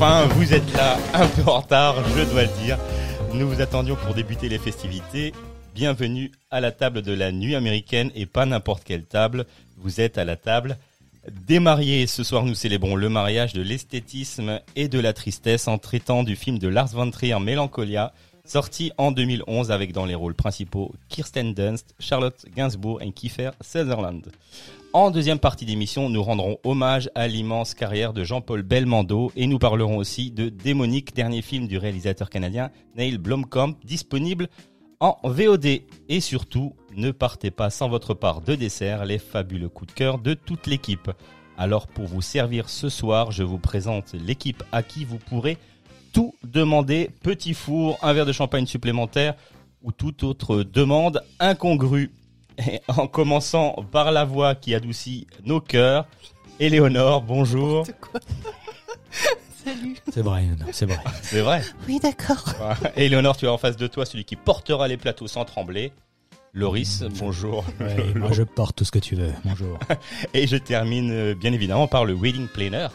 Enfin vous êtes là, un peu en retard, je dois le dire. Nous vous attendions pour débuter les festivités. Bienvenue à la table de la nuit américaine et pas n'importe quelle table. Vous êtes à la table des mariés. Ce soir, nous célébrons le mariage de l'esthétisme et de la tristesse en traitant du film de Lars von Trier Mélancolia, sorti en 2011 avec dans les rôles principaux Kirsten Dunst, Charlotte Gainsbourg et Kiefer Sutherland. En deuxième partie d'émission, nous rendrons hommage à l'immense carrière de Jean-Paul Belmondo et nous parlerons aussi de Démonique, dernier film du réalisateur canadien Neil Blomkamp, disponible en VOD. Et surtout, ne partez pas sans votre part de dessert, les fabuleux coups de cœur de toute l'équipe. Alors pour vous servir ce soir, je vous présente l'équipe à qui vous pourrez tout demander, petit four, un verre de champagne supplémentaire ou toute autre demande incongrue. Et en commençant par la voix qui adoucit nos cœurs, Éléonore, bonjour. Salut. C'est vrai, non, c'est vrai. C'est vrai. Oui, d'accord. Éléonore, tu as en face de toi celui qui portera les plateaux sans trembler. Loris, bonjour. Ouais, moi je porte tout ce que tu veux. Bonjour. Et je termine euh, bien évidemment par le wedding planner.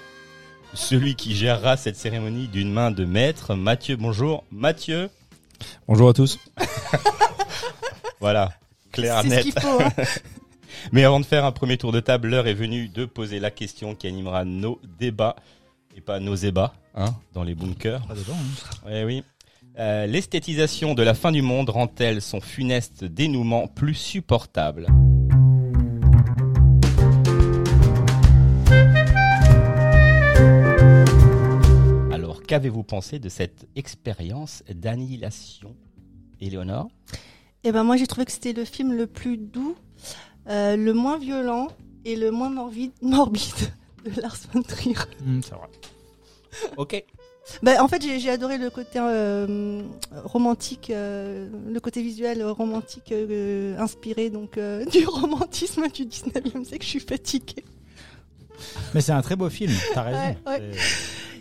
Celui qui gérera cette cérémonie d'une main de maître. Mathieu, bonjour. Mathieu, Bonjour à tous. voilà. Clair, C'est ce net. qu'il faut. hein. Mais avant de faire un premier tour de table, l'heure est venue de poser la question qui animera nos débats et pas nos ébats, hein, dans les bunkers. Pas dedans, hein. Eh oui. Euh, L'esthétisation de la fin du monde rend-elle son funeste dénouement plus supportable? Alors, qu'avez-vous pensé de cette expérience d'annihilation, Éléonore? Eh ben moi j'ai trouvé que c'était le film le plus doux, euh, le moins violent et le moins morbide, morbide de Lars von Trier. Hum, c'est vrai. Ok. Ben, en fait j'ai adoré le côté euh, romantique, euh, le côté visuel romantique euh, inspiré donc du romantisme du 19e siècle. Je suis fatiguée. Mais c'est un très beau film, t'as raison. Ouais, ouais.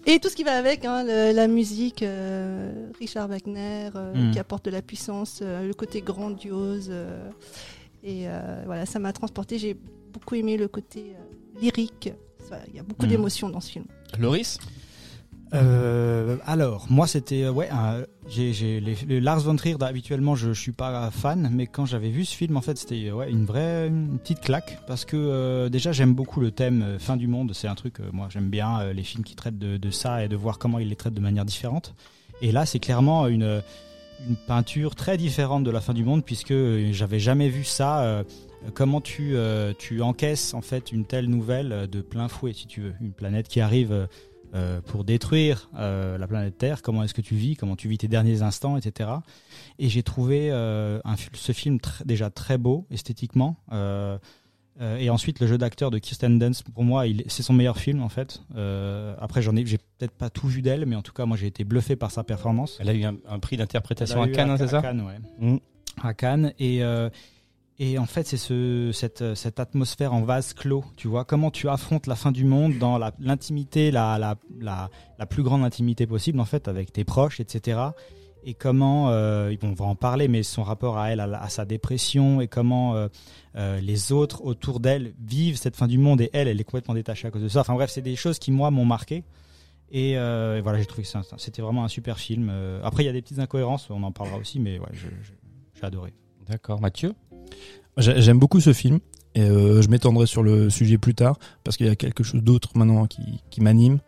Et tout ce qui va avec, hein, le- la musique, euh, Richard Wagner, euh, Mm. qui apporte de la puissance, euh, le côté grandiose. et voilà, ça m'a transporté. J'ai beaucoup aimé le côté lyrique. Il y a beaucoup Mm. d'émotions dans ce film. Loris? Euh, alors, moi c'était euh, ouais, j'ai les, Lars von Trier. Habituellement, je, je suis pas fan, mais quand j'avais vu ce film, en fait, c'était euh, ouais une vraie petite claque parce que déjà j'aime beaucoup le thème fin du monde. C'est un truc, moi j'aime bien les films qui traitent de, ça et de voir comment ils les traitent de manière différente. Et là, c'est clairement une une peinture très différente de la fin du monde puisque j'avais jamais vu ça. comment tu tu encaisses en fait une telle nouvelle de plein fouet, si tu veux, une planète qui arrive. Euh, pour détruire euh, la planète Terre, comment est-ce que tu vis, comment tu vis tes derniers instants, etc. Et j'ai trouvé euh, un, ce film tr- déjà très beau esthétiquement. et ensuite le jeu d'acteur de Kirsten Dunst, pour moi, c'est son meilleur film en fait. Après, j'en ai, j'ai peut-être pas tout vu d'elle, mais en tout cas, moi, j'ai été bluffé par sa performance. Elle a eu un, un prix d'interprétation à Cannes, c'est ça? Cannes, ouais. Mm. À Cannes. Et, et en fait, c'est ce, cette, atmosphère en vase clos. Tu vois, comment tu affrontes la fin du monde dans l'intimité, la, plus grande intimité possible, en fait, avec tes proches, etc. Et comment, euh, on va en parler, mais son rapport à elle, à, sa dépression, et comment euh, euh, les autres autour d'elle vivent cette fin du monde, et elle, elle est complètement détachée à cause de ça. Enfin bref, c'est des choses qui, moi, m'ont marqué. Et, euh, voilà, j'ai trouvé que c'était vraiment un super film. Euh, après, il y a des petites incohérences, on en parlera aussi, mais ouais, j'ai adoré. D'accord, Mathieu? J'aime beaucoup ce film et euh, je m'étendrai sur le sujet plus tard parce qu'il y a quelque chose d'autre maintenant qui, m'anime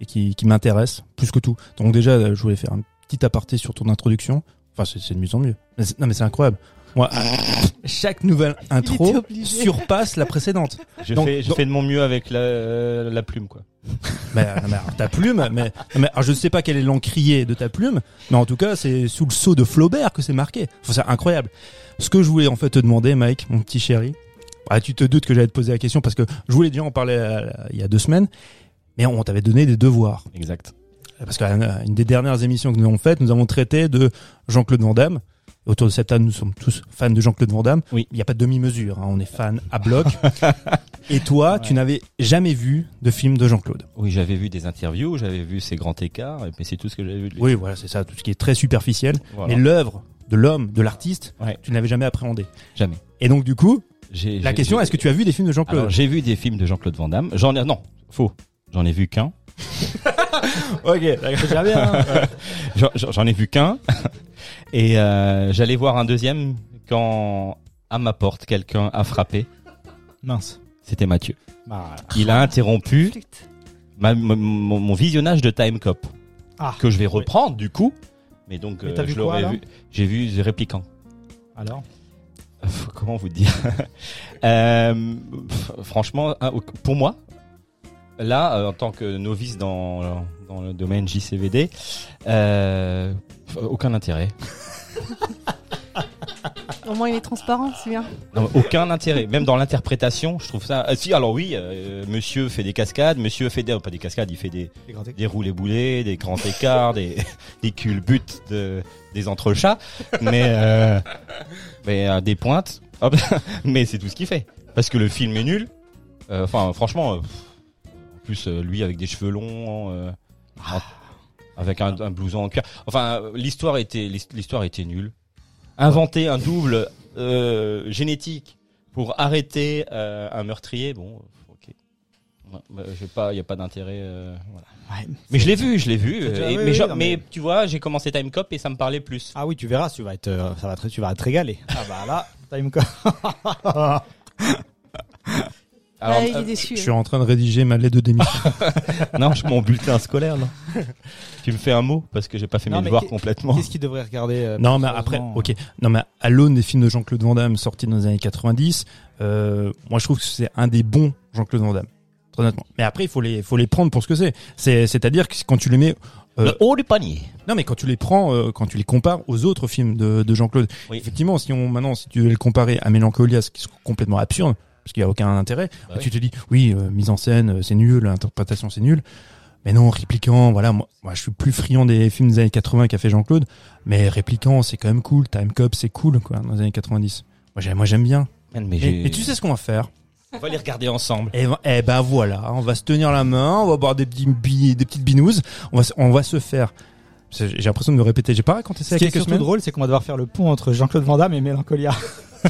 et qui, m'intéresse plus que tout. Donc déjà, je voulais faire un petit aparté sur ton introduction. Enfin, c'est de mieux en mieux. Non, mais c'est incroyable. Moi, chaque nouvelle intro surpasse la précédente. Je, Donc- fais, je donc- fais de mon mieux avec la, la plume, quoi. Mais, non, mais alors, ta plume, mais, mais alors, je ne sais pas quel est l'encrier de ta plume, mais en tout cas, c'est sous le sceau de Flaubert que c'est marqué. Enfin, c'est incroyable. Ce que je voulais en fait te demander, Mike, mon petit chéri, Ah, tu te doutes que j'allais te poser la question parce que je voulais déjà en parler euh, il y a deux semaines, mais on t'avait donné des devoirs. Exact. Parce qu'une des dernières émissions que nous avons faites, nous avons traité de Jean-Claude Van Damme. Autour de cette table, nous sommes tous fans de Jean-Claude Van Damme. Oui. Il n'y a pas de demi-mesure, hein, on est fan à bloc. Et toi, tu n'avais jamais vu de film de Jean-Claude. Oui, j'avais vu des interviews, j'avais vu ses grands écarts, mais c'est tout ce que j'avais vu de lui. Oui, voilà, c'est ça, tout ce qui est très superficiel. Voilà. Mais l'œuvre de l'homme, de l'artiste, Ouais. tu n'avais jamais appréhendé. Jamais. Et donc, du coup, la question, est-ce que tu as vu des films de Jean-Claude? J'ai vu des films de Jean-Claude Van Damme. J'en ai non, faux. J'en ai vu qu'un. Ok, déjà bien. hein. J'en ai vu qu'un. Et euh, j'allais voir un deuxième quand à ma porte quelqu'un a frappé. Mince. C'était Mathieu. Bah, Il a interrompu ma- mon, mon- mon visionnage de Time Cop Ah. que je vais reprendre du coup. Mais donc Mais euh, t'as vu je quoi, l'aurais alors vu. J'ai vu The Répliquant. alors. Comment vous dire Euh, Franchement, un- pour moi, là, euh, en tant que novice dans, dans le domaine JCVD, euh, aucun intérêt. Au moins, il est transparent, c'est bien. Non, aucun intérêt. Même dans l'interprétation, je trouve ça. Ah, si, alors oui, euh, monsieur fait des cascades, monsieur fait des. Pas des cascades, il fait des, écarts. des roulés-boulés, des grands écarts, des, des culbutes, de, des entrechats, mais, euh, mais euh, des pointes. Hop. mais c'est tout ce qu'il fait. Parce que le film est nul. Euh, Enfin, franchement, euh, en plus, euh, lui avec des cheveux longs, avec un, un blouson en cuir. Enfin, l'histoire était, l'histoire était nulle. Inventer un double euh, génétique pour arrêter euh, un meurtrier, bon, ok. Ouais, bah, j'ai pas, il y a pas d'intérêt. euh, voilà. Ouais. Mais je l'ai vu, je l'ai vu. Et- oui, mais, oui, genre- non, mais mais- tu vois, j'ai commencé Time Cop et ça me parlait plus. Ah oui, tu verras, tu vas être, ça va te, tu vas te régaler. Ah bah là, time code. Alors, Ah, il euh, est déçu. Je suis en train de rédiger ma lettre de démission. non, je mon bulletin scolaire, non. tu me fais un mot parce que j'ai pas fait Non, mes devoirs complètement. Qu'est-ce qu'il devrait regarder euh, Non, mais après, ok. Non, mais à l'aune des films de Jean-Claude Van Damme sortis dans les années 90, euh, moi je trouve que c'est un des bons Jean-Claude Van Damme. Très honnêtement. Mais après, il faut les, faut les prendre pour ce que c'est. C'est, c'est-à-dire que quand tu les mets, euh, Le haut du panier. non, mais quand tu les prends, euh, quand tu les compares aux autres films de, de Jean-Claude. Oui. Effectivement, si on, maintenant, si tu veux le comparer à Mélancolia, ce qui est complètement absurde, parce qu'il y a aucun intérêt, Bah tu te dis, oui, euh, mise en scène, euh, c'est nul, l'interprétation, c'est nul. Mais non, répliquant, voilà, moi, moi, je suis plus friand des films des années 80 qu'a fait Jean-Claude, mais répliquant, c'est quand même cool, Time Cop, c'est cool, quoi, dans les années 90. Moi, j'aime, moi, j'aime bien. Man, mais Et, et tu sais ce qu'on va faire? on va les regarder ensemble. Eh ben, eh ben voilà, on va se tenir la main, on va boire des petits des petites binous, on va, se- on va se faire. J'ai l'impression de me répéter. J'ai pas raconté ça Ce il y qui est surtout drôle, c'est qu'on va devoir faire le pont entre Jean-Claude Van Damme et Mélancolia.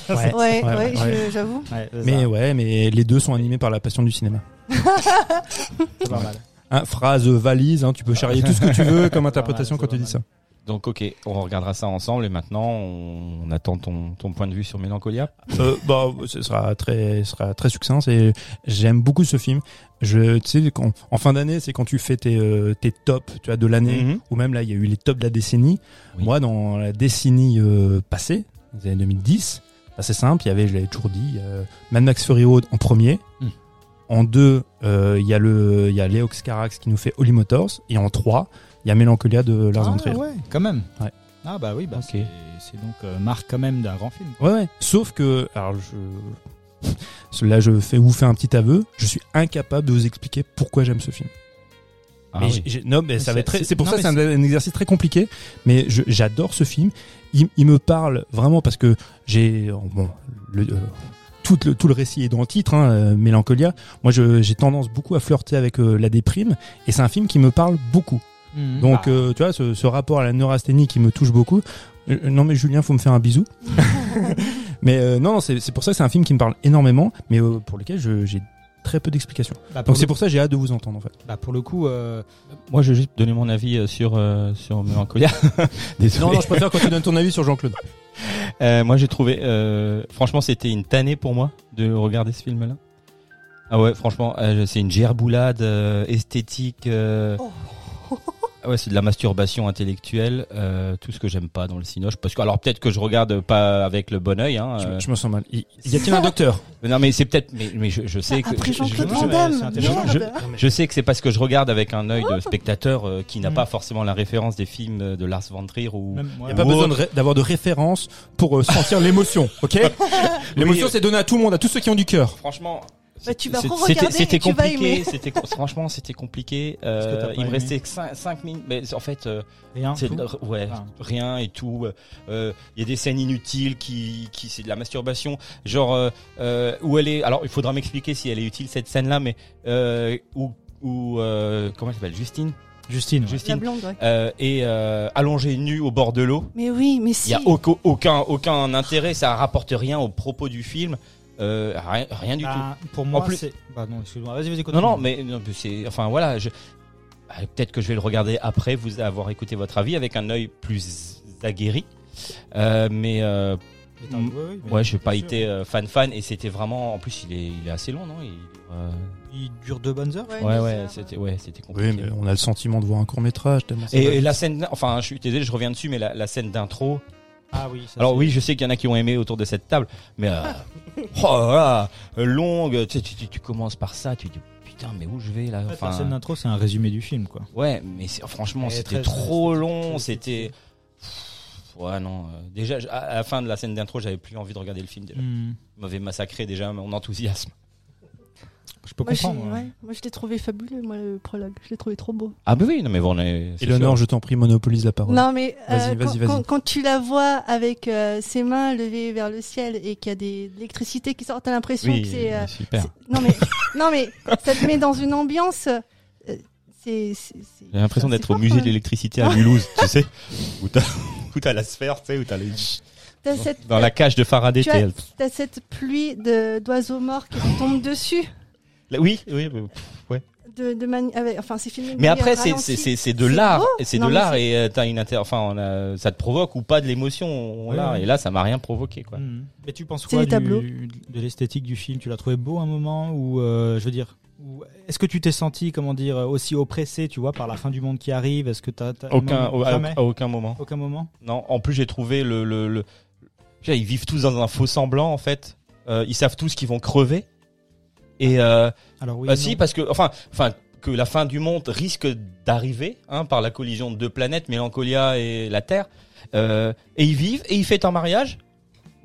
Ouais, Ouais, ouais, ouais, je- ouais. j'avoue. Mais ça. ouais, mais les deux sont animés par la passion du cinéma. c'est pas mal. Hein, phrase valise, hein, tu peux charrier tout ce que tu veux comme interprétation quand tu dis ça. Donc ok, on regardera ça ensemble et maintenant on, attend ton, ton point de vue sur Mélancolia. Euh, bah, ce sera très, ce sera très succinct. C'est, j'aime beaucoup ce film. Je, tu sais, en fin d'année, c'est quand tu fais tes, euh, tes tops, tu vois, de l'année, Mhm. ou même là, il y a eu les tops de la décennie. Oui. Moi, dans la décennie euh, passée, les années 2010, bah, c'est simple. Il y avait, je l'avais toujours dit, euh, Mad Max Fury Road en premier. Mhm. En deux, euh, il y a le, il y a Léox Carax qui nous fait Holy Motors. Et en trois, il y a Mélancolia de Lars von Ah, Trier. ouais, quand même. Ouais. Ah bah oui, bah c'est donc euh, marque quand même d'un grand film. Ouais, ouais. Sauf que, alors je, là, je fais vous fais un petit aveu. Je suis incapable de vous expliquer pourquoi j'aime ce film. Ah mais oui. j'ai- j'ai- non, mais ça c'est- va être très- c'est- pour non, ça c'est un, un exercice très compliqué. Mais je- j'adore ce film. Il, il me parle vraiment parce que j'ai bon le euh, tout le tout le récit est dans le titre, hein, euh, Mélancolia. Moi, je- j'ai tendance beaucoup à flirter avec euh, la déprime, et c'est un film qui me parle beaucoup. Donc, Ah. euh, tu vois, ce, ce rapport à la neurasthénie qui me touche beaucoup. Euh, non, mais Julien, faut me faire un bisou. mais euh, non, non, c'est c'est pour ça que c'est un film qui me parle énormément, mais euh, pour lequel je- j'ai très peu d'explications. Bah, Donc c'est pour ça que j'ai hâte de vous entendre en fait. bah, pour le coup, euh, Moi je vais juste donner mon avis euh, sur, euh, sur Mélancolia. Désolé. Non, non, je préfère quand tu donnes ton avis sur Jean-Claude. Euh, moi j'ai trouvé, euh, franchement c'était une tannée pour moi de regarder ce film-là. Ah ouais, franchement, euh, c'est une gerboulade euh, esthétique. euh, Oh. Ouais, c'est de la masturbation intellectuelle, euh, tout ce que j'aime pas dans le cinoche. Parce que alors peut-être que je regarde pas avec le bon œil. Hein, Je, euh, je me sens mal. Y, y a-t-il un docteur? Non mais c'est peut-être, mais, mais je, je sais que Après je- Jean-Claude je- Van Damme, sais que c'est parce que je regarde avec un œil de spectateur euh, qui n'a Mm. pas forcément la référence des films de Lars von Trier ou. Même, Il n'y a pas besoin autre. de ré- d'avoir de référence pour euh, sentir l'émotion, ok? L'émotion, Oui. c'est donné à tout le monde, à tous ceux qui ont du cœur. Franchement. Bah, tu vas re-regarder c'était- et compliqué. C'était franchement c'était compliqué. Euh, il me restait 5, minutes. Mais en fait, euh, rien. ouais Ah. rien et tout. Euh, Il y a des scènes inutiles qui qui c'est de la masturbation. Genre euh, euh, où elle est. Alors il faudra m'expliquer si elle est utile cette scène là, mais euh, où où euh, comment elle s'appelle Justine? Justine. La Justine blonde, ouais. euh, est euh, allongée nue au bord de l'eau. Mais oui, mais Il si. y a aucun, aucun aucun intérêt, ça rapporte rien au propos du film, euh, rien, rien du tout. Bah, pour moi, plus- c'est. Bah non, excuse-moi. Vas-y, vas-y, Non continue. non, mais non, c'est enfin voilà, je ah, peut-être que je vais le regarder après vous avoir écouté votre avis avec un œil plus aguerri. Euh, mais euh, Mais ouais, ouais, mais ouais, j'ai bien pas sûr. été fan fan et c'était vraiment en plus il est il est assez long non? Il, euh, Il dure deux bonnes heures? Ouais ouais, heures, c'était ouais, c'était compliqué. Oui, mais on a le sentiment de voir un court métrage. Et, la scène enfin je suis désolé, je reviens dessus mais la, la scène d'intro Ah oui. ça, Alors oui, je sais qu'il y en a qui ont aimé autour de cette table, mais euh, oh là là, longue. Tu, tu, commences par ça, tu dis putain, mais où je vais là Enfin, la scène d'intro, c'est un résumé du film, quoi. ouais, mais c'est- franchement, c'était trop long. C'était ouais non. euh, déjà, à la fin de la scène d'intro, j'avais plus envie de regarder le film. Déjà, il m'avait massacré déjà mon enthousiasme. Je peux Moi, comprendre. ouais. ouais, moi, je l'ai trouvé fabuleux, moi, le prologue. Je l'ai trouvé trop beau. Ah bah oui, non mais bon, on est. sûr. je t'en prie, monopolise la parole. Non, mais euh, Vas-y, vas-y, quand, vas-y. quand- quand tu la vois avec euh, ses mains levées vers le ciel et qu'il y a des de l'électricité qui sort, t'as l'impression Oui, que c'est. euh, super. c'est- non mais, non mais, ça te met dans une ambiance. c'est. c'est- c'est- J'ai l'impression c'est d'être au musée de l'électricité à Mulhouse, tu sais, où t'as où t'as la sphère, tu sais, où t'as les T'as cette, dans la cage de Faraday. tu as, t'as cette pluie de d'oiseaux morts qui tombe dessus. Là, Oui, oui. mais- De, de mani- avec- enfin, c'est filmé. de Mais après, c'est ralentie. c'est c'est c'est de l'art, c'est de l'art et euh, t'as une inter, enfin, on a, ça te provoque ou pas de l'émotion Ouais, là, ouais. et là, ça m'a rien provoqué quoi. Hmm. Mais tu penses C'est quoi les du- de l'esthétique du film? Tu l'as trouvé beau un moment ou euh, je veux dire est-ce que tu t'es senti comment dire aussi oppressé, tu vois, par la fin du monde qui arrive? Est-ce que t'as, Aucun, au- à, à aucun moment. aucun moment? Non, en plus j'ai trouvé le le, ils vivent tous dans un faux semblant en fait. Euh, ils savent tous qu'ils vont crever. Et euh, Alors oui. bah si parce que enfin enfin que la fin du monde risque d'arriver hein, par la collision de deux planètes, Mélancolia et la Terre. Euh, et ils vivent et ils fêtent un mariage.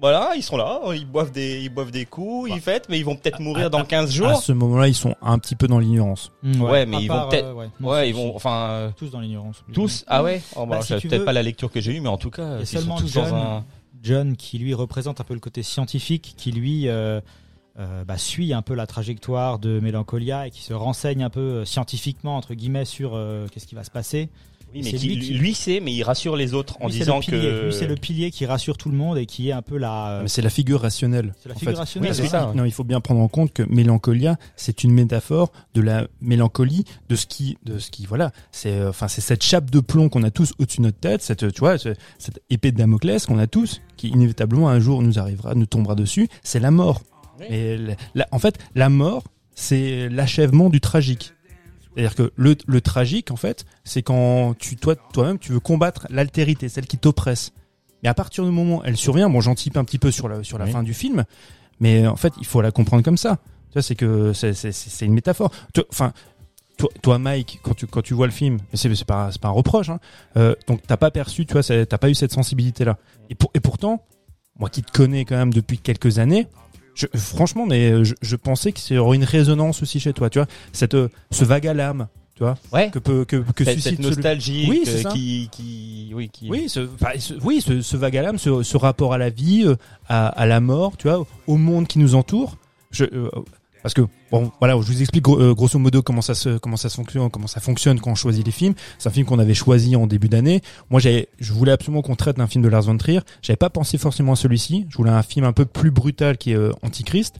Voilà, ils sont là, ils boivent des ils boivent des coups, ils fêtent, mais ils vont peut-être mourir dans 15 À jours. ce moment-là, ils sont un petit peu dans l'ignorance. Hmm, Ouais, mais à ils part, vont peut-être- euh, ouais, non, Ouais, ils vont enfin euh, tous dans l'ignorance. tous. Ah ouais? Oh, bah, Bah, si peut-être veux- pas la lecture que j'ai eue, mais en tout cas, ils sont seulement tous dans un. John qui lui représente un peu le côté scientifique, qui lui euh, bah, suit un peu la trajectoire de Mélancolia et qui se renseigne un peu euh, scientifiquement entre guillemets sur euh, qu'est-ce qui va se passer. Oui, mais qui, lui qui- lui sait, mais il rassure les autres en Lui, disant le pilier. que. Lui, c'est le pilier qui rassure tout le monde et qui est un peu la. Mais c'est la figure rationnelle. c'est la figure fait. rationnelle. Oui, c'est ça. Non, il faut bien prendre en compte que mélancolia, c'est une métaphore de la mélancolie, de ce qui, de ce qui, voilà, c'est, enfin, c'est cette chape de plomb qu'on a tous au-dessus de notre tête, cette, tu vois, ce- cette épée de Damoclès qu'on a tous, qui inévitablement un jour nous arrivera, nous tombera dessus, c'est la mort. Oui. Et la- la- en fait, la mort, c'est l'achèvement du tragique. C'est-à-dire que le, le tragique, en fait, c'est quand tu, toi, toi-même, tu veux combattre l'altérité, celle qui t'oppresse. Mais à partir du moment où elle survient, bon, j'anticipe un petit peu sur la, sur la Oui. fin du film, mais en fait, il faut la comprendre comme ça. Tu vois, c'est que c'est, une métaphore. Enfin, toi, toi, Mike, quand tu, quand tu vois le film, c'est, pas, pas un reproche, hein, euh, donc t'as pas perçu, tu vois, t'as pas eu cette sensibilité-là. Et, pour, et pourtant, moi qui te connais quand même depuis quelques années, je, franchement, mais euh, je, je pensais qu'il y aurait une résonance aussi chez toi, tu vois, cette, euh, ce vague à l'âme, tu vois, Ouais. que peut, que, que Cette, suscite cette ce- nostalgie Oui, que- c'est ça. qui, qui, oui, qui. oui, ce, enfin, ce- oui, ce, ce vague à l'âme, ce, ce rapport à la vie, euh, à, à la mort, tu vois, au monde qui nous entoure. Je, euh, parce que bon, voilà, je vous explique euh, grosso modo comment ça se, comment ça se fonctionne, comment ça fonctionne quand on choisit les films. C'est un film qu'on avait choisi en début d'année. Moi, j'avais, je voulais absolument qu'on traite d'un film de Lars von Trier. J'avais pas pensé forcément à celui-ci. Je voulais un film un peu plus brutal qui est euh, Antichrist.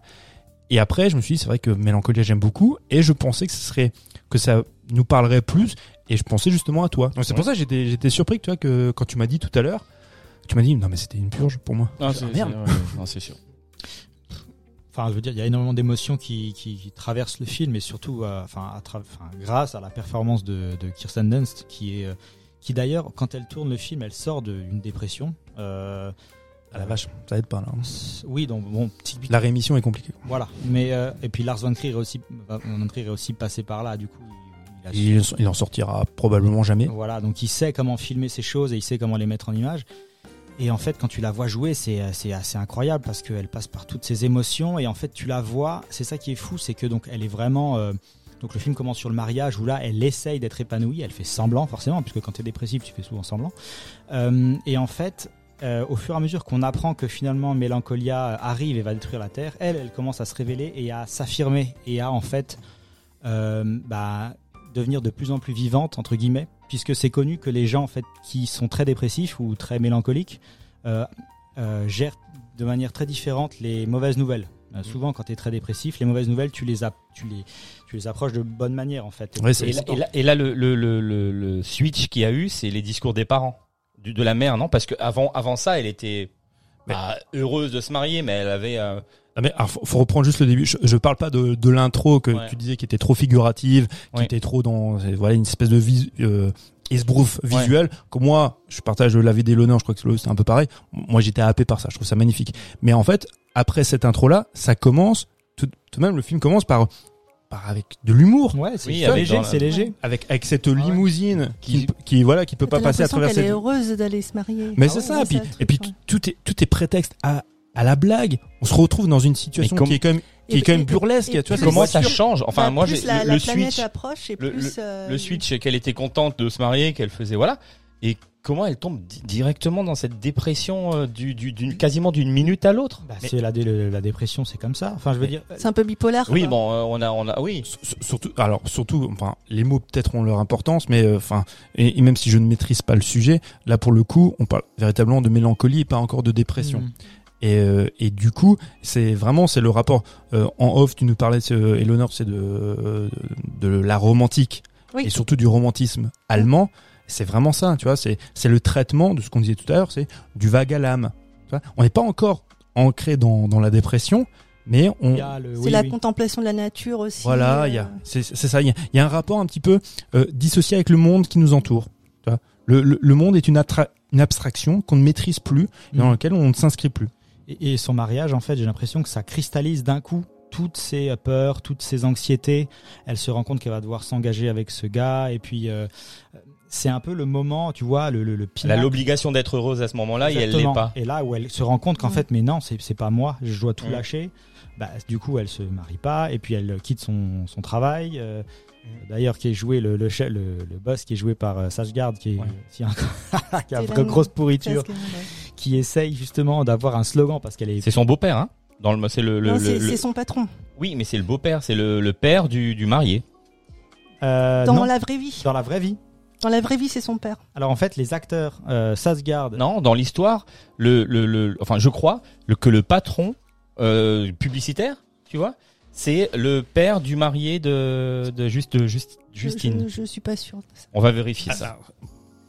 Et après, je me suis dit, c'est vrai que Mélancolia, j'aime beaucoup, et je pensais que ce serait, que ça nous parlerait plus, et je pensais justement à toi. Donc c'est pour ça que j'étais, j'étais surpris que tu vois, que quand tu m'as dit tout à l'heure, tu m'as dit, non, mais c'était une purge pour moi. Ah, c'est merde. ouais, c'est sûr. Enfin, je veux dire, il y a énormément d'émotions qui, qui, qui traversent le film, et surtout, euh, enfin, à tra- enfin, grâce à la performance de, de Kirsten Dunst, qui est, euh, qui d'ailleurs, quand elle tourne le film, elle sort d'une dépression. Euh, À la vache, ça aide pas là. oui, donc bon, typiquement, La rémission est compliquée. voilà. Mais euh, et puis Lars von Trier est aussi, von Trier est aussi passé par là. Du coup, il en sortira probablement jamais. Voilà, donc il sait comment filmer ces choses et il sait comment les mettre en image. Et en fait, quand tu la vois jouer, c'est euh, assez incroyable parce qu'elle passe par toutes ces émotions et en fait, tu la vois. C'est ça qui est fou, c'est que donc elle est vraiment. euh, donc le film commence sur le mariage où là, elle essaye d'être épanouie, elle fait semblant forcément, puisque quand tu es dépressif, tu fais souvent semblant. Euh, et en fait, au fur et à mesure qu'on apprend que finalement Mélancolia arrive et va détruire la Terre, elle, elle commence à se révéler et à s'affirmer et à en fait bah, devenir de plus en plus vivante entre guillemets, puisque c'est connu que les gens en fait qui sont très dépressifs ou très mélancoliques euh, euh, gèrent de manière très différente les mauvaises nouvelles. Euh, souvent, quand tu es très dépressif, les mauvaises nouvelles, tu les, tu les, tu les approches de bonne manière en fait. Ouais, Et là, et là- et là, le, le, le, le, le switch qu'il y a eu, c'est les discours des parents, du, de la mère, non? Parce que avant, avant ça, elle était bah, heureuse de se marier, mais elle avait. euh, Ah mais alors, faut, faut reprendre juste le début. Je, je parle pas de, de l'intro que Ouais. tu disais qui était trop figurative, qui Ouais. était trop dans voilà une espèce de vis, euh, esbrouf visuel. Que moi, je partage l'avis d'Elona, je crois que c'est un peu pareil. Moi, j'étais happé par ça. Je trouve ça magnifique. Mais en fait, après cette intro-là, ça commence. Tout, tout de même, le film commence par, avec de l'humour. Ouais, c'est Oui, léger, c'est léger. Avec, avec cette ouais. limousine qui, Qui- qui, voilà qui peut pas passer à travers est cette heureuse d'aller se marier. Mais Ah c'est ouais, ça, et puis, le truc, et puis ouais. tout, est, tout est prétexte à, à la blague. On se retrouve dans une situation comme- qui est quand même, qui Et- est quand même burlesque. et tu vois, comment ça change Enfin, Bah, moi, plus j'ai la, le, switch, approche et le- plus euh, le switch qu'elle était contente de se marier, qu'elle faisait voilà. Et comment elle tombe di- directement dans cette dépression euh, du, du, d'une quasiment d'une minute à l'autre Bah, Mais- c'est la, dé- la dépression, c'est comme ça. Enfin, je veux dire, c'est un peu bipolaire. Oui, quoi. bon, euh, on a, on a, oui. S- Surtout, alors surtout, enfin, les mots peut-être ont leur importance, mais euh, enfin, et, et même si je ne maîtrise pas le sujet, là pour le coup, on parle véritablement de mélancolie et pas encore de dépression. Mm. Et, euh, et du coup, c'est vraiment c'est le rapport euh, en off. Tu nous parlais, euh, Eleanor, c'est de euh, de la romantique Oui. et surtout du romantisme allemand. C'est vraiment ça, tu vois. C'est c'est le traitement de ce qu'on disait tout à l'heure, c'est du vague à l'âme. On n'est pas encore ancré dans dans la dépression, mais on C'est oui, la oui. contemplation de la nature aussi. voilà, euh, il y a, c'est c'est ça. Il y a, il y a un rapport un petit peu euh, dissocié avec le monde qui nous entoure. Tu vois. Le, le, le monde est une, une abstraction qu'on ne maîtrise plus, et dans Mm. laquelle on ne s'inscrit plus. Et, et son mariage, en fait, j'ai l'impression que ça cristallise d'un coup toutes ses euh, peurs, toutes ses anxiétés. Elle se rend compte qu'elle va devoir s'engager avec ce gars, et puis euh, c'est un peu le moment, tu vois, le, le, le Elle a pinacle. l'obligation d'être heureuse à ce moment-là et elle l'est pas. Et là où elle se rend compte qu'en Mm. fait, mais non, c'est c'est pas moi, je dois tout Mm. lâcher. Bah, du coup, elle se marie pas, et puis elle quitte son, son travail. euh, D'ailleurs, qui est joué le, le, chef- le, le boss qui est joué par euh, Sashgard, qui est Ouais. qui a, qui a une grosse pourriture, ouais. qui essaye justement d'avoir un slogan parce qu'elle est C'est son beau-père, hein Dans le, c'est le, c'est son patron. oui, mais c'est le beau-père, c'est le, le père du, du marié. Euh, Dans non, la vraie vie. dans la vraie vie. Dans la vraie vie, c'est son père. Alors en fait, les acteurs euh, Sasgard, Non, dans l'histoire, le, le, le, enfin, je crois le, que le patron euh, publicitaire, tu vois, c'est le père du marié de, de, juste, de Just- Je- Justine. Je, je suis pas sûre. de ça. On va vérifier ça. Alors,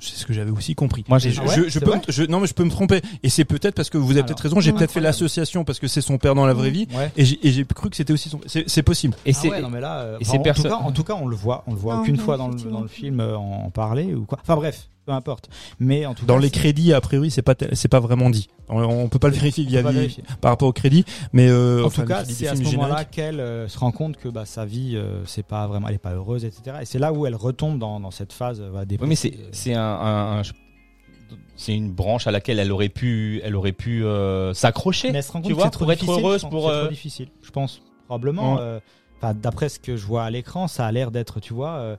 C'est ce que j'avais aussi compris. Moi, j'ai- je, Ah ouais, je, peux, je- non mais je peux me tromper. Et c'est peut-être parce que vous avez peut-être raison. J'ai peut-être fait l'association parce que c'est son père dans la vraie vie. ouais. Et j'ai et j'ai cru que c'était aussi son. C'est c'est possible. Et Ah c'est, ouais, non mais là, euh, et enfin, ces en, tout cas, en tout cas, on le voit, on le voit Non, aucune non, fois dans le, dans le film euh, en, en parler ou quoi. Enfin bref, peu importe. Mais en tout Dans cas, les crédits, a priori, c'est pas c'est pas vraiment dit. On, on peut pas le vérifier pas via- vérifier. par rapport au crédit, mais euh, En enfin, tout cas, c'est à ce moment-là qu'elle euh, se rend compte que bah, sa vie, euh, c'est pas vraiment, elle est pas heureuse, etc. Et c'est là où elle retombe dans, dans cette phase euh, oui, mais c'est, c'est un, un- un- c'est une branche à laquelle elle aurait pu, elle aurait pu euh, s'accrocher. Mais elle se rend compte tu que vois, c'est trop pour être heureuse, je pense. pour, C'est euh, trop difficile, je pense probablement. Euh, d'après ce que je vois à l'écran, ça a l'air d'être, tu vois, euh,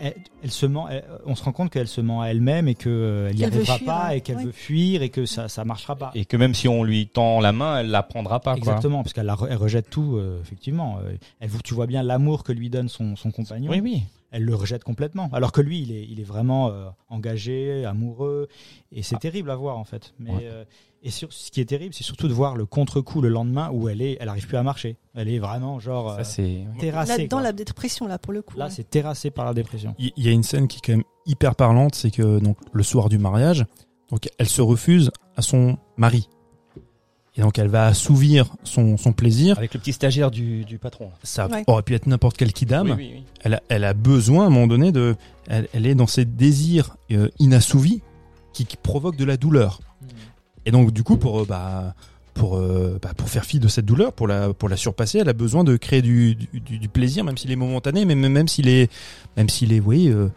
elle, elle se ment. elle- on se rend compte qu'elle se ment à elle-même et euh, Qu'elle veut arrivera fuir, pas hein. et qu'elle Oui. veut fuir et que ça ça marchera pas. Et que même si on lui tend la main, elle la prendra pas. Quoi. Exactement, parce qu'elle re- rejette tout, euh, effectivement. Euh, Elle, vous- tu vois bien l'amour que lui donne son, son compagnon. Oui, oui. Elle le rejette complètement. Alors que lui, il est, il est vraiment euh, engagé, amoureux. Et c'est terrible à voir, en fait. Mais, Ouais. Et sur, ce qui est terrible, c'est surtout de voir le contre-coup le lendemain où elle est, elle arrive plus à marcher. Elle est vraiment genre euh, Ça, terrassée. Là, dans quoi. la dépression, là, pour le coup. Là, ouais. c'est terrassé par la dépression. Il y a une scène qui est quand même hyper parlante, c'est que donc le soir du mariage, donc elle se refuse à son mari. Et donc elle va assouvir son, son plaisir. Avec le petit stagiaire du, du patron. Ça Ouais. aurait pu être n'importe quel kidam. Oui, oui, oui. Elle, a, elle a besoin à un moment donné de. Elle, elle est dans ses désirs euh, inassouvis qui, qui provoquent de la douleur. Et donc du coup pour euh, bah pour euh, bah, pour faire fi de cette douleur, pour la pour la surpasser, elle a besoin de créer du du, du- du plaisir, même s'il est momentané, mais même, même s'il est même s'il est oui. euh,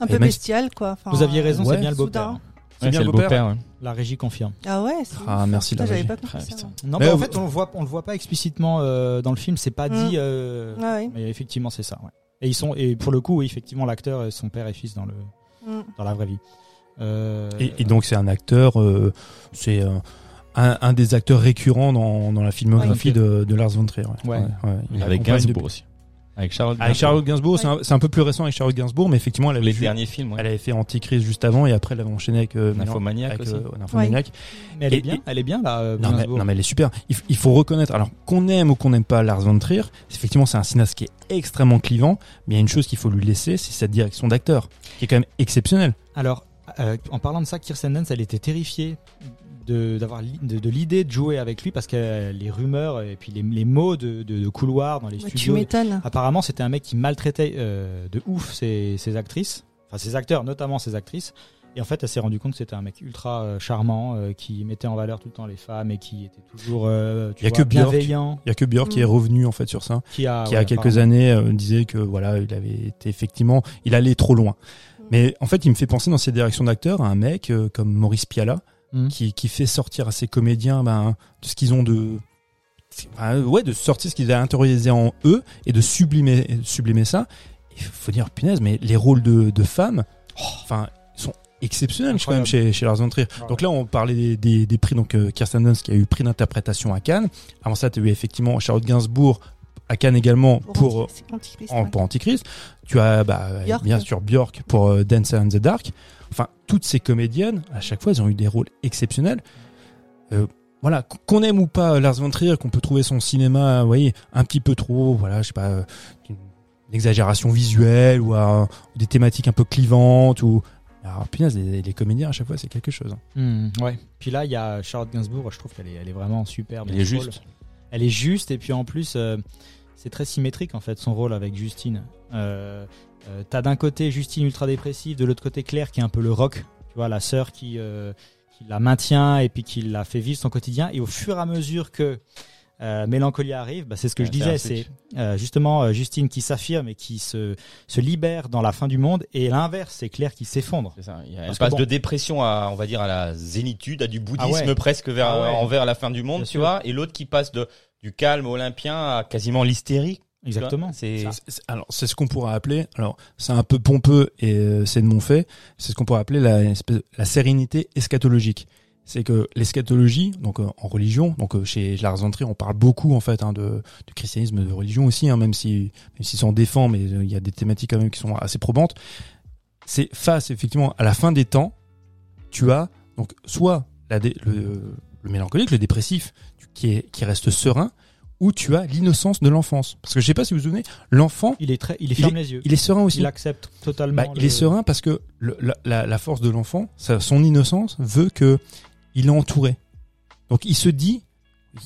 Un peu bestial, quoi. Enfin, Vous aviez raison, Ouais. c'est bien le beau-père. C'est bien le beau-père. ouais. La régie confirme. Ah ouais. c'est Ah, merci, la régie. pas Ah. Non, Mais en fait, on le voit, on le voit pas explicitement euh, dans le film. C'est pas Mm. dit. euh, Ah ouais. Mais effectivement, c'est ça. Ouais. Et ils sont et pour le coup, oui, effectivement, l'acteur est son père et fils dans le Mm. dans la vraie vie. Euh, Et, et donc c'est un acteur, euh, c'est euh, un, un des acteurs récurrents dans, dans la filmographie Ouais. de, de Lars von Trier. Ouais. Ouais. Il Avec Gainsbourg depuis- aussi. Avec Charlotte Gainsbourg, c'est un, c'est un peu plus récent avec Charlotte Gainsbourg, mais effectivement elle avait, Les derniers films, ouais. elle avait fait Antichrist juste avant et après elle avait enchaîné avec euh, Nymphomaniac avec, aussi. euh, Nymphomaniac. mais elle est Et- bien. et- Elle est bien là. euh, Non mais, non mais elle est super. Il, faut reconnaître. Alors qu'on aime ou qu'on n'aime pas Lars von Trier, effectivement c'est un cinéaste qui est extrêmement clivant, mais il y a une chose qu'il faut lui laisser, c'est cette direction d'acteur qui est quand même exceptionnelle. Alors, euh, en parlant de ça, Kirsten Dunst, elle était terrifiée de d'avoir li- de, de l'idée de jouer avec lui parce que euh, les rumeurs et puis les, les mots de, de, de couloir dans les Bah, tu studios. m'étonnes. Apparemment, c'était un mec qui maltraitait euh, de ouf ses, ses actrices, enfin ses acteurs, notamment ses actrices. Et en fait, elle s'est rendu compte que c'était un mec ultra euh, charmant, euh, qui mettait en valeur tout le temps les femmes et qui était toujours euh, tu Il y a vois, que Björk. bienveillant. Il y a que Björk qui est Mm. revenu en fait sur ça. Qui a, qui ouais, a quelques années euh, disait que voilà il avait été effectivement il allait trop loin. Mais en fait il me fait penser dans ses directions d'acteurs à un mec euh, comme Maurice Piala Mm. qui, qui fait sortir à ses comédiens ben, de ce qu'ils ont de euh, ouais de sortir ce qu'ils avaient intériorisé en eux et de sublimer sublimer ça il faut dire punaise mais les rôles de, de femmes oh, enfin sont exceptionnels quand même chez, chez Lars von Trier. Ouais. Donc là, on parlait des, des, des prix. Donc euh, Kirsten Dunst qui a eu prix d'interprétation à Cannes. Avant ça, tu as eu effectivement Charlotte Gainsbourg à Cannes également pour, Anti- Antichrist, en, ouais. pour Antichrist. Tu as bah, bien sûr Björk pour euh, Dancer in the Dark. Enfin, toutes ces comédiennes, à chaque fois, elles ont eu des rôles exceptionnels. Euh, voilà, qu- qu'on aime ou pas Lars von Trier, qu'on peut trouver son cinéma, vous voyez, un petit peu trop, voilà, je sais pas, euh, une, une exagération visuelle ou, euh, des thématiques un peu clivantes ou alors, punaise, les, les comédiens à chaque fois, c'est quelque chose. Hmm, ouais. Puis là, il y a Charlotte Gainsbourg. Je trouve qu'elle est, elle est vraiment superbe. Dans est juste. Elle est juste et puis en plus, euh, c'est très symétrique en fait son rôle avec Justine. Euh, euh, T'as d'un côté Justine ultra dépressive, de l'autre côté Claire qui est un peu le rock. Tu vois, la sœur qui, euh, qui la maintient et puis qui la fait vivre son quotidien. Et au fur et à mesure que Mélancolie arrive, bah, c'est ce que Ouais, je disais, c'est justement Justine qui s'affirme et qui se, se libère dans la fin du monde, et l'inverse, c'est Claire qui s'effondre. Elle Parce passe bon. de dépression à, on va dire, à la zénitude, à du bouddhisme Ah ouais. presque vers, Ah ouais. envers la fin du monde, tu sûr. vois. Et l'autre qui passe de, du calme olympien à quasiment l'hystérie. Exactement. C'est, Alors, c'est ce qu'on pourrait appeler, alors, c'est un peu pompeux et euh, c'est de mon fait, c'est ce qu'on pourrait appeler la, espèce- la sérénité eschatologique. C'est que l'eschatologie, donc euh, en religion, donc euh, chez Lars von Trier, on parle beaucoup en fait hein, de, du christianisme, de religion aussi, hein, même si même s'il s'en défend, mais euh, il y a des thématiques quand même qui sont assez probantes. C'est face effectivement à la fin des temps, tu as donc soit la dé- le, le mélancolique, le dépressif, qui est qui reste serein, ou tu as l'innocence de l'enfance. Parce que je sais pas si vous vous souvenez, l'enfant Il est très, il est Il ferme les yeux. il est serein aussi. Il accepte totalement. Bah, il est serein parce que le- la, la- la force de l'enfant, son innocence veut que il est entouré. Donc il se dit,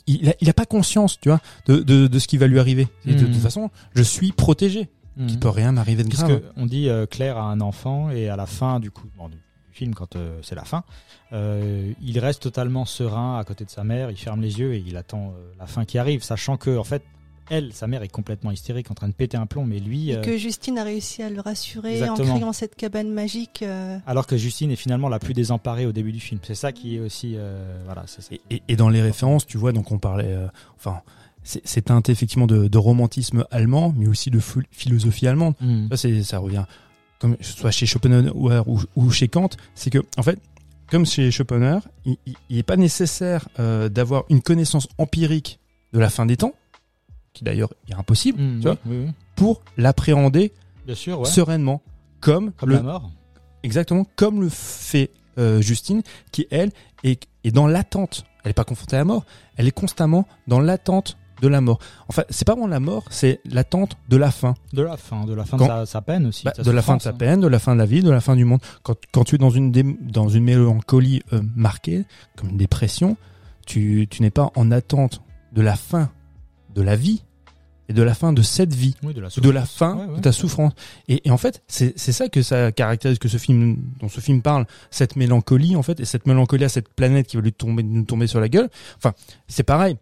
il a, il a pas conscience, tu vois, de, de, de ce qui va lui arriver. Et de, de Mhm. toute façon, je suis protégé. Mhm. Il peut rien m'arriver de Parce grave. que on dit euh, Claire a un enfant et à la fin du coup bon, film quand euh, c'est la fin, euh, il reste totalement serein à côté de sa mère, il ferme les yeux et il attend euh, la fin qui arrive, sachant que en fait elle, sa mère est complètement hystérique, en train de péter un plomb, mais lui, Et euh, que Justine a réussi à le rassurer Exactement. en créant cette cabane magique. euh, alors que Justine est finalement la plus désemparée au début du film. C'est ça qui est aussi euh, voilà, c'est ça. Et, dans les références, tu vois, donc on parlait, euh, enfin, c'est teinté effectivement de, de romantisme allemand, mais aussi de ph- philosophie allemande. Mhm. Ça, c'est, ça revient, comme soit chez Schopenhauer ou, ou chez Kant, c'est que, en fait, comme chez Schopenhauer, il, il, il est pas nécessaire euh, d'avoir une connaissance empirique de la fin des temps, qui d'ailleurs est impossible, tu vois, oui, oui, oui. pour l'appréhender ouais. sereinement, comme, Comme le, la mort. exactement comme le fait euh, Justine, qui elle est, est dans l'attente. Elle est pas confrontée à la mort, elle est constamment dans l'attente de la mort. Enfin, c'est pas vraiment la mort, c'est l'attente de la fin. De la fin, de la fin Quand- de sa, sa peine aussi. Bah, de la fin de sa hein. peine, de la fin de la vie, de la fin du monde. Quand, quand tu es dans une, dé- dans une mélancolie euh, marquée, comme une dépression, tu, tu n'es pas en attente de la fin de la vie et de la fin de cette vie Oui, de la ou de la fin Ouais, ouais. de ta souffrance. Et, et en fait, c'est c'est ça que ça caractérise que ce film, dont ce film parle, cette mélancolie en fait, et cette mélancolie à cette planète qui va lui tomber, nous tomber sur la gueule. Enfin, c'est pareil.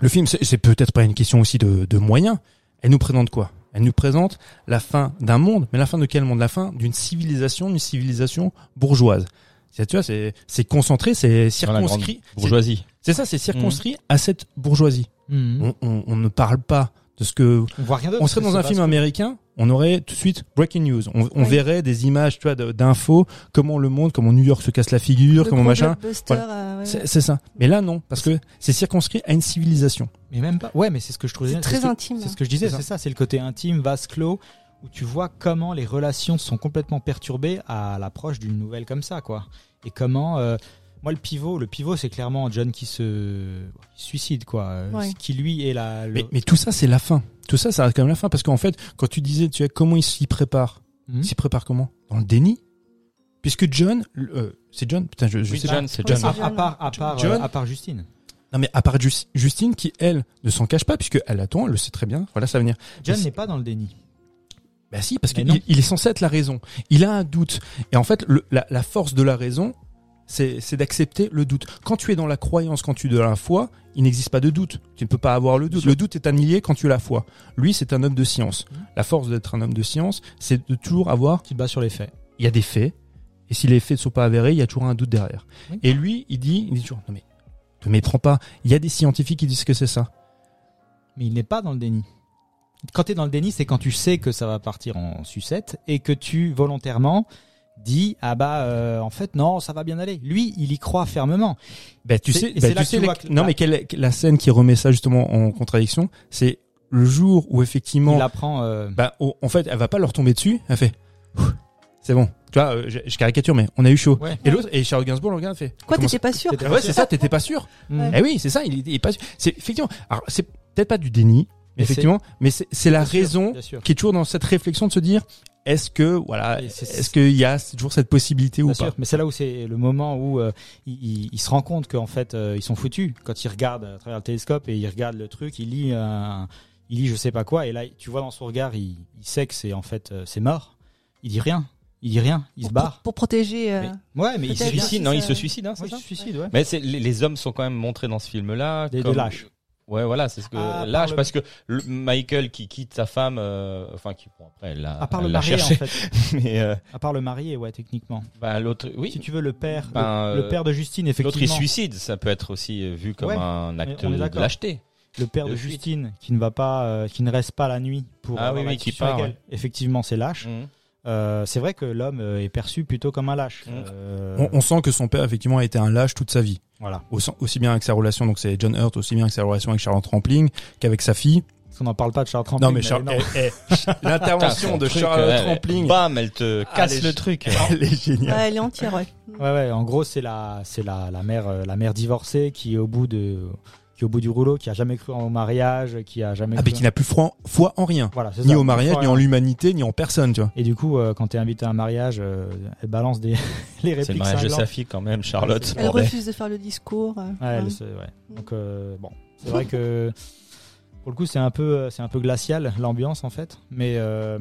Le film, c'est peut-être pas une question aussi de, de moyens. Elle nous présente quoi? Elle nous présente la fin d'un monde, mais la fin de quel monde? La fin d'une civilisation, d'une civilisation bourgeoise. C'est tu vois, c'est c'est concentré, c'est circonscrit. Bourgeoisie. C'est ça, c'est circonscrit à cette bourgeoisie. Mhm. On, on, on ne parle pas de ce que On voit rien d'autre. on serait dans un film américain, on aurait tout de suite breaking news. On, on Oui. verrait des images, tu vois, d'infos, comment le monde, comment New York se casse la figure, Le comment machin. euh, ouais, C'est ouais. c'est ça. Mais là, non, parce que c'est circonscrit à une civilisation. Mais même pas. Ouais, mais c'est ce que je trouvais. C'est très ce que- intime. C'est ce que je disais, C'est ça. c'est le côté intime, vase clos, où tu vois comment les relations sont complètement perturbées à l'approche d'une nouvelle comme ça, quoi. Et comment, euh, moi, le pivot, le pivot, c'est clairement John qui se suicide, quoi. Euh, Ouais. Ce qui lui est la. le- Mais, mais tout ça, c'est la fin. Tout ça, ça reste quand même la fin. Parce qu'en fait, quand tu disais, tu vois, comment il s'y prépare. Il s'y prépare comment? Dans le déni? Puisque John, euh, c'est John? Putain, je, je Oui, sais John, pas. c'est John. c'est à, à part, à part, John- euh, à part Justine. Non, mais à part Jus- Justine, qui, elle, ne s'en cache pas, puisque elle attend, elle le sait très bien. Voilà, ça va venir. John n'est pas dans le déni. Bah si, parce qu'il il est censé être la raison. Il a un doute. Et en fait, le- la, la force de la raison, c'est d'accepter le doute. Quand tu es dans la croyance, quand tu es dans la foi, il n'existe pas de doute. Tu ne peux pas avoir le doute. Le doute est annihilé quand tu as la foi. Lui, c'est un homme de science. Mhm. La force d'être un homme de science, c'est de toujours avoir, Tu te bats sur les faits. il y a des faits, et si les faits ne sont pas avérés, il y a toujours un doute derrière. Oui. Et lui, il dit, il dit toujours, non mais, ne méprends pas. Il y a des scientifiques qui disent que c'est ça. Mais il n'est pas dans le déni. Quand tu es dans le déni, c'est quand tu sais que ça va partir en sucette et que tu volontairement dis ah bah euh, en fait non ça va bien aller. Lui il y croit fermement. Ben, tu C'est- sais, tu que sais la- que- non, mais quelle, la scène qui remet ça justement en contradiction, c'est le jour où effectivement, Il apprend. euh, bah, au- en fait, elle va pas leur tomber dessus, elle fait, c'est bon. Tu vois, euh, je, je caricature, mais on a eu chaud. Ouais. Et l'autre, et Charles Gainsbourg le regarde, fait. Quoi, t'étais pas sûr Ouais, c'est ça, t'étais pas sûr. mm. Eh oui, c'est ça, il, est- il est pas sûr. C'est effectivement, alors c'est peut-être pas du déni, Mais effectivement, mais c'est la sûr, raison qui est toujours dans cette réflexion de se dire, est-ce que voilà, est-ce qu'il y a toujours cette possibilité ou pas sûr, mais c'est là où c'est le moment où euh, il, il- il se rend compte qu'en fait euh, ils sont foutus quand il regarde à travers le télescope et il regarde le truc, il lit un, il lit je sais pas quoi et là tu vois dans son regard il, il sait que c'est en fait euh, c'est mort. Il dit rien, il dit rien, il se barre. pour protéger. euh, Ouais, mais il Il se suicide, non, il ça- se suicide, hein, c'est Ouais, il ça se suicide, ouais. Mais les, les hommes sont quand même montrés dans ce film-là. Des, comme- des lâches. Ouais, voilà, c'est ce que part lâche le- parce que le Michael qui quitte sa femme, euh, enfin qui bon, après elle l'a, À part le elle marié cherché, en fait. mais euh, À part le marié, ouais, techniquement. bah, l'autre, oui, Si tu veux le père, Ben, le, le euh, père de Justine, l'autre il effectivement. suicide, ça peut être aussi euh, vu comme Ouais, un acte de lâcheté. Le père de. Justine qui ne va pas, euh, qui ne reste pas la nuit pour Ah oui, oui, qui part. Effectivement, c'est lâche. Mhm. Euh, c'est vrai que l'homme euh, est perçu plutôt comme un lâche. Mm. Euh, on, on sent que son père effectivement a été un lâche toute sa vie. Voilà. Aussi, aussi bien avec sa relation, donc c'est John Hurt, aussi bien avec sa relation avec Charlotte Rampling qu'avec sa fille. Parce qu'on n'en parle pas de Charles Trampling. Non mais non. eh, eh, l'intervention de truc, Charlotte Rampling, Bam, elle te casse Allez, le truc. elle est géniale. ouais, elle est entière, ouais. Ouais, ouais. En gros, c'est la, c'est la, la mère, la mère divorcée qui au bout de, qui est au bout du rouleau, qui a jamais cru au mariage, qui a jamais. Ah cru mais qui n'a plus foi, foi en rien, Voilà, ni ça. au mariage, ni en l'humanité, ni en personne, tu vois. Et du coup, euh, quand t'es invité à un mariage, euh, elle balance des les répliques. C'est le mariage de sa fille quand même, Charlotte. Elle bordel. refuse de faire le discours. euh, Ouais, ouais. elle, c'est- ouais. Donc euh, bon, c'est vrai que pour le coup, c'est un peu, c'est un peu glacial l'ambiance en fait. Mais euh,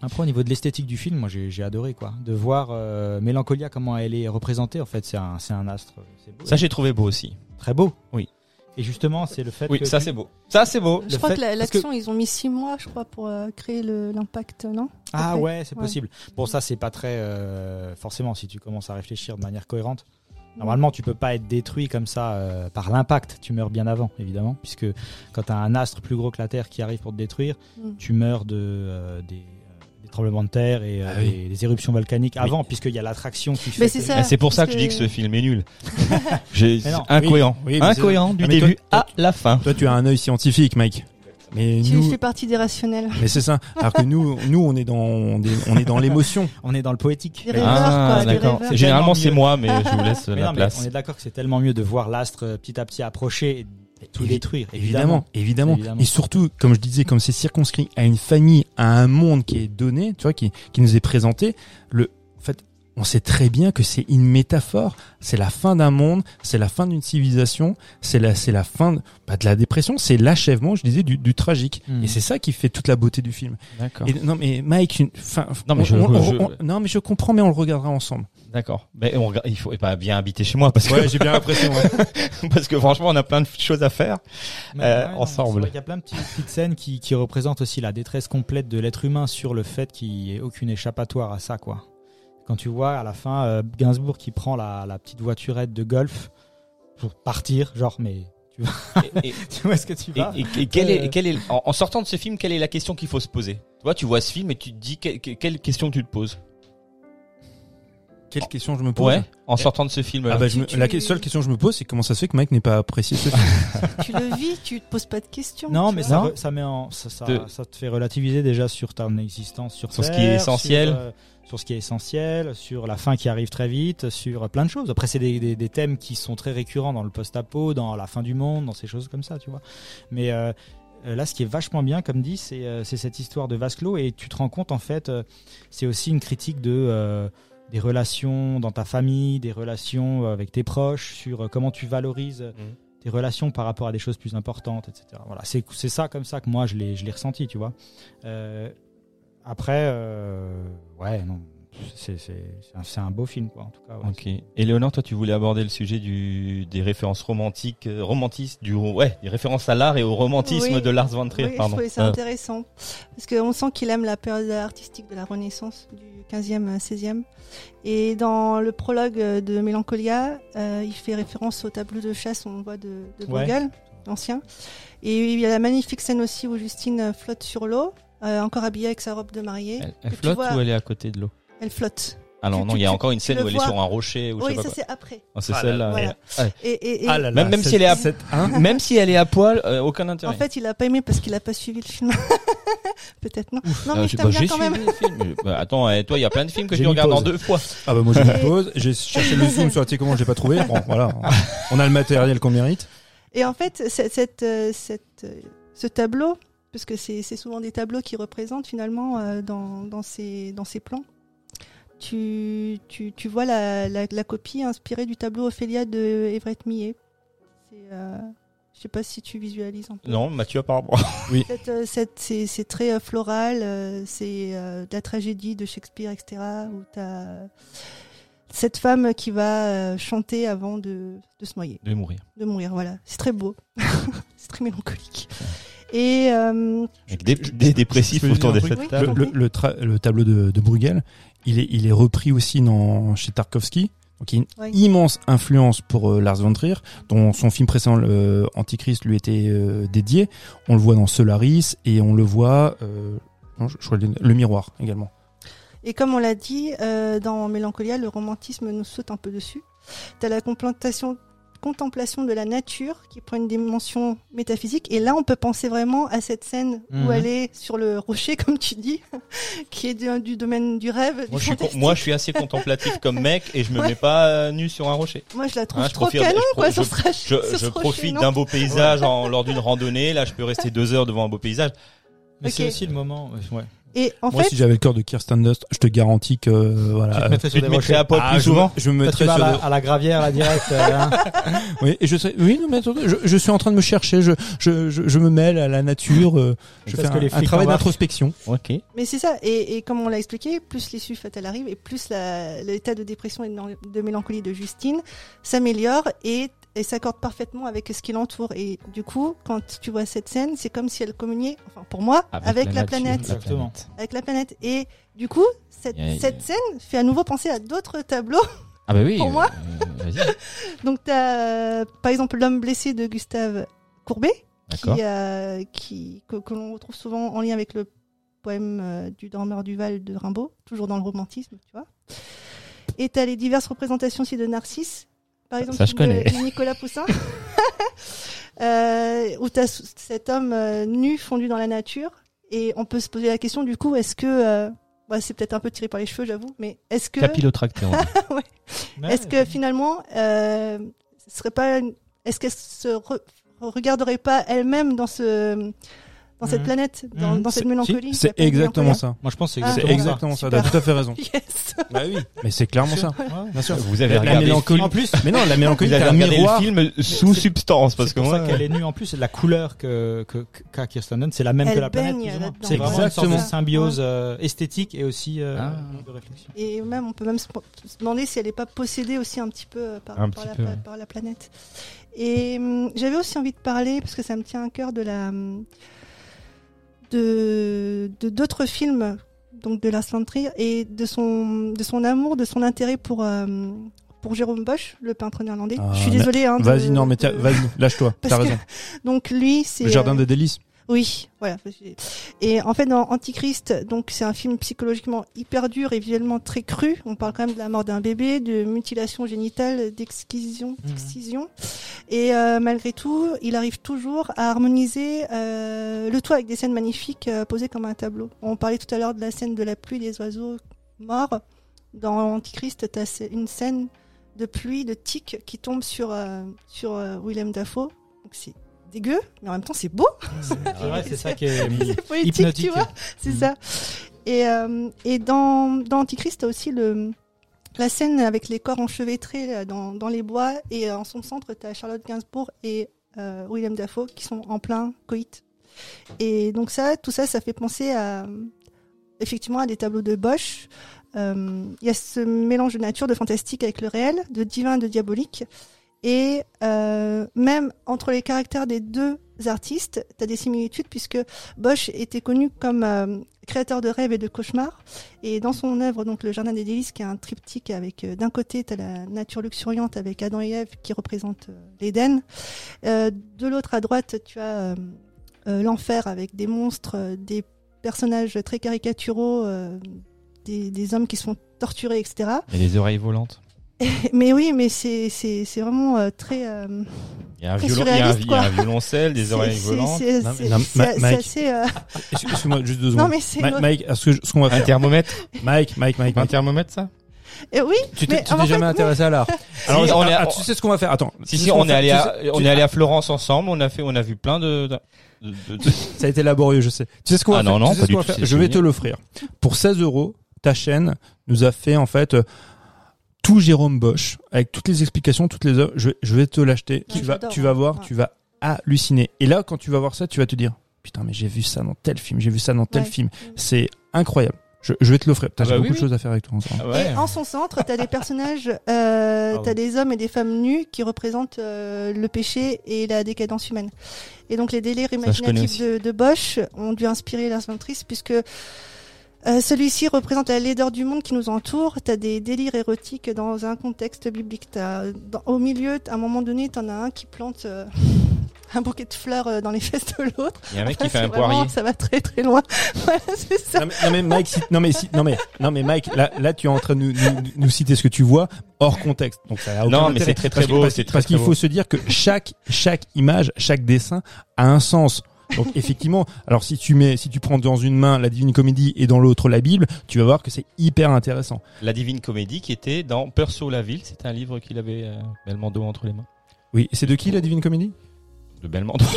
après, au niveau de l'esthétique du film, moi, j'ai adoré quoi, de voir euh, Mélancolia comment elle est représentée. En fait, c'est un, c'est un astre. Beau. Ça j'ai trouvé beau aussi. très beau. Oui. Et justement, c'est le fait Oui, que ça tu- c'est beau. Ça c'est beau. Je Le crois fait- que l'action, ils ont mis six mois, je crois, pour euh, créer l'impact, non? Ah Après. ouais, c'est Ouais. possible. Bon, ça, c'est pas très euh, forcément si tu commences à réfléchir de manière cohérente. Normalement, tu peux pas être détruit comme ça euh, par l'impact. Tu meurs bien avant, évidemment, puisque quand tu as un astre plus gros que la Terre qui arrive pour te détruire, Mm. tu meurs de des tremblements de terre et euh, Ah oui. éruptions volcaniques avant, puisqu'il y a l'attraction qui fait. Que-. Ah, c'est pour ça que je dis que ce film est nul. J'ai incohérent, Oui, oui, incohérent du Ah, toi- début toi- à la fin. Toi, tu as un œil scientifique, Mike. Mais Tu nous, fais partie des rationnels. mais c'est ça. Alors que nous, nous, on est dans, on est, on est dans l'émotion. On est dans le poétique. Rêveurs, d'accord. Généralement C'est moi, mais je vous laisse Mais la non, mais place. on est d'accord que c'est tellement mieux de voir l'astre euh, petit à petit approcher et tout Évi- détruire. Évidemment, évidemment, Évidemment. Et surtout, comme je disais, comme c'est circonscrit à une famille, à un monde qui est donné, tu vois, qui, qui nous est présenté, le, on sait très bien que c'est une métaphore. C'est la fin d'un monde, c'est la fin d'une civilisation, c'est la, c'est la fin de, pas de la dépression, c'est l'achèvement, je disais, du, du tragique. Hmm. Et c'est ça qui fait toute la beauté du film. D'accord. Et, non mais Mike, une, fin, Non, mais on- je- on- je- on- non mais je comprends, mais on le regardera ensemble. D'accord. Mais on regarde, il faut et pas bien habiter chez moi parce que j'ai bien l'impression. parce que franchement on a plein de choses à faire. Mais Euh, ouais, ensemble. qu'il y a plein de petites, petites scènes qui, qui représentent aussi la détresse complète de l'être humain sur le fait qu'il n'y ait aucune échappatoire à ça, quoi. Quand tu vois à la fin euh, Gainsbourg qui prend la, la petite voiturette de golf pour partir, genre, mais tu vois, Et, et- tu vois ce que tu vas et- et quelle est, Euh. est, en, en sortant de ce film, quelle est la question qu'il faut se poser? Tu vois, tu vois ce film et tu te dis que- que- quelle question tu te poses? Quelle question je me pose Ouais. En sortant de ce film. Ah bah, je Tu- me- tu- la que- seule question que je me pose, c'est comment ça se fait que Mike n'ait pas apprécié ce film. tu le vis, tu te poses pas de questions. Non, tu mais vois. ça, re- ça met en, ça, ça, De- ça te fait relativiser déjà sur ton existence sur, Sur ce qui est essentiel. sur, euh, sur ce qui est essentiel, sur la fin qui arrive très vite, sur plein de choses. Après, c'est des, des, des thèmes qui sont très récurrents dans le post-apo, dans la fin du monde, dans ces choses comme ça, tu vois. Mais euh, euh, là, ce qui est vachement bien, comme dit, c'est euh, c'est cette histoire de vase clos et tu te rends compte, en fait, euh, c'est aussi une critique de euh, des relations dans ta famille, des relations euh, avec tes proches, sur euh, comment tu valorises euh, tes relations par rapport à des choses plus importantes, etc. Voilà, c'est ça comme ça que moi je l'ai je l'ai ressenti, tu vois. Euh, après, euh, ouais, non, c'est un, beau film, quoi, en tout cas. ouais. Ok. Et Léonore, toi, tu voulais aborder le sujet du des références romantiques, euh, romantistes, du ouais, des références à l'art et au romantisme Oui. de Lars von Trier. Oui, je pardon. trouvais ça Euh, intéressant. Parce qu'on sent qu'il aime la période artistique de la Renaissance, du 15e à 16e. Et dans le prologue de Mélancolia, euh, il fait référence au tableau de chasse, on voit de, de Ouais. Bruegel, l'ancien. Et il y a la magnifique scène aussi où Justine flotte sur l'eau, euh, encore habillée avec sa robe de mariée. elle, flotte vois- ou elle est à côté de l'eau? Elle flotte. Ah non, Tu- non, il y a encore une scène où elle est sur un rocher ou je Oui, sais pas ça c'est après. Ah, c'est Ah là celle-là. là. Voilà. Ouais. Et, et, et- Ah là là, Même- même si elle est à- cette- hein Même si elle est à poil, euh, aucun intérêt. en fait, il a pas aimé parce qu'il a pas suivi le film. Peut-être non. Non, Euh, mais je- je t'aime bien quand même. suivi le film. Bah, attends, eh, toi, il y a plein de films que J'ai tu regardes en deux fois. Ah bah moi j'ai mis pause, j'ai cherché le zoom sur la télécommande, j'ai pas trouvé. Bon voilà, on a le matériel qu'on mérite. Et en fait, cette, cette, euh, cette, euh, ce tableau, parce que c'est souvent des tableaux qui représentent finalement dans, dans, ces, dans ces plans, tu, tu, tu vois la, la, la copie inspirée du tableau Ophélia de Everett Millet. C'est, euh, je sais pas si tu visualises un peu. Non, Mathieu apparemment. Cette, euh, cette- c'est c'est très euh, floral, euh, c'est euh, de la tragédie de Shakespeare, etc. Où t'as cette femme qui va euh, chanter avant de, de se noyer De mourir. de mourir. Voilà, c'est très beau, c'est très mélancolique. Et euh, Avec des, des dépressifs autour de cette Oui, table. Le, le, le, tra- le tableau de, de Bruegel, il est, il est repris aussi dans, chez Tarkovsky. Donc il y a une Ouais. immense influence pour euh, Lars von Trier, dont son film précédent, le Antichrist, lui était euh, dédié. On le voit dans Solaris et on le voit, euh, non, je, je crois le, le miroir également. Et comme on l'a dit, euh, dans Mélancolia, le romantisme nous saute un peu dessus. T'as la contemplation, contemplation de la nature qui prend une dimension métaphysique. Et là, on peut penser vraiment à cette scène Mhm. où elle est sur le rocher, comme tu dis, qui est du, du domaine du rêve. Moi du je, suis, con- fantastique. moi, je suis assez contemplatif comme mec et je me Ouais. mets pas euh, nu sur un rocher. Moi, je la trouve je trop profite- canon, je quoi, pro- sur ce rocher- Je, sur ce profite d'un beau paysage en, lors d'une randonnée. Là, je peux rester deux heures devant un beau paysage. Mais c'est aussi le moment. ouais. Et en Moi, fait, si j'avais le cœur de Kirsten Dunst, je te garantis que euh, Tu voilà. te mettrais Tu sur te des mettrais rochers. à poil Ah, plus je, souvent. je me mettrais sur à de- la, à la gravière, là, direct. euh, hein. Oui, et je oui, non, mais attendez, je, je suis en train de me chercher, je, je, je, je me mêle à la nature, euh, je fais un, un travail d'introspection. Ok. Mais c'est ça, et, et comme on l'a expliqué, plus l'issue fatale arrive, et plus la- l'état de dépression et de, de mélancolie de Justine s'améliore et, et s'accorde parfaitement avec ce qui l'entoure. Et du coup, quand tu vois cette scène, c'est comme si elle communiait, enfin pour moi, avec, la, planète, la Exactement. planète. avec la planète. Et du coup, cette, a- a- cette scène fait à nouveau penser à d'autres tableaux. Ah bah oui. Pour moi euh, Vas-y. Donc t'as, euh, par exemple, l'homme blessé de Gustave Courbet, qui, euh, qui que, que l'on retrouve souvent en lien avec le poème euh, du dormeur du Val de Rimbaud, toujours dans le romantisme, tu vois. Et t'as les diverses représentations aussi de Narcisse, par exemple Ça, je de- connais. de Nicolas Poussin, euh, où t'as s- cet homme euh, nu fondu dans la nature, et on peut se poser la question du coup, est-ce que euh, bah, c'est peut-être un peu tiré par les cheveux, j'avoue, mais est-ce que Capillotracté, est-ce que finalement, euh, ce serait pas, est-ce qu'elle se re- regarderait pas elle-même dans ce dans cette Mhm. planète, dans, dans cette C'est- mélancolie. C'est exactement mélancolique. ça. Moi, je pense que c'est Ah, C'est exactement, exactement ça. T'as tout à fait raison. Yes. Bah oui. Mais c'est clairement ça. Ouais. Bien sûr. Vous avez La regardé mélancolie. En plus, Mais non, la mélancolie, Vous avez c'est un regardé miroir. le film sous c'est- substance parce c'est que pour moi. ça qu'elle est nue. En plus, c'est la couleur que que qu'a Kirsten Dunst, c'est la même Elle que la planète. C'est vraiment une sorte de symbiose euh, esthétique et aussi euh, Ah. de réflexion. Et même, on peut même se demander si elle n'est pas possédée aussi un petit peu euh, par, Un par petit la, peu, pla- ouais. par la planète. Et hum, j'avais aussi envie de parler, parce que ça me tient à cœur, de la de de- d'autres films, donc de von Trier, et de son de son amour, de son intérêt pour euh, pour Jérôme Bosch, le peintre néerlandais. Ah, Je suis désolée. Hein, Vas-y, non, mais tiens, de- vas-y, lâche-toi. T'as que- raison. Donc lui, c'est Le jardin euh, des délices. Oui, voilà. Et en fait, dans Antichrist, donc c'est un film psychologiquement hyper dur et visuellement très cru. On parle quand même de la mort d'un bébé, de mutilation génitale, d'excision, d'excision. Et euh, malgré tout, il arrive toujours à harmoniser euh, le tout avec des scènes magnifiques euh, posées comme un tableau. On parlait tout à l'heure de la scène de la pluie des oiseaux morts. Dans Antichrist, tu as une scène de pluie, de tic qui tombe sur sur Willem Dafoe. Donc c'est dégueu, mais en même temps c'est beau. C'est ça qui est poétique, hypnotique. tu vois. C'est Mhm. ça. Et, euh, et dans, dans Antichrist, t'as aussi le, la scène avec les corps enchevêtrés là, dans, dans les bois. Et euh, en son centre, t'as Charlotte Gainsbourg et euh, William Dafoe qui sont en plein coït. Et donc ça, tout ça, ça fait penser à effectivement à des tableaux de Bosch. Euh, Il y a ce mélange de nature, de fantastique avec le réel, de divin, de diabolique. Et euh, même entre les caractères des deux artistes, tu as des similitudes puisque Bosch était connu comme euh, créateur de rêves et de cauchemars. Et dans son œuvre, donc Le Jardin des délices, qui est un triptyque avec euh, d'un côté, as la nature luxuriante avec Adam et Ève qui représente l'Éden. De l'autre, à droite, tu as l'enfer avec des monstres, des personnages très caricaturaux, des, des hommes qui sont torturés, etc. A les oreilles volantes. mais oui, mais c'est c'est c'est vraiment euh, très euh, Il y a un, Très violon, il y a un, surréaliste, il y a un quoi. violoncelle, des oreilles volantes. c'est- Non, mais- c'est- non, c'est- Ma- c'est Mike. assez, euh, Excuse- Excuse-moi, juste deux Non, secondes. mais c'est Ma- une autre- Mike, est-ce que je- ce qu'on va Un faire thermomètre Mike, Mike, Mike, Un Mike. thermomètre, ça? Eh oui, Tu Mais t'es tu en t'es fait, jamais non. intéressé à l'art. Si, Alors, on ah, est- ah, tu sais ce qu'on va faire? Attends. Si, tu sais si, ce qu'on on va est allé faire à, Tu sais- on tu- est allé à Florence ensemble, on a fait, on a vu plein de, de, de- de- Ça a été laborieux, je sais. Tu sais ce qu'on va Ah faire? non, non, Tu sais pas ce du qu'on va tout, faire? c'est Je vais te génial. l'offrir. Pour 16 euros, ta chaîne nous a fait en fait euh, tout Jérôme Bosch avec toutes les explications, toutes les œuvres. Je, je vais te l'acheter. Ouais, Tu vas, tu vas hein. voir, Ouais. tu vas halluciner. Et là, quand tu vas voir ça, tu vas te dire putain, mais j'ai vu ça dans tel film, j'ai vu ça dans tel Ouais. film. C'est incroyable. Je, je vais te l'offrir. Putain, Ah bah beaucoup oui, de choses à faire avec toi. Ah ouais. Et en son centre, tu as des personnages, euh, Pardon. tu as des hommes et des femmes nus qui représentent euh, le péché et la décadence humaine. Et donc les délires imaginatifs de, de Bosch ont dû inspirer Lars von Trier puisque euh, celui-ci représente la laideur du monde qui nous entoure. Tu as des délires érotiques dans un contexte biblique. T'as- dans- au milieu, à un moment donné, tu en as un qui plante euh, un bouquet de fleurs euh, dans les fesses de l'autre. Il y a un mec qui fait un vraiment- poirier. Ça va très très loin. voilà, c'est ça. Non mais, non mais Mike, si- non mais si- non mais non mais Mike, là là tu es en train de nous, nous, nous citer ce que tu vois hors contexte. Donc ça a aucun Non, mais c'est très, très Parce que- beau, Parce, c'est très, parce très qu'il beau. faut se dire que chaque chaque image, chaque dessin a un sens. Donc effectivement, alors si tu mets si tu prends dans une main la Divine Comédie et dans l'autre la Bible, tu vas voir que c'est hyper intéressant. La Divine Comédie qui était dans Peur sur la ville. C'était un livre qu'il avait euh, Belmondo entre les mains. Oui, c'est de qui la Divine Comédie? De Belmondo.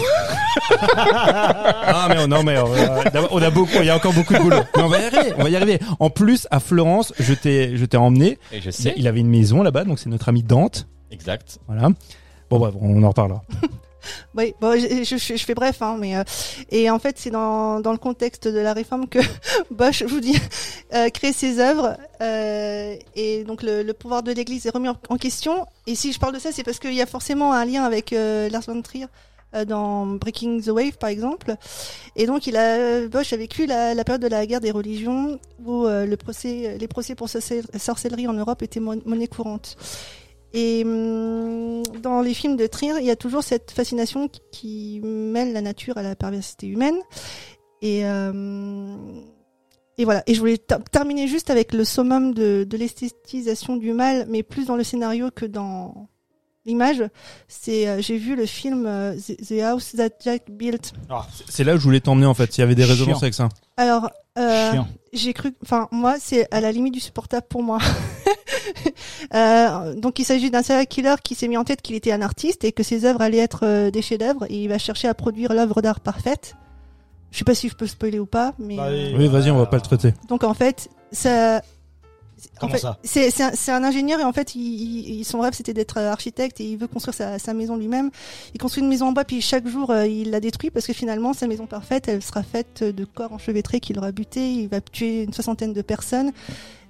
Ah mais on- non mais on, a- on a beaucoup, il y a encore beaucoup de boulot. Mais on va y arriver, on va y arriver. En plus à Florence, je t'ai je t'ai emmené. Et je sais. il avait une maison là-bas, donc c'est notre ami Dante. Exact. Voilà. Bon bref, on en reparlera. Oui, je, fais bref, hein, mais euh, et en fait c'est dans, le contexte de la réforme que Bosch, je vous dis, euh, crée ses œuvres euh, et donc le, pouvoir de l'Église est remis en, question. Et si je parle de ça, c'est parce qu'il y a forcément un lien avec Lars von Trier dans Breaking the Wave par exemple. Et donc il a Bosch a vécu la, période de la guerre des religions où les procès pour sorcel- sorcellerie en Europe étaient mon- monnaie courante. Et hum, dans les films de Trier, il y a toujours cette fascination qui, mêle la nature à la perversité humaine. Et, euh, et voilà. Et je voulais ter- terminer juste avec le summum de, de l'esthétisation du mal, mais plus dans le scénario que dans l'image. C'est, euh, j'ai vu le film euh, The, House That Jack Built. C'est là où je voulais t'emmener en fait, s'il y avait des résonances avec ça. Alors, euh, j'ai cru, enfin moi c'est à la limite du supportable pour moi. Euh, donc il s'agit d'un serial killer qui s'est mis en tête qu'il était un artiste et que ses œuvres allaient être euh, des chefs-d'œuvre et il va chercher à produire l'œuvre d'art parfaite. je sais pas si je peux spoiler ou pas, mais Bah, euh, Oui, vas-y, on va pas le traiter. donc en fait, ça. En Comment fait, ça c'est, c'est, un, ingénieur et en fait, il, il- son rêve c'était d'être architecte et il veut construire sa, sa maison lui-même. Il construit une maison en bois puis chaque jour euh, il la détruit parce que finalement sa maison parfaite elle sera faite de corps enchevêtrés qu'il aura buté. Il va tuer une soixantaine de personnes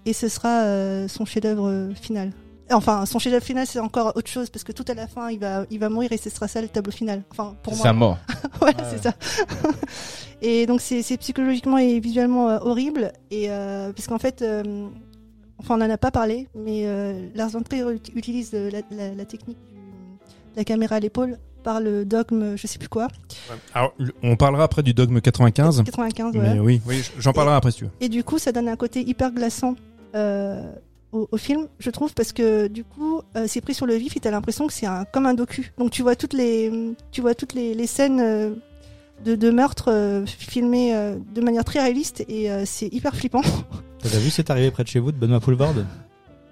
et ce sera euh, son chef-d'œuvre euh, final. Enfin, son chef-d'œuvre final c'est encore autre chose parce que tout à la fin il va, il va mourir et ce sera ça le tableau final. Enfin, pour C'est moi. sa mort. voilà, Ouais. c'est ça. et donc c'est c'est psychologiquement et visuellement euh, horrible et euh, parce qu'en fait, euh, enfin on n'en a pas parlé, mais euh, Lars von Trier ut- utilise euh, la, la- la technique de la caméra à l'épaule par le dogme, je sais plus quoi, Alors, on parlera après du dogme 95. 95. voilà. Mais oui, oui, j'en parlerai après si tu veux. Et du coup, ça donne un côté hyper glaçant au, au film, je trouve, parce que du coup, euh, c'est pris sur le vif et t'as l'impression que c'est un, comme un docu. Donc tu vois toutes les, tu vois toutes les, les scènes euh, de, de meurtre euh, filmées euh, de manière très réaliste et euh, c'est hyper flippant. T'as vu c'est arrivé près de chez vous de Benoît Poulvorde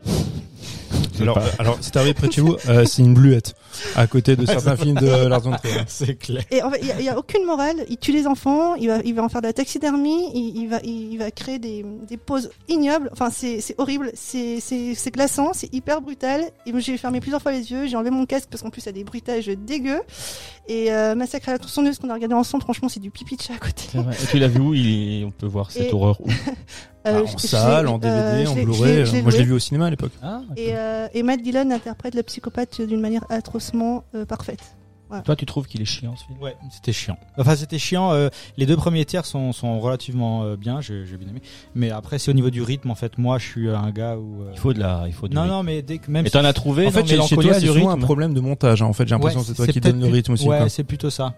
Alors, alors c'est arrivé près de chez vous, euh, c'est une bluette à côté de certains films de Lars von Trier. C'est clair. Et en fait, il y a- il y, a aucune morale. Il tue les enfants, il va, il va en faire de la taxidermie, il, il va, il, va créer des, des poses ignobles. Enfin, c'est c'est horrible, c'est c'est- c'est glaçant, c'est hyper brutal. Et moi, j'ai fermé plusieurs fois les yeux, j'ai enlevé mon casque parce qu'en plus, il y a des bruitages dégueux. Et euh, Massacre à la tronçonneuse qu'on a regardé ensemble, franchement, c'est du pipi de chat à côté. Et tu l'as vu où? Il est- On peut voir cette Et- horreur où? Euh, Ah, en salle, en DVD, euh, en Blu-ray. Moi, je l'ai vu au cinéma à l'époque. Ah, Et, euh, et Matt Dillon interprète le psychopathe d'une manière atrocement euh, Toi, tu trouves qu'il est chiant ce film Ouais, c'était chiant. Enfin, c'était chiant. euh, les deux premiers tiers sont, sont relativement euh, bien, j'ai j'ai bien aimé. Mais après, c'est au niveau du rythme. En fait, moi, je suis un gars où. euh, Il faut de la, il faut du Non, rythme. non, mais dès que même. Mais t'en as trouvé En fait, chez, toi, c'est du souvent un problème de montage. hein. En fait, j'ai l'impression Ouais, que c'est toi qui donne le rythme aussi. Ouais, c'est plutôt ça.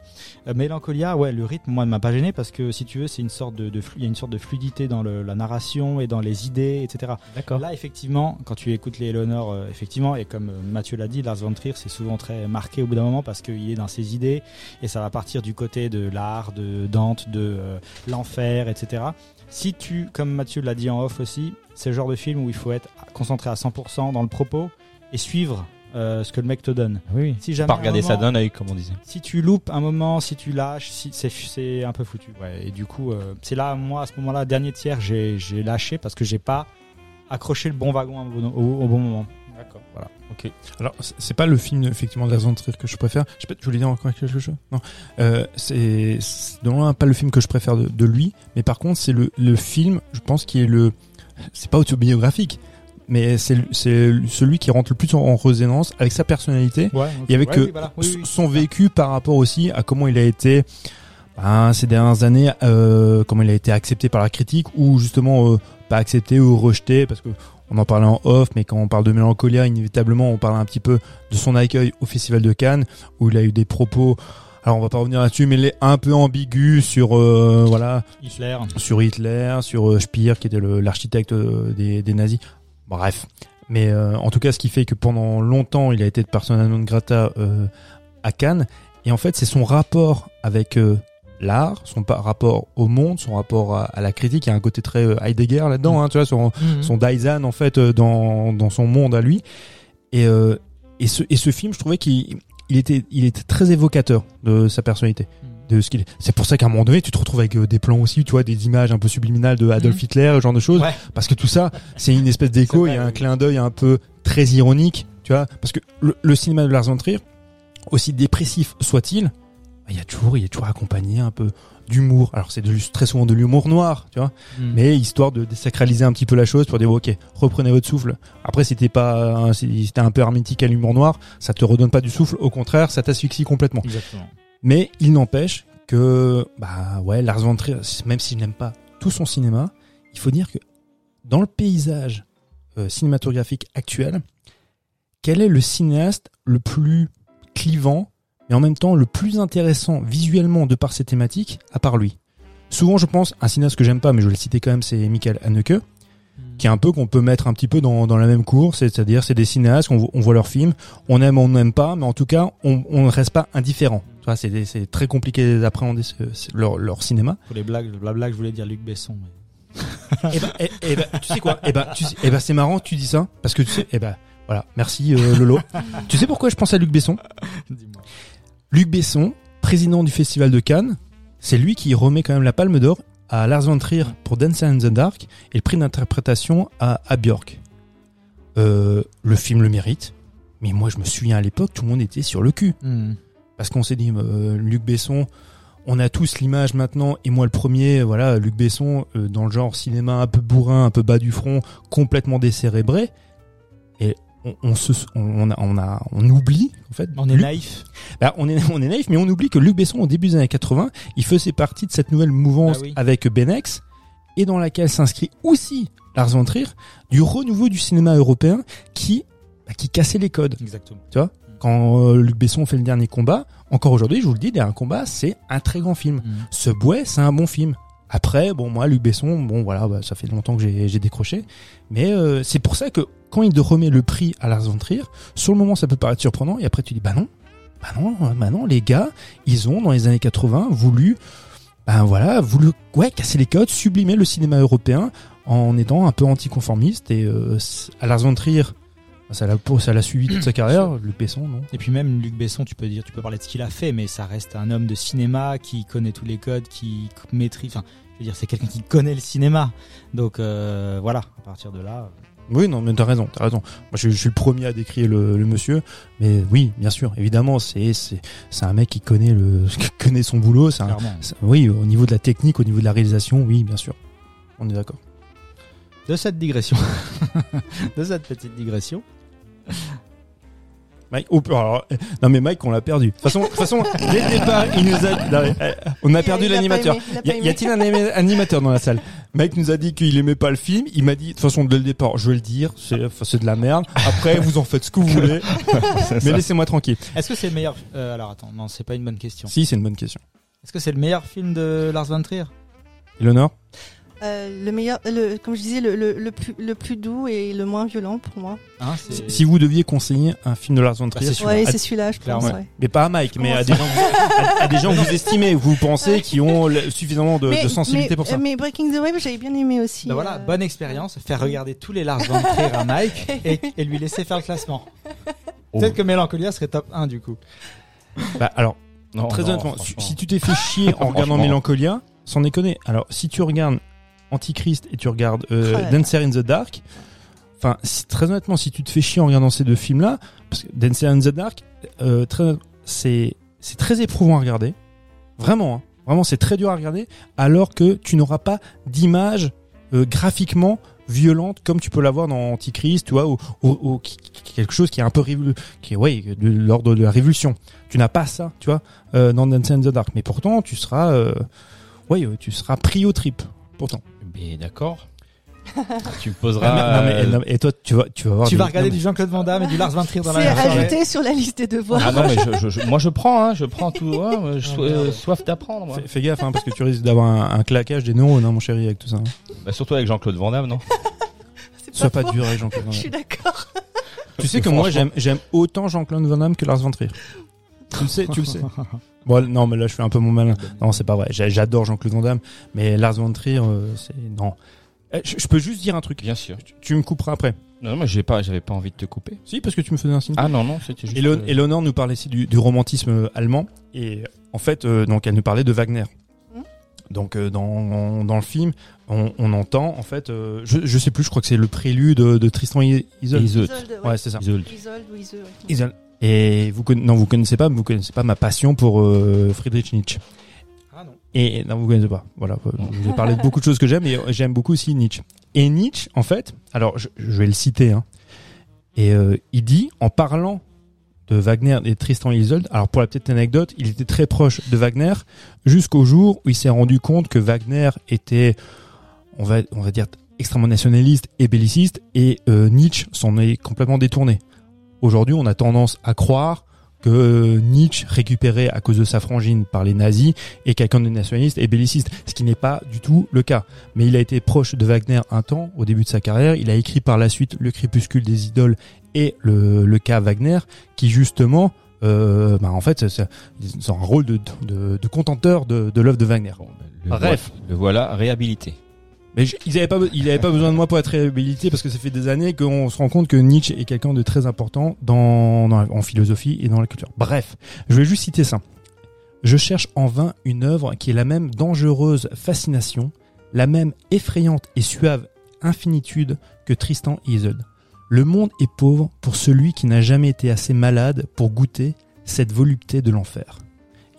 Euh, Mélancolia, ouais, le rythme, moi, ne m'a pas gêné parce que si tu veux, c'est une sorte de, il y a une sorte de fluidité dans le- la narration et dans les idées, etc. D'accord. Là, effectivement, quand tu écoutes les Eleanor, euh, effectivement, et comme Mathieu l'a dit, Lars von Trier, c'est souvent très marqué au bout d'un moment parce qu'il est dans ses idées et ça va partir du côté de l'art, de Dante, de euh, l'enfer, etc. Si tu, comme Mathieu l'a dit en off aussi, c'est le genre de film où il faut être concentré à 100% dans le propos et suivre euh, ce que le mec te donne. Oui. Si jamais Pas regarder ça d'un œil, comme on disait. si tu loupes un moment, si tu lâches, si, c'est, un peu foutu. Ouais. Et du coup, euh, c'est là, moi, à ce moment-là, dernier tiers, j'ai, lâché parce que j'ai pas accroché le bon wagon au, bon- au- au bon moment. D'accord. Voilà. Ok. Alors, c'est- pas le film effectivement de von Trier que je préfère. Je pas, tu voulais dire encore quelque chose? Non. Euh, c'est loin pas le film que je préfère de, de lui, mais par contre, c'est le, le film, je pense, qui est le. C'est pas autobiographique, mais c'est celui qui rentre le plus en, en résonance avec sa personnalité Ouais. et avec Ouais, euh, oui, voilà. Oui, s- oui. son vécu par rapport aussi à comment il a été ben, ces dernières années, euh, comment il a été accepté par la critique ou justement euh, pas accepté ou rejeté parce que on en parlait en off, mais quand on parle de Mélancolia, inévitablement on parle un petit peu de son accueil au Festival de Cannes où il a eu des propos. Alors on va pas revenir là-dessus, mais il est un peu ambigu sur euh, voilà Hitler. sur Hitler, sur euh, Speer qui était l'architecte euh, des, des nazis. Bref. Mais euh, en tout cas, ce qui fait que pendant longtemps, il a été de persona non grata euh, à Cannes. Et en fait, c'est son rapport avec euh, l'art, son rapport au monde, son rapport à, à la critique. Il y a un côté très euh, Heidegger là-dedans, hein, tu vois, son, son Daizan en fait euh, dans, dans son monde à lui. Et, euh, et, ce, et ce film, je trouvais qu'il il était, il était très évocateur de sa personnalité de ce qu'il est. C'est pour ça qu'à un moment donné, tu te retrouves avec des plans aussi, tu vois, des images un peu subliminales de Adolf Mhm. Hitler, ce genre de choses. Ouais. Parce que tout ça, c'est une espèce d'écho, il y a un clin d'œil un peu très ironique, tu vois. Parce que le, le cinéma de Lars von Trier, aussi dépressif soit-il, il y a toujours, il est toujours accompagné un peu d'humour. Alors c'est de- très souvent de l'humour noir, tu vois, Mm. mais histoire de désacraliser un petit peu la chose pour dire ok, reprenez votre souffle. Après, si t'es pas, un- si t'es un peu hermétique à l'humour noir, ça te redonne pas du souffle. Au contraire, ça t'asphyxie complètement. Exactement. Mais il n'empêche que, bah ouais, Lars von Trier, même si je n'aime pas tout son cinéma, il faut dire que dans le paysage euh, cinématographique actuel, quel est le cinéaste le plus clivant, mais en même temps le plus intéressant visuellement de par ses thématiques, à part lui Souvent, je pense, un cinéaste que j'aime pas, mais je vais le citer quand même, c'est Michael Haneke, qui est un peu qu'on peut mettre un petit peu dans, dans la même cour, c'est-à-dire c'est des cinéastes, on, on voit leurs films, on aime, on n'aime pas, mais en tout cas, on, on ne reste pas indifférent. C'est très compliqué d'appréhender leur, leur cinéma. Pour les blagues, le blabla, je voulais dire Luc Besson. mais- et ben, tu sais quoi? Eh ben, tu sais- c'est marrant tu dis ça parce que tu sais, eh ben, voilà, merci euh, Lolo. tu sais pourquoi je pense à Luc Besson? Luc Besson, président du Festival de Cannes, c'est lui qui remet quand même la Palme d'Or à Lars von Trier pour Dance in the Dark et le prix d'interprétation à, à Björk. Euh, le film le mérite, mais moi je me souviens à l'époque, tout le monde était sur le cul. Hmm. Parce qu'on s'est dit, euh, Luc Besson, on a tous l'image maintenant, et moi le premier, voilà, Luc Besson, euh, dans le genre cinéma un peu bourrin, un peu bas du front, complètement décérébré. On, on se, on, a, on, a, on oublie, en fait. On est Luc- naïf. bah, on, est, on est naïf, mais on oublie que Luc Besson, au début des années 80, il faisait partie de cette nouvelle mouvance Ah oui. avec Benex, et dans laquelle s'inscrit aussi Lars von Trier, du renouveau du cinéma européen qui, bah, qui cassait les codes. Exactement. Quand euh, Luc Besson fait le dernier combat, encore aujourd'hui, je vous le dis, dernier combat, c'est un très grand film. Hmm. Ce bouet, c'est un bon film. Après, bon, moi, Luc Besson, bon, voilà, bah, ça fait longtemps que j'ai j'ai décroché. Mais euh, c'est pour ça que quand il te remet le prix à Lars von Trier, sur le moment, ça peut paraître surprenant. Et après, tu dis, bah non, bah non, bah non, les gars, ils ont, dans les années 80, voulu, ben voilà, voulu, ouais, casser les codes, sublimer le cinéma européen en étant un peu anticonformiste. Et euh, à Lars von Trier, ça l'a ça l'a suivi toute sa carrière. Luc Besson, non Et puis même Luc Besson, tu peux dire, tu peux parler de ce qu'il a fait, mais ça reste un homme de cinéma qui connaît tous les codes, qui maîtrise. Enfin, je veux dire, c'est quelqu'un qui connaît le cinéma. Donc euh, voilà, à partir de là. Oui, non, mais t'as raison, t'as raison. Moi, je, je suis le premier à décrire le, le monsieur, mais oui, bien sûr, évidemment, c'est c'est c'est un mec qui connaît le qui connaît son boulot. C'est un- oui, au niveau de la technique, au niveau de la réalisation, oui, bien sûr, on est d'accord. De cette digression, de cette petite digression, Mike, oh, alors, euh, non mais Mike, on l'a perdu. De toute façon, de toute façon, dès le départ, il nous a, non, euh, on a perdu l'animateur. Y, a-t-il un animateur dans la salle? Mike nous a dit qu'il aimait pas le film. Il m'a dit, de toute façon, dès le départ, je vais le dire, c'est, enfin, c'est de la merde. Après, vous en faites ce que vous voulez, mais laissez-moi tranquille. est-ce que c'est le meilleur euh, Alors attends, non, c'est pas une bonne question. Si, c'est une bonne question. Est-ce que c'est le meilleur film de Lars von Trier? Eleonore Euh, le meilleur, le, comme je disais, le, le, le plus, le plus doux et le moins violent pour moi. Hein, Si, vous deviez conseiller un film de Lars von Trier, c'est celui-là. Ouais, c'est celui-là, je pense. Ouais. mais pas à Mike, mais à des gens, que vous- à, à des gens que vous estimez, vous pensez, qui ont suffisamment de, mais, de sensibilité mais, pour ça. euh, Mais Breaking the Wave, j'avais bien aimé aussi. Ben voilà, euh, bonne expérience, faire regarder tous les Lars von Trier à Mike et, et lui laisser faire le classement. Oh. Peut-être que Mélancolia serait top 1 du coup. Bah, alors, Non, très non, honnêtement, si, tu t'es fait chier en regardant. Mélancolia, sans déconner. Alors, si tu regardes Antichrist et tu regardes euh, Oh. Dancer in the Dark, enfin, si- très honnêtement, si tu te fais chier en regardant ces deux films-là, parce que Dancer in the Dark, euh, c'est c'est très éprouvant à regarder, vraiment, hein. vraiment, c'est très dur à regarder, alors que tu n'auras pas d'image euh, graphiquement violente comme tu peux l'avoir dans Antichrist, tu vois, ou, quelque chose qui est un peu révolu- qui est ouais de l'ordre de la révolution. Tu n'as pas ça, tu vois, euh, dans Dancer in the Dark, mais pourtant tu seras, euh, ouais, euh, tu seras pris au trip. Pourtant. Mais d'accord. tu me Ah, poseras. non, mais, euh, non, mais- et toi, tu vas, tu vas voir. tu des- vas regarder non, du Jean-Claude Van Damme et du Lars von Trier dans la C'est même soirée. ajouté sur la liste des devoirs. Ah non, mais je, je- je- moi je prends, hein, je prends tout. ouais, je- Ah, euh, soif d'apprendre. moi. Fais, fais gaffe, hein, parce que tu risques d'avoir un, un claquage des neurones, hein, mon chéri, avec tout ça. hein. Bah, surtout avec Jean-Claude Van Damme, non Sois pas faux. dur avec Jean-Claude Van Je suis d'accord. Tu sais que moi, j'aime, j'aime autant Jean-Claude Van Damme que Lars von Trier. Tu le sais, tu le sais. Bon, non, mais là, je fais un peu mon malin. Non, c'est pas vrai. J'a- J'adore Jean-Claude Van Damme, mais Lars von Trier, euh, c'est non. Eh, Je, je peux juste dire un truc. Bien sûr. Tu, tu me couperas après. Non, moi j'ai pas, j'avais pas envie de te couper. Si, parce que tu me faisais un signe. Ah non, non, c'était juste. Élon- euh, Éléonore nous parlait ici du, du romantisme euh, allemand et en fait euh, donc elle nous parlait de Wagner. Mhm. Donc euh, dans, dans le film on, on entend en fait euh, je, je sais plus je crois que c'est le prélude de, de Tristan Isolde. Isolde. Isolde, Ouais c'est ça. Isolde. Isolde ou Isolde. Isolde. Et vous non vous connaissez pas vous connaissez pas ma passion pour euh, Friedrich Nietzsche. Ah non. Et non, vous connaissez pas. Voilà, je vous ai parlé de beaucoup de choses que j'aime, et j'aime beaucoup aussi Nietzsche. Et Nietzsche, en fait, alors je, je vais le citer, hein, et euh, il dit, en parlant de Wagner et Tristan Isolde, alors pour la petite anecdote, il était très proche de Wagner jusqu'au jour où il s'est rendu compte que Wagner était, on va, on va dire, extrêmement nationaliste et belliciste, et euh, Nietzsche s'en est complètement détourné. Aujourd'hui, on a tendance à croire que Nietzsche, récupéré à cause de sa frangine par les nazis, est quelqu'un de nationaliste et belliciste, ce qui n'est pas du tout le cas. Mais il a été proche de Wagner un temps, au début de sa carrière. Il a écrit par la suite Le crépuscule des idoles et le, le cas Wagner, qui justement, euh, bah en fait, ont un rôle de, de, de contenteur de, de l'œuvre de Wagner. Bon, le, Bref. voilà, le voilà réhabilité. Mais je- ils avaient pas, be- il avait pas besoin de moi pour être réhabilité parce que ça fait des années qu'on se rend compte que Nietzsche est quelqu'un de très important dans, dans en philosophie et dans la culture. Bref, je vais juste citer ça. Je cherche en vain une œuvre qui est la même dangereuse fascination, la même effrayante et suave infinitude que Tristan et Isolde. Le monde est pauvre pour celui qui n'a jamais été assez malade pour goûter cette volupté de l'enfer.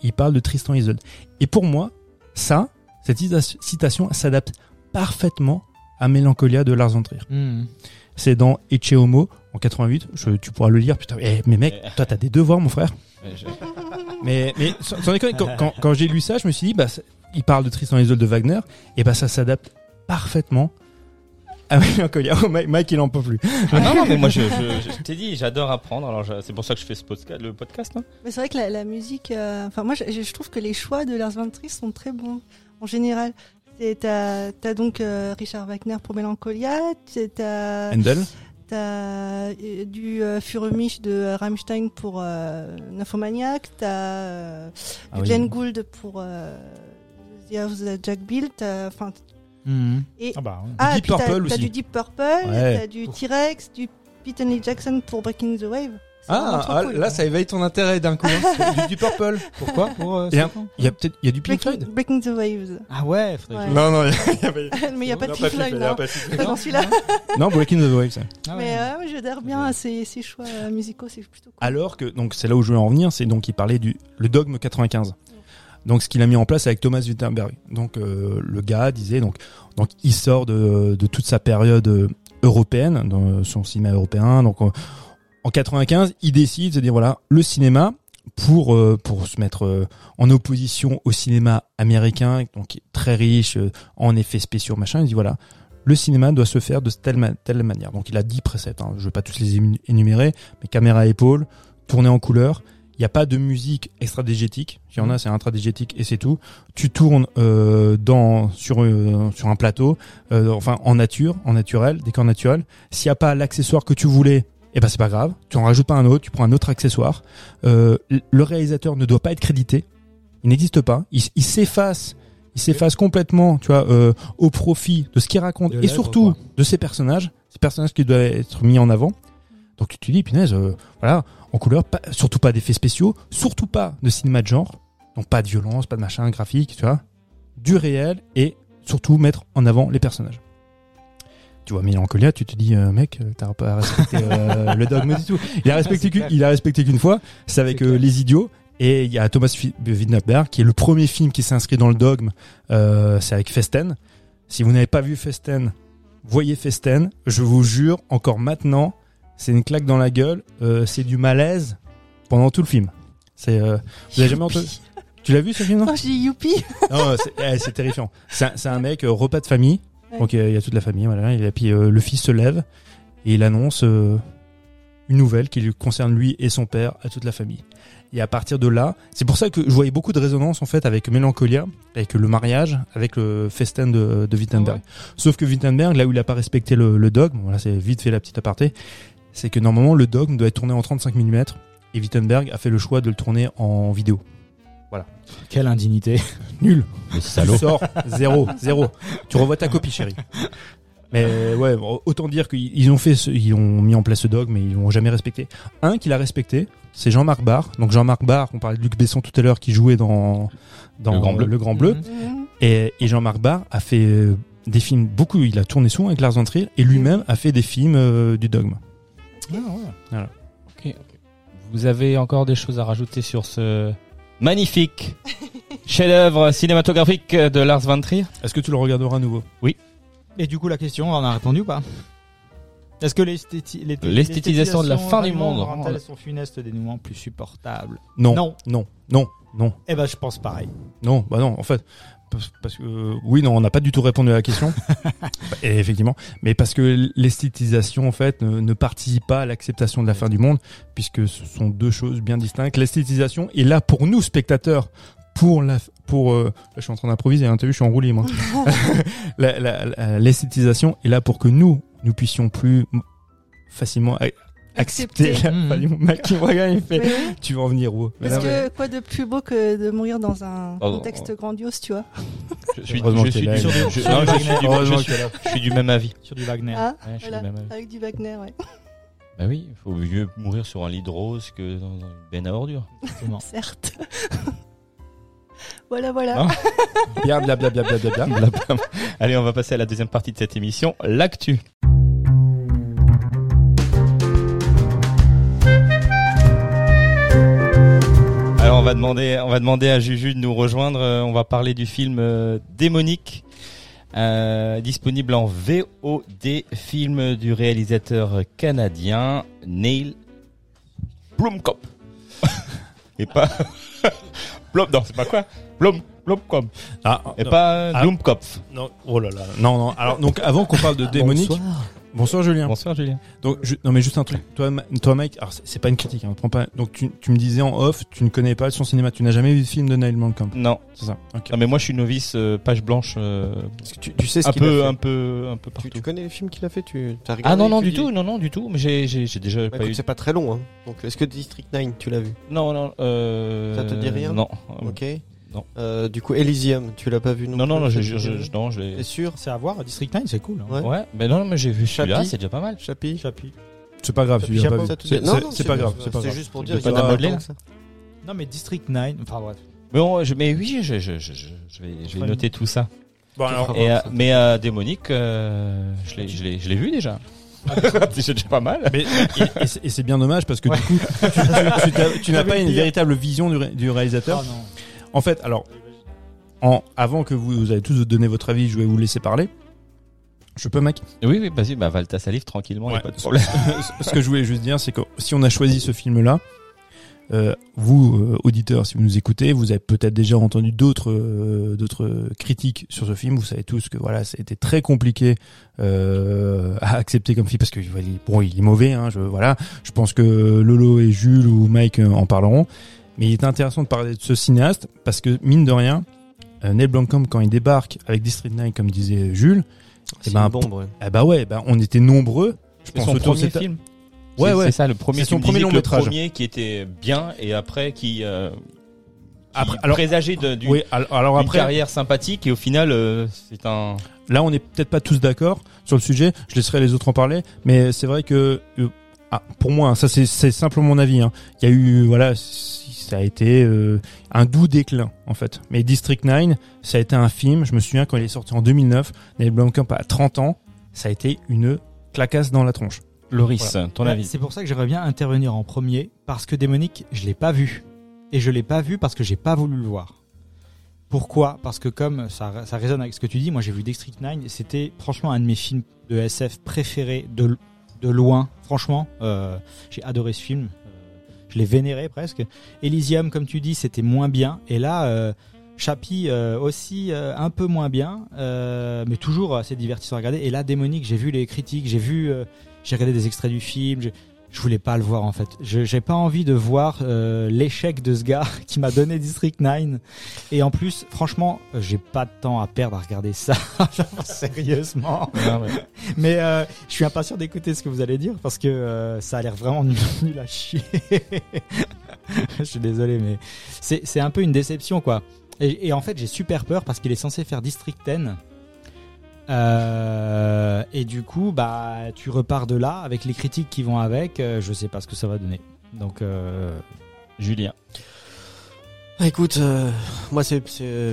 Il parle de Tristan et Isolde. Et pour moi, ça, cette cita- citation s'adapte parfaitement à Mélancolia de Lars von Trier. Hmm. C'est dans Ecce Homo en 88. Je- tu pourras le lire. Putain, eh, mais mec, toi t'as des devoirs, mon frère. Je- Mais, mais sans, sans déconner, quand, quand, quand j'ai lu ça, je me suis dit, bah, il parle de Tristan et Isolde de Wagner, et bah ça s'adapte parfaitement à Mélancolia. Oh, Mike, Mike, il en peut plus. Ah non, non, mais moi, je, je, je t'ai dit, j'adore apprendre. Alors, c'est pour ça que je fais ce podcast, le podcast. hein. Mais c'est vrai que la, la musique, euh, enfin moi je, je trouve que les choix de Lars von Trier sont très bons en général. T'as as donc euh, Richard Wagner pour Mélancolia, t'as- t'as Handel t'as, euh, du euh, de Rammstein pour euh, Nymphomaniac, t'as euh, Ah du oui. Glenn Gould pour euh, The House of Jack Bill, t'as enfin Hmm. et Ah bah, ouais. ah, Deep t'as- Purple t'as du Deep Purple, Ouais. t'as du T-Rex, du Pete Lee Jackson pour Breaking the Wave. Ah, cool. là, ça éveille ton intérêt d'un coup. hein. du, du Purple. Pourquoi Pour, euh, Il y a, a peut-être, il y a du Pink Breaking, Floyd. Breaking the Waves. Ah ouais, Ouais. Non, non, y a Mais il n'y a pas de non, Pink Floyd, non. pas de Pink Floyd. J'en suis là. Non, Breaking the Waves. Ah ouais. Mais euh, j'adhère bien à ces, ces choix euh, musicaux, c'est plutôt cool. Alors que, donc c'est là où je veux en venir, c'est donc il parlait du le dogme 95. Donc ce qu'il a mis en place avec Thomas Wittenberg. Donc euh, le gars disait donc donc il sort de, de toute sa période européenne, dans son cinéma européen. Donc en 95, il décide de dire voilà le cinéma pour euh, pour se mettre euh, en opposition au cinéma américain, donc très riche euh, en effets spéciaux machin. Il dit voilà le cinéma doit se faire de telle, telle manière. Donc il a 10 préceptes, hein. je vais pas tous les énumérer, mais caméra à épaule, tourner en couleur, il n'y a pas de musique extradégétique, il y en a c'est intradégétique et c'est tout. Tu tournes euh, dans sur euh, sur un plateau, euh, enfin en nature, en naturel, décor naturel. S'il n'y a pas l'accessoire que tu voulais, eh ben c'est pas grave, tu en rajoutes pas un autre, tu prends un autre accessoire. Euh, le réalisateur ne doit pas être crédité, il n'existe pas, il, il s'efface, il s'efface complètement, tu vois, euh, au profit de ce qu'il raconte et surtout quoi. de ses personnages, ces personnages qui doivent être mis en avant. Donc tu te dis, punaise, euh, voilà, en couleur, pas- surtout pas d'effets spéciaux, surtout pas de cinéma de genre, donc pas de violence, pas de machin graphique, tu vois, du réel et surtout mettre en avant les personnages. Tu vois Mélancolia, tu te dis, euh, mec, euh, t'as pas respecté euh, le dogme du tout. Il a respecté c'est qu'une, il a respecté qu'une fois, c'est avec euh. Les Idiots. Et il y a Thomas Winterberg, qui est le premier film qui s'inscrit dans le dogme, euh, c'est avec Festen. Si vous n'avez pas vu Festen, voyez Festen. Je vous jure, encore maintenant, c'est une claque dans la gueule, euh, c'est du malaise pendant tout le film. C'est, euh, vous avez jamais entendu Tu l'as vu ce film non? Oh, dis youpi. Non, c'est, eh, terrifiant. C'est un, c'est un mec repas de famille. Ouais. Donc il y a toute la famille, voilà. Et puis euh, le fils se lève et il annonce euh, une nouvelle qui lui concerne lui et son père à toute la famille. Et à partir de là, c'est pour ça que je voyais beaucoup de résonance en fait avec Mélancolia, avec le mariage, avec le festin de, de Wittenberg. Sauf que Wittenberg, là où il a pas respecté le, le dogme, voilà, c'est vite fait la petite aparté, c'est que normalement le dogme doit être tourné en 35 mm et Wittenberg a fait le choix de le tourner en vidéo. Quelle indignité. Nul. Le Tu salaud. sors zéro, zéro. Tu revois ta copie, chérie. Mais ouais, autant dire qu'ils ils ont fait, ce- ils ont mis en place ce dogme, mais ils l'ont jamais respecté. Un qui l'a respecté, c'est Jean-Marc Barr. Donc Jean-Marc Barr, on parlait de Luc Besson tout à l'heure, qui jouait dans dans Le Grand Bleu. Le Grand Bleu. Mhm. Et, et Jean-Marc Barr a fait euh, des films beaucoup. Il a tourné souvent avec Lars von Trier et lui-même a fait des films euh, du dogme. Ah ouais. Ok. Vous avez encore des choses à rajouter sur ce magnifique. Chef-d'œuvre cinématographique de Lars von Trier. Est-ce que tu le regarderas à nouveau? Et du coup, la question, on en a répondu ou pas? Est-ce que l'esthéti- l'esthéti- L'esthétisation de la fin du monde. rend-elle son funeste dénouement plus supportable? Non, Non. non, non, non. Eh ben, je pense pareil. Non, bah non, en fait, parce que euh, oui, non, on n'a pas du tout répondu à la question. Et effectivement, mais parce que l'esthétisation, en fait, ne, ne participe pas à l'acceptation de la fin du monde, puisque ce sont deux choses bien distinctes. L'esthétisation est là pour nous spectateurs, pour la, pour. euh, là, je suis en train d'improviser. Hein, T'as vu, je suis en roue libre. hein. La- L'esthétisation est là pour que nous, nous puissions plus facilement accepter la regarde, il fait. Oui, Tu vas en venir où? Parce non, mais- que quoi de plus beau que de mourir dans un Oh, contexte grandiose, tu vois? Je suis, du, même avis. Sur du Wagner. Ah, Ouais, je suis voilà, du même avis. avec du Wagner, ouais. Bah oui, il faut mieux mourir sur un lit de rose que dans une benne à ordures. Certes. Voilà, voilà. Non. Bien, bla bla bla bla bla bla. Blablabla. Allez, on va passer à la deuxième partie de cette émission, l'actu. Alors on va demander, on va demander à Juju de nous rejoindre. Euh, On va parler du film euh, Démonique, euh, disponible en VOD, film du réalisateur canadien Neil Blomkamp. Et pas Blom, non, c'est pas quoi? Blom, Blomkamp. Ah, Et non, pas Ah. Non, oh là là. Non, non. Alors, donc, avant qu'on parle de démonique. Bonsoir, Julien. Bonsoir Julien. Donc, je- non, mais juste un truc. Toi, Ma- toi Mike, alors c'est- pas une critique, hein, prends pas. Donc, tu, tu me disais en off, tu ne connais pas son cinéma, tu n'as jamais vu de film de Neil Blomkamp. Non, C'est ça. Ok. non mais moi je suis novice euh, page blanche euh, Est-ce que tu, tu sais ce un qu'il a fait un peu un peu partout. tu, tu connais les films qu'il a fait tu as regardé ah non non du dis- tout, non non du tout, mais j'ai j'ai j'ai déjà Bah, pas écoute, eu c'est pas très long hein. Donc est-ce que District 9 tu l'as vu? Non non euh Ça te dit rien? Non. OK. Non. Euh, du coup Elysium, tu l'as pas vu non Non non plus, non, ça je, non, je l'ai T'es sûr C'est à voir, District 9, c'est cool. hein. Ouais. Ouais, mais non, non, mais j'ai vu celui-là, Chapi. c'est déjà pas mal. Chapi Chapitre. C'est pas grave, tu l'as Chapeau. pas vu. Ça C'est Non, c'est- non, c'est pas grave, c'est pas C'est grave. juste pour dire pas tant que ça. Non, mais District 9, enfin bref. Mais bon, je, mais oui, je, je, je, je, je vais, je vais Très noter tout ça. Bon, alors, Et, euh, mais euh, démonique, euh, je l'ai, je l'ai, je l'ai vu déjà. c'est déjà pas mal. mais, et, et c'est- et c'est bien dommage parce que du coup, tu, tu- tu t'as- tu n'as pas une véritable vision du, ré- du réalisateur. Oh non. En fait, alors, en, avant que vous, vous avez tous donné votre avis, je vais vous laisser parler. Je peux, mec? Oui, oui, vas-y, bah, Valta salive tranquillement, y a Ouais. pas de problème. Ce que je voulais juste dire, c'est que si on a choisi ce film-là, euh, vous, euh, auditeurs, si vous nous écoutez, vous avez peut-être déjà entendu d'autres euh, d'autres critiques sur ce film. Vous savez tous que voilà, été très compliqué euh, à accepter comme film parce que bon, il est mauvais. Hein, je voilà, je pense que Lolo et Jules ou Mike en parleront. Mais il est intéressant de parler de ce cinéaste parce que mine de rien, euh, Neil Blomkamp quand il débarque avec District 9, comme disait Jules, C'est ben, une bombe. ouais. eh bah ouais, bah on était nombreux. Je C'est pense son autour de premier film. Ouais, C'est- ouais. C'est ça, le premier. C'est son premier long que le métrage. premier qui était bien et après qui, euh, qui Après- alors- présageait d'une Oui, alors, alors d'une après, carrière sympathique et au final, euh, c'est un. là on n'est peut-être pas tous d'accord sur le sujet. Je laisserai les autres en parler, mais c'est vrai que euh, ah, pour moi, hein, ça c'est simplement mon avis. hein. Il y a eu voilà, ça a été euh, un doux déclin en fait. Mais District 9, ça a été un film. Je me souviens quand il est sorti en 2009, Neil Blomkamp a 30 ans, ça a été une clacasse dans la tronche. Loris, ton avis? C'est pour ça que j'aimerais bien intervenir en premier, parce que Démonique, je l'ai pas vu. Et je l'ai pas vu parce que j'ai pas voulu le voir. Pourquoi? Parce que comme ça, ça résonne avec ce que tu dis, moi j'ai vu District 9, c'était franchement un de mes films de SF préférés de, de loin. Franchement, euh, j'ai adoré ce film. Je l'ai vénéré presque. Elysium, comme tu dis, c'était moins bien. Et là, euh, Chappie euh, aussi euh, un peu moins bien, euh, mais toujours assez divertissant à regarder. Et là, Démonique, j'ai vu les critiques, j'ai vu, j'ai regardé des extraits du film. Je voulais pas le voir en fait. J'ai pas envie de voir euh, l'échec de ce gars qui m'a donné District 9. Et en plus, franchement, euh, j'ai pas de temps à perdre à regarder ça. Sérieusement. Ah ouais. Mais euh, je suis impatient d'écouter ce que vous allez dire parce que euh, ça a l'air vraiment nul, nul à chier. je suis désolé, mais c'est c'est un peu une déception quoi. Et, et en fait, j'ai super peur parce qu'il est censé faire District 10. Euh, et du coup, bah, tu repars de là avec les critiques qui vont avec. euh, je sais pas ce que ça va donner. Donc, euh, Julien. Écoute, euh, moi c'est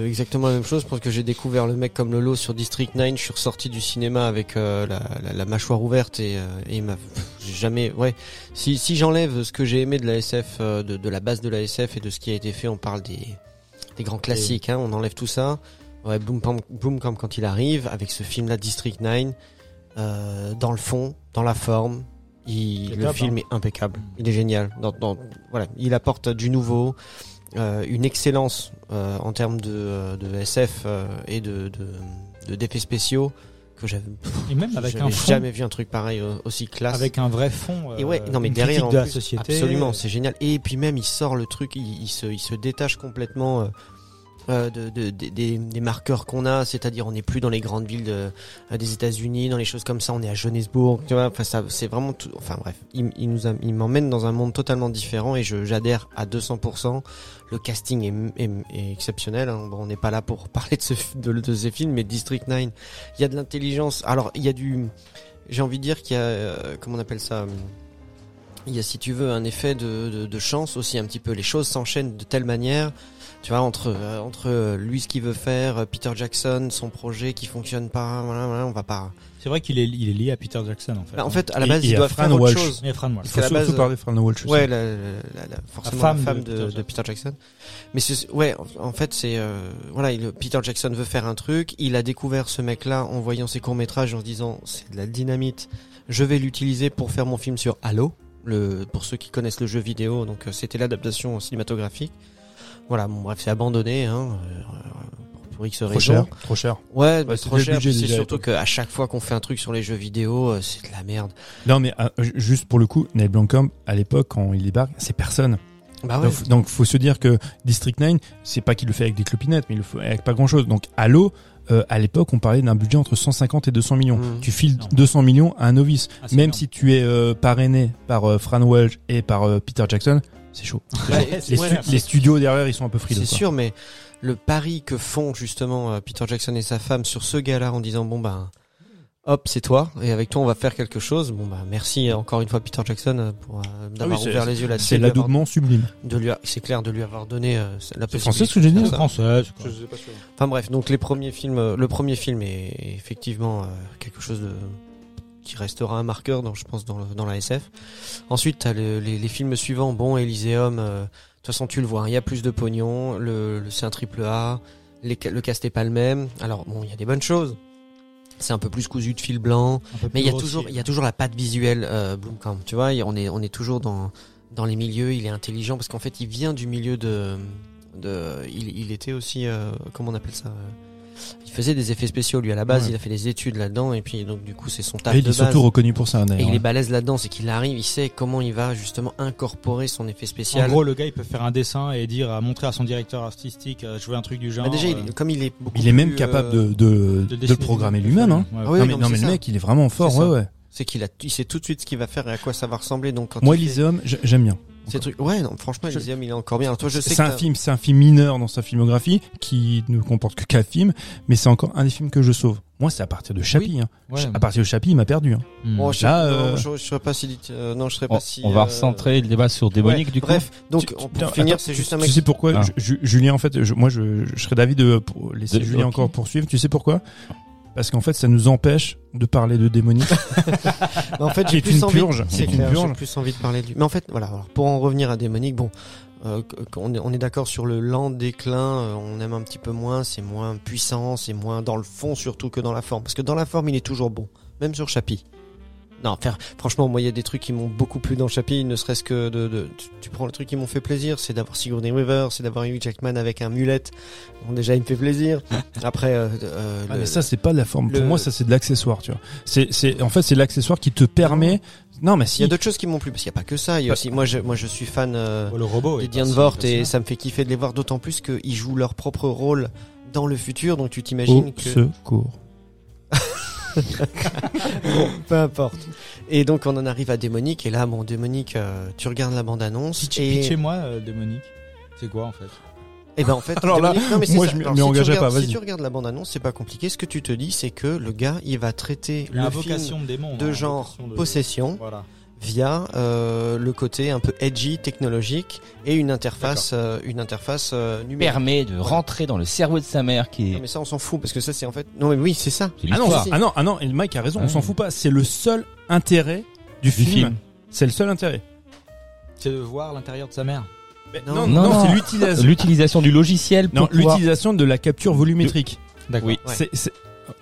exactement la même chose. Je pense que j'ai découvert le mec comme Lolo sur District 9. Je suis ressorti du cinéma avec euh, la, la, la mâchoire ouverte et, et il m'a jamais. Ouais. Si si j'enlève ce que j'ai aimé de la SF, de, de la base de la SF et de ce qui a été fait, on parle des des grands classiques. Hein, on enlève tout ça. Ouais, Boom Pam- Boom comme quand il arrive avec ce film là, District 9. Euh, dans le fond, dans la forme, il, le film hein. est impeccable. Il est génial. Dans, dans, voilà, il apporte du nouveau, euh, une excellence euh, en termes de, de SF et de de- de- d'effets spéciaux que j'avais et même avec un fond, jamais vu un truc pareil aussi classe. avec un vrai fond. et ouais, non mais derrière en de la plus, société. absolument, c'est génial. Et puis même il sort le truc, il, il se il se détache complètement. Euh, euh, de, de- de- des, des marqueurs qu'on a, c'est-à-dire on n'est plus dans les grandes villes de- euh, des États-Unis, dans les choses comme ça, on est à Johannesburg, tu vois. Enfin, ça, c'est vraiment tout. Enfin bref, il, il nous a- il m'emmène dans un monde totalement différent et je j'adhère à 200%. Le casting est, est- est exceptionnel. hein. Bon, on n'est pas là pour parler de ce de, de ces films, mais District 9, il y a de l'intelligence. Alors il y a du, j'ai envie de dire qu'il y a, euh, comment on appelle ça. hum, il y a, si tu veux, un effet de, de, de chance aussi un petit peu. Les choses s'enchaînent de telle manière, tu vois, entre euh, entre euh, lui ce qu'il veut faire, euh, Peter Jackson, son projet qui fonctionne pas, voilà, voilà, on va pas. C'est vrai qu'il est, il est lié à Peter Jackson en fait. Bah, en fait, à la Et- base, et doivent Fran faire autre Walsh. chose. Il y a Fran Walsh. Il faut la surtout base, parler de Fran Walsh aussi. Ouais, la, la, la- la- forcément la femme femme, de de, Peter de Jackson. Peter Jackson. Mais c'est, ouais, en, en fait, c'est euh, voilà, il, Peter Jackson veut faire un truc. Il a découvert ce mec-là en voyant ses courts métrages, en se disant c'est de la dynamite. Je vais l'utiliser pour faire mon film sur Halo. Le, pour ceux qui connaissent le jeu vidéo, donc euh, c'était l'adaptation cinématographique. Voilà, bon bref, c'est abandonné, hein, euh, pour, pour X Trop cher, trop cher. Ouais, bah, trop cher. C'est surtout l'époque. qu'à chaque fois qu'on fait un truc sur les jeux vidéo, euh, c'est de la merde. Non, mais euh, ju- juste pour le coup, Neil Blomkamp, à l'époque, quand il débarque, c'est personne. Bah ouais. Donc, donc, faut se dire que District 9, c'est pas qu'il le fait avec des clopinettes, mais il le fait avec pas grand chose. Donc, Halo, euh, à l'époque, on parlait d'un budget entre 150 et 200 millions. Mhm. Tu files Non. 200 millions à un novice. Ah, Même énorme. si tu es euh, parrainé par euh, Fran Welch et par euh, Peter Jackson, c'est chaud. Ouais, Les, ouais, stu- les studios derrière, ils sont un peu frileux. C'est sûr, mais le pari que font justement euh, Peter Jackson et sa femme sur ce gars-là en disant bon ben hop c'est toi et avec toi on va faire quelque chose. Bon bah merci encore une fois Peter Jackson euh, pour euh, d'avoir Ah c'est- ouvert les yeux là-dessus. C'est l'adoubement sublime. de lui, a- c'est clair de lui avoir donné euh, la possibilité. français ce que j'ai dit français. Enfin bref, donc les premiers films, euh, le premier film est effectivement euh, quelque chose de qui restera un marqueur, dans, je pense, dans, dans la SF. Ensuite, t'as le- les, les films suivants. Bon, Elysium, euh, de toute façon, tu le vois, hein, il y a plus de pognon. Le, le- c'est un triple A. Les, le cast est pas le même. Alors bon, il y a des bonnes choses. C'est un peu plus cousu de fil blanc. Mais il y a toujours, il y a toujours la patte visuelle euh. Tu vois, on est, on est toujours dans dans les milieux. Il est intelligent parce qu'en fait, il vient du milieu de, de, il, il était aussi, euh, comment on appelle ça euh, Il faisait des effets spéciaux lui à la base. Ouais. Il a fait des études là-dedans et puis donc du coup, c'est son taf Et il de est surtout reconnu pour ça, Et d'ailleurs. il est balèze là-dedans, c'est qu'il arrive, il sait comment il va justement incorporer son effet En spécial. gros, le gars, il peut faire un dessin et dire, à montrer à son directeur artistique, euh, je veux un truc du genre. Mais déjà, il- euh, comme il est beaucoup Il est même plus, capable euh, de, de, de, dessiner le programmer lui-même. Hein. Ouais. Ah oui, non, mais, non, le mec, il est vraiment fort. C'est Ouais, ouais. c'est qu'il a, il sait tout de suite ce qu'il va faire et à quoi ça va ressembler. Donc quand Moi, fait Elysium, j'ai- j'aime bien. Ces trucs, ouais, non, franchement, Je- Elysium, il est encore bien. Toi, je sais C'est un film, c'est un film mineur dans sa filmographie qui ne comporte que quatre films, mais c'est encore un des films que je sauve. Moi, c'est à partir de Chappie. Hein. Ouais. À partir de Chappie, il m'a perdu. Hein. Hmm. Bon, je, Là, non, euh, je, je serais pas si euh, non, je serais On, pas si. on va euh, recentrer le débat sur démonique ouais, du coup. Bref, donc Tu- on- tu- pour attends, finir, c'est tu- juste un Tu mec. sais pourquoi Ah. Julien, en fait, je- moi, je, je serais d'avis de pour laisser De- Julien encore poursuivre. Tu sais pourquoi? Parce qu'en fait, ça nous empêche de parler de démonique. Mais en fait, j'ai plus une envie. purge. C'est clair, j'ai plus envie de parler de lui. Mais en fait, voilà. Alors, pour en revenir à démonique, bon, euh, on est, on est d'accord sur le lent déclin. euh, on aime un petit peu moins. C'est moins puissant. C'est moins dans le fond surtout que dans la forme. Parce que dans la forme, il est toujours bon, même sur Chappie. Non, faire, franchement, moi, il y a des trucs qui m'ont beaucoup plu dans Chappie, ne serait-ce que de, de tu, tu prends les trucs qui m'ont fait plaisir, c'est d'avoir Sigourney Weaver, c'est d'avoir Hugh Jackman avec un mulette. Bon, déjà, il me fait plaisir. Après, euh, euh, Ah, le- mais ça, c'est pas de la forme. le- Pour moi, ça, c'est de l'accessoire, tu vois. C'est, c'est, en fait, c'est l'accessoire qui te permet. Non, mais il y si. a d'autres choses qui m'ont plu parce qu'il n'y a pas que ça. Il y a Bah- aussi, moi, je, moi, je suis fan. euh, le robot. des est Diane si Vort et ça me fait kiffer de les voir d'autant plus qu'ils jouent leur propre rôle dans le futur donc tu t'imagines Au que secours. Bon, peu importe et donc on en arrive à démonique et là bon démonique euh, tu regardes la bande annonce Pitch- et Pitchez-moi, euh, démonique. C'est quoi en fait? Et ben en fait Alors là, non, mais moi, ça. je m'y- si regardes- pas, si tu regardes la bande annonce c'est pas compliqué ce que tu te dis c'est que le gars il va traiter le film de démon. de hein, genre de- possession Voilà. Via euh, le côté un peu edgy technologique et une interface euh, une interface euh, numérique permet de rentrer dans le cerveau de sa mère qui non est. mais ça on s'en fout parce que ça c'est en fait non mais oui c'est ça C'est Ah non, ah non, ah non, et Mike a raison, on s'en fout pas. C'est le seul intérêt du, film. film. C'est le seul intérêt. C'est de voir l'intérieur de sa mère. Non, non, non, non, non. c'est l'utilisation. L'utilisation du logiciel pour Non, pouvoir- l'utilisation de la capture volumétrique. D'accord. Oui. Ouais. C'est, c'est-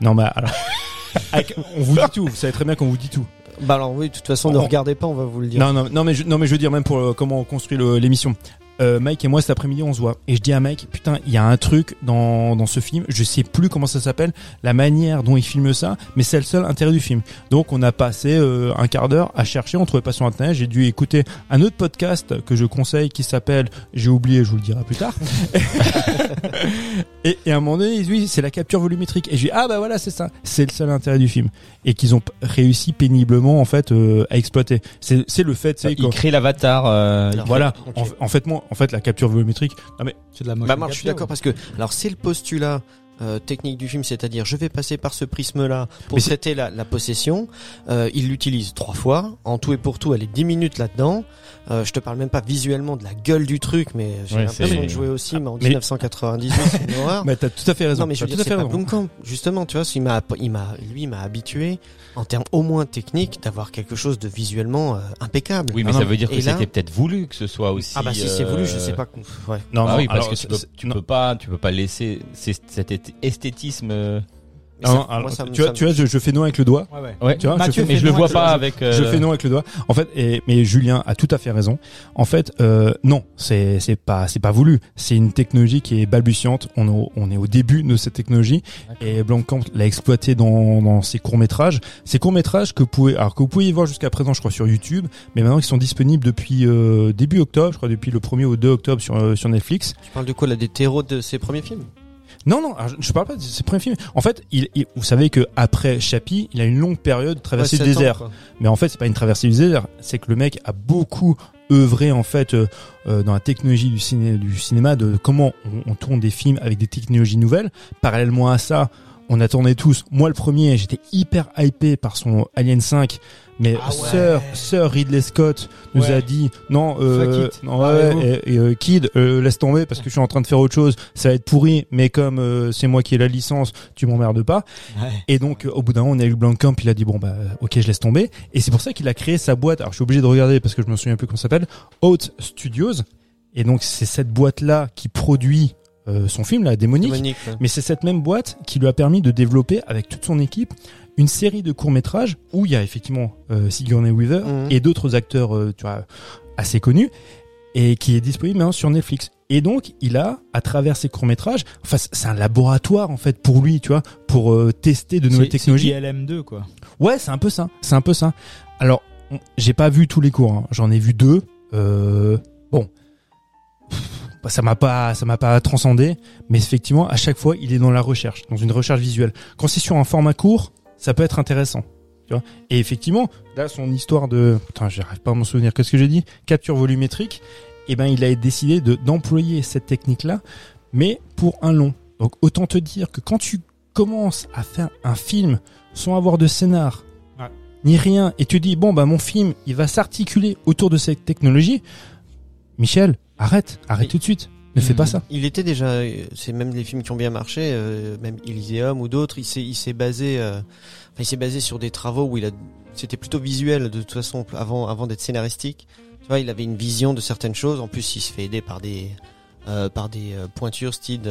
Non, bah alors. Avec- on vous dit tout. Vous savez très bien qu'on vous dit tout. Bah alors oui, de toute façon, ne On- regardez pas, on va vous le dire. Non, non, non, mais je, non, mais je veux dire même pour euh, comment on construit l'émission. Euh, Mike et moi cet après-midi on se voit. Et je dis à Mike putain il y a un truc dans dans ce film je sais plus comment ça s'appelle la manière dont il filme ça mais c'est le seul intérêt du film. Donc on a passé euh, un quart d'heure à chercher on trouvait pas sur internet. J'ai dû écouter un autre podcast que je conseille qui s'appelle j'ai oublié je vous le dirai plus tard. Et, et à un moment donné oui c'est la capture volumétrique. Et je dis ah bah voilà c'est ça. C'est le seul intérêt du film. Et qu'ils ont réussi péniblement en fait euh, à exploiter. C'est c'est le fait c'est il crée l'avatar. euh, voilà. En, en fait, moi, en fait, la capture volumétrique. Non mais C'est de la motion Bah moi, je suis d'accord parce que alors c'est le postulat euh, technique du film, c'est-à-dire je vais passer par ce prisme-là pour Mais traiter la, la possession. Euh, il l'utilise trois fois. En tout et pour tout, elle est 10 minutes là-dedans. Euh, je te parle même pas visuellement de la gueule du truc, mais j'ai Ouais, l'impression de jouer au sim en Mais- 1998, c'est une horreur. Mais t'as tout à fait raison. Non mais je veux tout dire, à c'est fait pas. Blomkamp. Justement, tu vois, il m'a, il m'a, lui, il m'a habitué en termes au moins techniques d'avoir quelque chose de visuellement euh, impeccable. Oui, mais Ah ça non, veut dire que là- c'était peut-être voulu que ce soit aussi. Ah bah si c'est voulu, je sais pas. Ouais. Non, bah non, oui, parce alors, que tu peux, tu peux pas, tu peux pas laisser cet esth- esthétisme. euh, Mais ça- non, alors, moi, ça me- tu vois, ça me- tu vois, je, je fais non avec le doigt. Ouais, ouais. Ouais, Tu vois, Mathieu je fais, mais fait je le non vois avec pas le- avec. euh, je fais non avec le doigt. En fait, et, mais Julien a tout à fait raison. En fait, euh, non, c'est c'est pas c'est pas voulu. C'est une technologie qui est balbutiante. On est au, on est au début de cette technologie et Blancamp l'a exploité dans, dans ses courts métrages. Ces courts métrages que vous pouvez alors que vous pouvez y voir jusqu'à présent, je crois sur YouTube, mais maintenant ils sont disponibles depuis euh, début octobre, je crois depuis le 1er au 2 octobre sur euh, sur Netflix. Tu parles de quoi là des terreaux de ses premiers films? Non, non, alors, je- je parle pas de ses premiers films. En fait, il, il- vous savez que après Chappie, il a une longue période de traversée Ouais, du ans, désert. Mais en fait, c'est pas une traversée du désert. C'est que le mec a beaucoup œuvré en fait euh, euh, dans la technologie du, ciné, du cinéma, de comment on, on tourne des films avec des technologies nouvelles. Parallèlement à ça, on attendait tous. Moi, le premier, j'étais hyper hypé par son Alien 5. Mais Ah ouais. Sir, Sir Ridley Scott nous Ouais. a dit non, euh, non ouais, Arrêtez-vous. et, et, euh, Kid, euh, laisse tomber parce que je suis en train de faire autre chose. Ça va être pourri, mais comme euh, c'est moi qui ai la licence, tu m'emmerdes pas. Et donc, euh, au bout d'un moment, on a eu Blancamp, il a dit bon bah ok, je laisse tomber. Et c'est pour ça qu'il a créé sa boîte. Alors, je suis obligé de regarder parce que je me souviens plus comment ça s'appelle. Haute Studios. Et donc, c'est cette boîte là qui produit euh, son film, la démonique. Monique, ouais. Mais c'est cette même boîte qui lui a permis de développer avec toute son équipe une série de courts métrages où il y a effectivement euh, Sigourney Weaver Mhm. et d'autres acteurs, euh, tu vois, assez connus et qui est disponible maintenant sur Netflix. Et donc, il a, à travers ses courts métrages, enfin, c'est un laboratoire en fait pour lui, tu vois, pour euh, tester de nouvelles technologies. C'est ILM2 quoi. Ouais, c'est un peu ça. C'est un peu ça. Alors, on- j'ai pas vu tous les cours. hein. J'en ai vu deux. Euh, bon, Pff, bah, ça m'a pas, ça m'a pas transcendé. Mais effectivement, à chaque fois, il est dans la recherche, dans une recherche visuelle. Quand c'est sur un format court, ça peut être intéressant. Tu vois Et effectivement, là, son histoire de, putain, j'arrive pas à m'en souvenir. Qu'est-ce que j'ai dit? Capture volumétrique. Eh ben, il a décidé de d'employer cette technique-là, mais pour un long. Donc, autant te dire que quand tu commences à faire un film sans avoir de scénar, Ouais. ni rien, et tu dis bon bah mon film, il va s'articuler autour de cette technologie. Michel, arrête, arrête Oui. tout de suite. Ne fais pas ça. Il était déjà, c'est même les films qui ont bien marché, euh, même Elysium ou d'autres. Il s'est, il s'est basé, euh, il s'est basé sur des travaux où il a, c'était plutôt visuel de toute façon avant, avant d'être scénaristique. Tu vois, il avait une vision de certaines choses. En plus, il se fait aider par des, euh, par des pointures Seed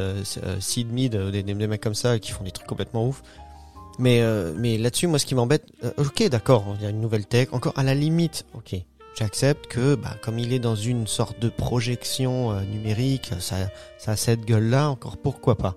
Mid, euh, des, des, mecs comme ça qui font des trucs complètement ouf. Mais, mais là-dessus, moi, ce qui m'embête, ok, d'accord, il y a une nouvelle tech. Encore à la limite, ok, j'accepte que, bah, comme il est dans une sorte de projection euh, numérique, ça, ça a cette gueule-là, encore pourquoi pas?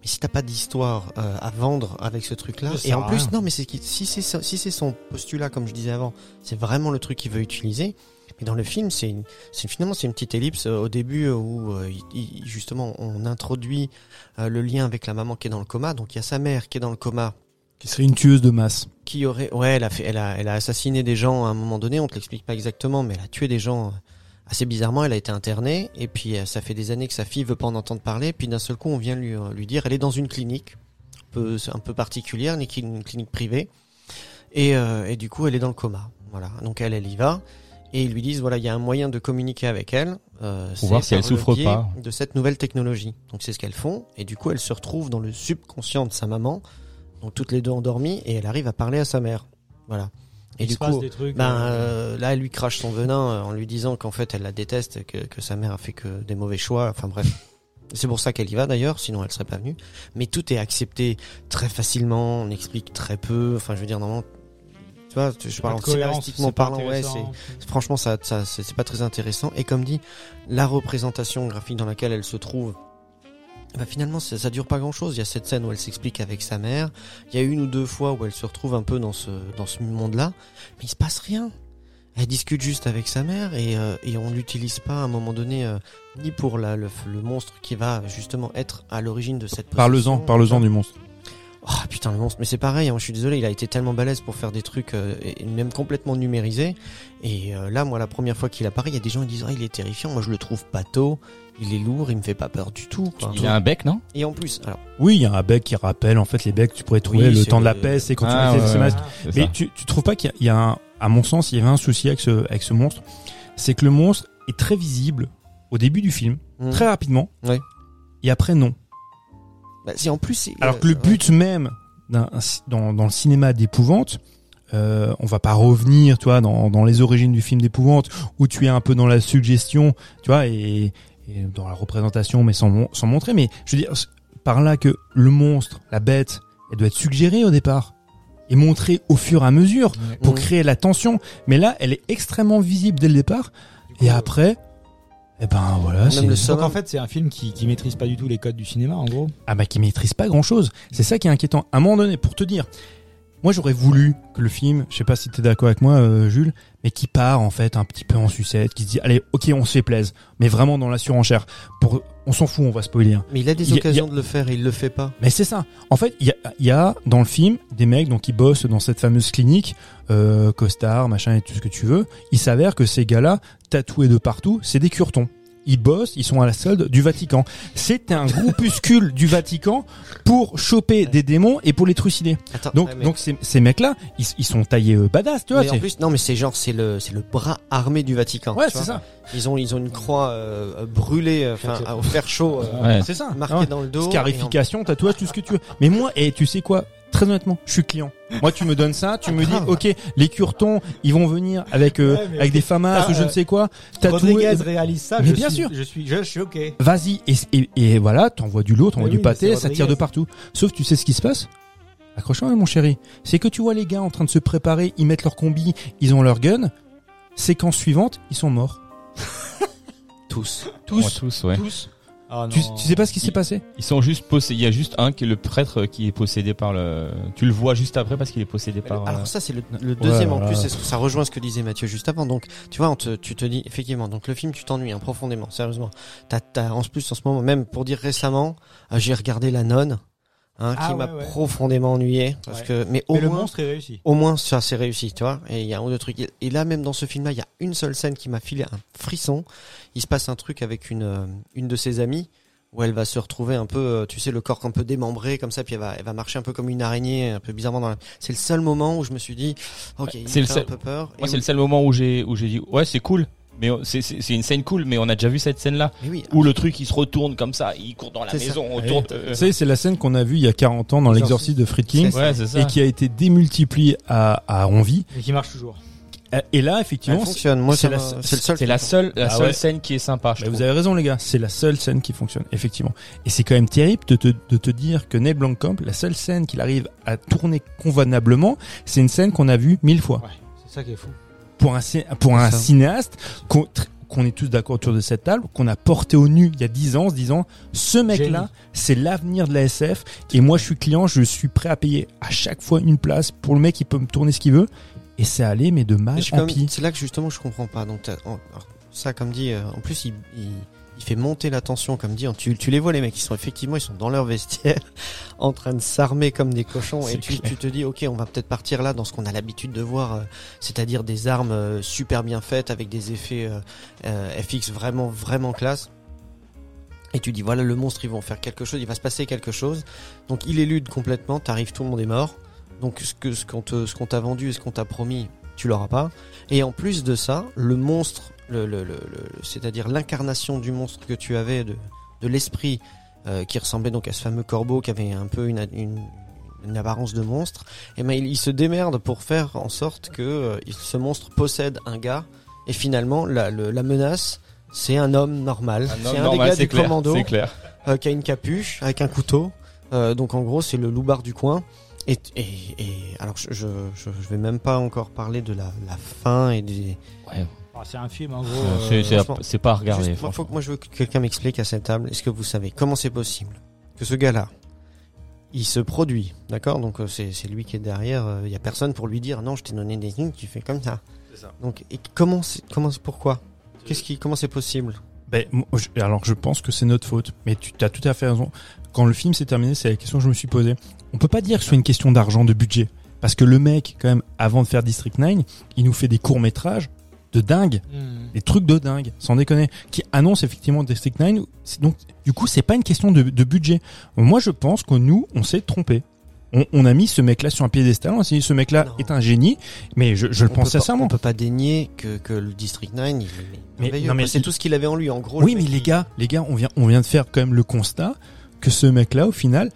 Mais si t'as pas d'histoire euh, à vendre avec ce truc-là, et en plus, rien. non, mais c'est si c'est son- si c'est son postulat, comme je disais avant, c'est vraiment le truc qu'il veut utiliser. Mais dans le film, c'est une, c'est finalement c'est une petite ellipse euh, au début euh, où euh, il- il- justement on introduit euh, le lien avec la maman qui est dans le coma. Donc il y a sa mère qui est dans le coma, Qui serait une tueuse de masse. Qui aurait, ouais, elle a fait, elle a, elle a assassiné des gens à un moment donné. On te l'explique pas exactement, mais elle a tué des gens euh, assez bizarrement. Elle a été internée et puis euh, ça fait des années que sa fille veut pas en entendre parler. Puis d'un seul coup, on vient lui euh, lui dire, elle est dans une clinique, un peu, un peu particulière, une cli- une clinique privée, et, euh, et du coup, elle est dans le coma. Voilà. Donc elle, elle y va. Et ils lui disent voilà, il y a un moyen de communiquer avec elle. Euh, c'est voir si elle souffre pas. De cette nouvelle technologie. Donc c'est ce qu'elles font. Et du coup, elle se retrouve dans le subconscient de sa maman. Donc toutes les deux endormies et elle arrive à parler à sa mère. Voilà. Et Il du coup, des trucs. ben euh, euh, là, elle lui crache son venin euh, en lui disant qu'en fait, elle la déteste, que, que sa mère a fait que des mauvais choix. Enfin bref. C'est pour ça qu'elle y va d'ailleurs, sinon elle serait pas venue. Mais tout est accepté très facilement, on explique très peu. Enfin, je veux dire, normalement, tu vois, je parle scénaristiquement parlant, ouais, c'est franchement ça, ça c'est pas très intéressant et comme dit la représentation graphique dans laquelle elle se trouve bah finalement ça, ça dure pas grand chose il y a cette scène où elle s'explique avec sa mère. Il y a une ou deux fois où elle se retrouve un peu dans ce dans ce monde là mais il se passe rien. Elle discute juste avec sa mère et, euh, et on l'utilise pas à un moment donné euh, ni pour la, le, le monstre qui va justement être à l'origine de cette Parle-en, parle-en du monstre. Oh putain le monstre, mais c'est pareil, hein, je suis désolé, il a été tellement balèze pour faire des trucs euh, et même complètement numérisés. Et euh, là, moi, la première fois qu'il apparaît, il y a des gens qui disent ah il est terrifiant. Moi, je le trouve pato, il est lourd, il me fait pas peur du tout. quoi. Il a un bec, non? Et en plus, alors Oui, il y a un bec qui rappelle en fait les becs que tu pourrais trouver Oui, le temps de la peste et quand Ah, tu mettais ouais, le ouais. Mais ça. tu, tu trouves pas qu'il y, a- y un, à mon sens, il y avait un souci avec ce, avec ce monstre, c'est que le monstre est très visible au début du film, hmm. très rapidement, et après non. Bah, en plus. Alors que le but même dans, dans le cinéma d'épouvante, euh, on va pas revenir, tu vois, dans, dans les origines du film d'épouvante, où tu es un peu dans la suggestion, tu vois, et, et dans la représentation, mais sans, mon- sans montrer. Mais je veux dire, par là que le monstre, la bête, elle doit être suggérée au départ et montrée au fur et à mesure pour créer la tension. Mais là, elle est extrêmement visible dès le départ. Et après, eh ben voilà, Même c'est le Donc en fait, c'est un film qui, qui maîtrise pas du tout les codes du cinéma, en gros. ah bah qui maîtrise pas grand chose. C'est ça qui est inquiétant. À un moment donné, pour te dire, moi j'aurais voulu que le film, je sais pas si t'es d'accord avec moi, euh, Jules, mais qui part en fait un petit peu en sucette, qui se dit allez, ok, on se fait plaise, mais vraiment dans la surenchère. Pour, on s'en fout, on va spoiler. Hein. Mais il a des Il y a- occasions il y de le faire et il le fait pas. Mais c'est ça. En fait, il y a, il y a dans le film des mecs donc qui bossent dans cette fameuse clinique, euh, costard, machin et tout ce que tu veux. Il s'avère que ces gars-là, tatoués de partout, c'est des curtons. Ils bossent, ils sont à la solde du Vatican. C'est un groupuscule du Vatican pour choper des démons et pour les trucider. Attends, Donc, ouais, mais- donc ces, ces mecs-là, ils, ils sont taillés euh, badass, tu vois. mais en plus, non, mais c'est genre, c'est le, c'est le bras armé du Vatican. ouais, c'est ça. Ils ont, ils ont une croix euh, brûlée, euh, enfin, au fer chaud, euh, Ouais. C'est ça. marquée Ouais. dans le dos. Scarification, tatouage, tout ce que tu veux. Mais moi, et tu sais quoi? Très honnêtement, je suis client. Moi, tu me donnes ça, tu me dis, ok, les curtons, ils vont venir avec euh, Ouais, mais avec des famas ou je ne euh, sais quoi, tatoués. Rodriguez réalise ça. Mais je bien suis- sûr. Je suis, je suis ok. Vas-y et, et, et voilà, t'envoies du lot, t'envoies Mais du oui, mais pâté, c'est ça tire de Rodriguez. partout. Sauf tu sais ce qui se passe? Accroche-toi, mon chéri. C'est que tu vois les gars en train de se préparer, ils mettent leur combi, ils ont leur gun. Séquence suivante, ils sont morts. Tous. Tous, Ouais, tous, ouais. tous. Ah, Tu, tu sais pas ce qui s'est passé? Ils sont juste possédés. Il y a juste un qui est le prêtre qui est possédé par le. Tu le vois juste après parce qu'il est possédé par. euh, Alors ça c'est le, le deuxième en plus, c'est ce que ça rejoint ce que disait Mathieu juste avant. Donc tu vois, on te, tu te dis effectivement, donc le film tu t'ennuies hein, profondément, sérieusement. T'as, t'as en plus en ce moment, même pour dire récemment, euh, j'ai regardé La Nonne, hein, Ah qui ouais, m'a ouais. profondément ennuyé parce Ouais. que, mais au Mais le moins, monstre est réussi. au moins ça c'est réussi, tu vois. Et il y a un ou deux trucs. Et là même dans ce film-là, il y a une seule scène qui m'a filé un frisson. Il se passe un truc avec une euh, une de ses amies où elle va se retrouver un peu, euh, tu sais, le corps un peu démembré comme ça, puis elle va elle va marcher un peu comme une araignée, un peu bizarrement dans la. C'est le seul moment où je me suis dit, ok, il C'est le fait un seul- peu peur. Moi, c'est le seul moment où j'ai où j'ai dit ouais c'est cool. Mais on- c'est c'est c'est une scène cool, mais on a déjà vu cette scène-là oui, où le truc il se retourne comme ça, il court dans la ça. maison, Ouais. autour. Tu sais, c'est la scène qu'on a vue il y a 40 ans dans l'exorcisme de Friedkin Ouais, c'est ça. et qui a été démultipliée à, à envie. Et qui marche toujours. Et là, effectivement, fonctionne. Moi, c'est ça la- seul. La seule la Ah seule ouais. scène qui est sympa. Je Bah, vous avez raison les gars, c'est la seule scène qui fonctionne, effectivement. Et c'est quand même terrible de te, de te dire que Neil Blomkamp, la seule scène qu'il arrive à tourner convenablement, c'est une scène qu'on a vue mille fois. Ouais. C'est ça qui est fou. Pour un, pour cinéaste qu'on est tous d'accord autour de cette table, qu'on a porté au nu il y a 10 ans, en se disant, ce mec-là, c'est l'avenir de la SF, et moi je suis client, je suis prêt à payer à chaque fois une place pour le mec, il peut me tourner ce qu'il veut, et c'est allé, mais de mal en pis. C'est là que justement je comprends pas. Donc ça, comme dit, euh, en plus il, il, il fait monter la tension, comme dit. Tu, tu les vois les mecs, ils sont effectivement, ils sont dans leur vestiaire, en train de s'armer comme des cochons, et tu, tu te dis, ok, on va peut-être partir là dans ce qu'on a l'habitude de voir, euh, c'est-à-dire des armes euh, super bien faites avec des effets euh, FX vraiment vraiment classe. Et tu dis voilà le monstre ils vont faire quelque chose, il va se passer quelque chose. Donc il élude complètement, t'arrives tout le monde est mort. Donc ce que ce qu'on te ce qu'on t'a vendu et ce qu'on t'a promis, tu l'auras pas. Et en plus de ça, le monstre, le, le, le, le- c'est-à-dire l'incarnation du monstre que tu avais de de l'esprit euh, qui ressemblait donc à ce fameux corbeau qui avait un peu une une, une apparence de monstre, et ben il, il se démerde pour faire en sorte que euh, ce monstre possède un gars et finalement la, le- la menace c'est un homme normal. Un homme C'est un normal, des gars c'est du clair, commando clair. euh, qui a une capuche avec un couteau. Euh, donc en gros, c'est le loupard du coin. Et, et, et alors je, je, je, je vais même pas encore parler de la, la fin et des. Ouais. Ah, c'est un film en gros. Euh, C'est pas à regarder. Juste, moi, faut que moi je veux que quelqu'un m'explique à cette table. Est-ce que vous savez comment c'est possible que ce gars-là, il se produit, d'accord? Donc euh, c'est lui qui est derrière. euh, Il y a personne pour lui dire non, je t'ai donné des lignes, tu fais comme ça. C'est ça. Donc et comment c'est comment c'est pourquoi? Qu'est-ce qui comment c'est possible? Ben, moi, je- alors je pense que c'est notre faute, mais tu as tout à fait raison. Quand le film s'est terminé, c'est la question que je me suis posée. On peut pas dire que ce soit une question d'argent, de budget, parce que le mec, quand même, avant de faire District 9, il nous fait des courts métrages de dingue, des trucs de dingue, sans déconner, qui annoncent effectivement District 9. C'est Donc, du coup, c'est pas une question de, de budget. Moi, je pense que nous, on s'est trompé. On, on a mis ce mec-là sur un piédestal, on s'est dit ce mec-là est un génie, mais je, je le pense peut pas- sincèrement. On peut pas dénier que, que le District 9, il est Mais- mais c'est tout ce qu'il avait en lui, en gros. Oui, le mais les gars, les gars, on vient, on vient de faire quand même le constat que ce mec-là, au final,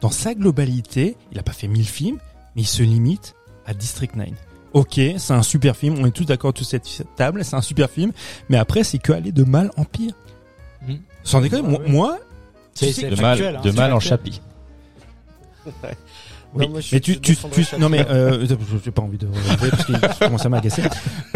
dans sa globalité, il a pas fait 1000 films, mais il se limite à District 9. Ok, c'est un super film, on est tous d'accord sur cette table, c'est un super film, mais après, c'est que aller de mal en pire. Mhm. Sans déconner, Ouais, moi, ouais. moi, C'est- tu sais- c'est De hein, de mal en factuel. Non, moi, mais tu, tu, tu, non mais euh, j'ai pas envie de parce qu'il commence à m'agacer.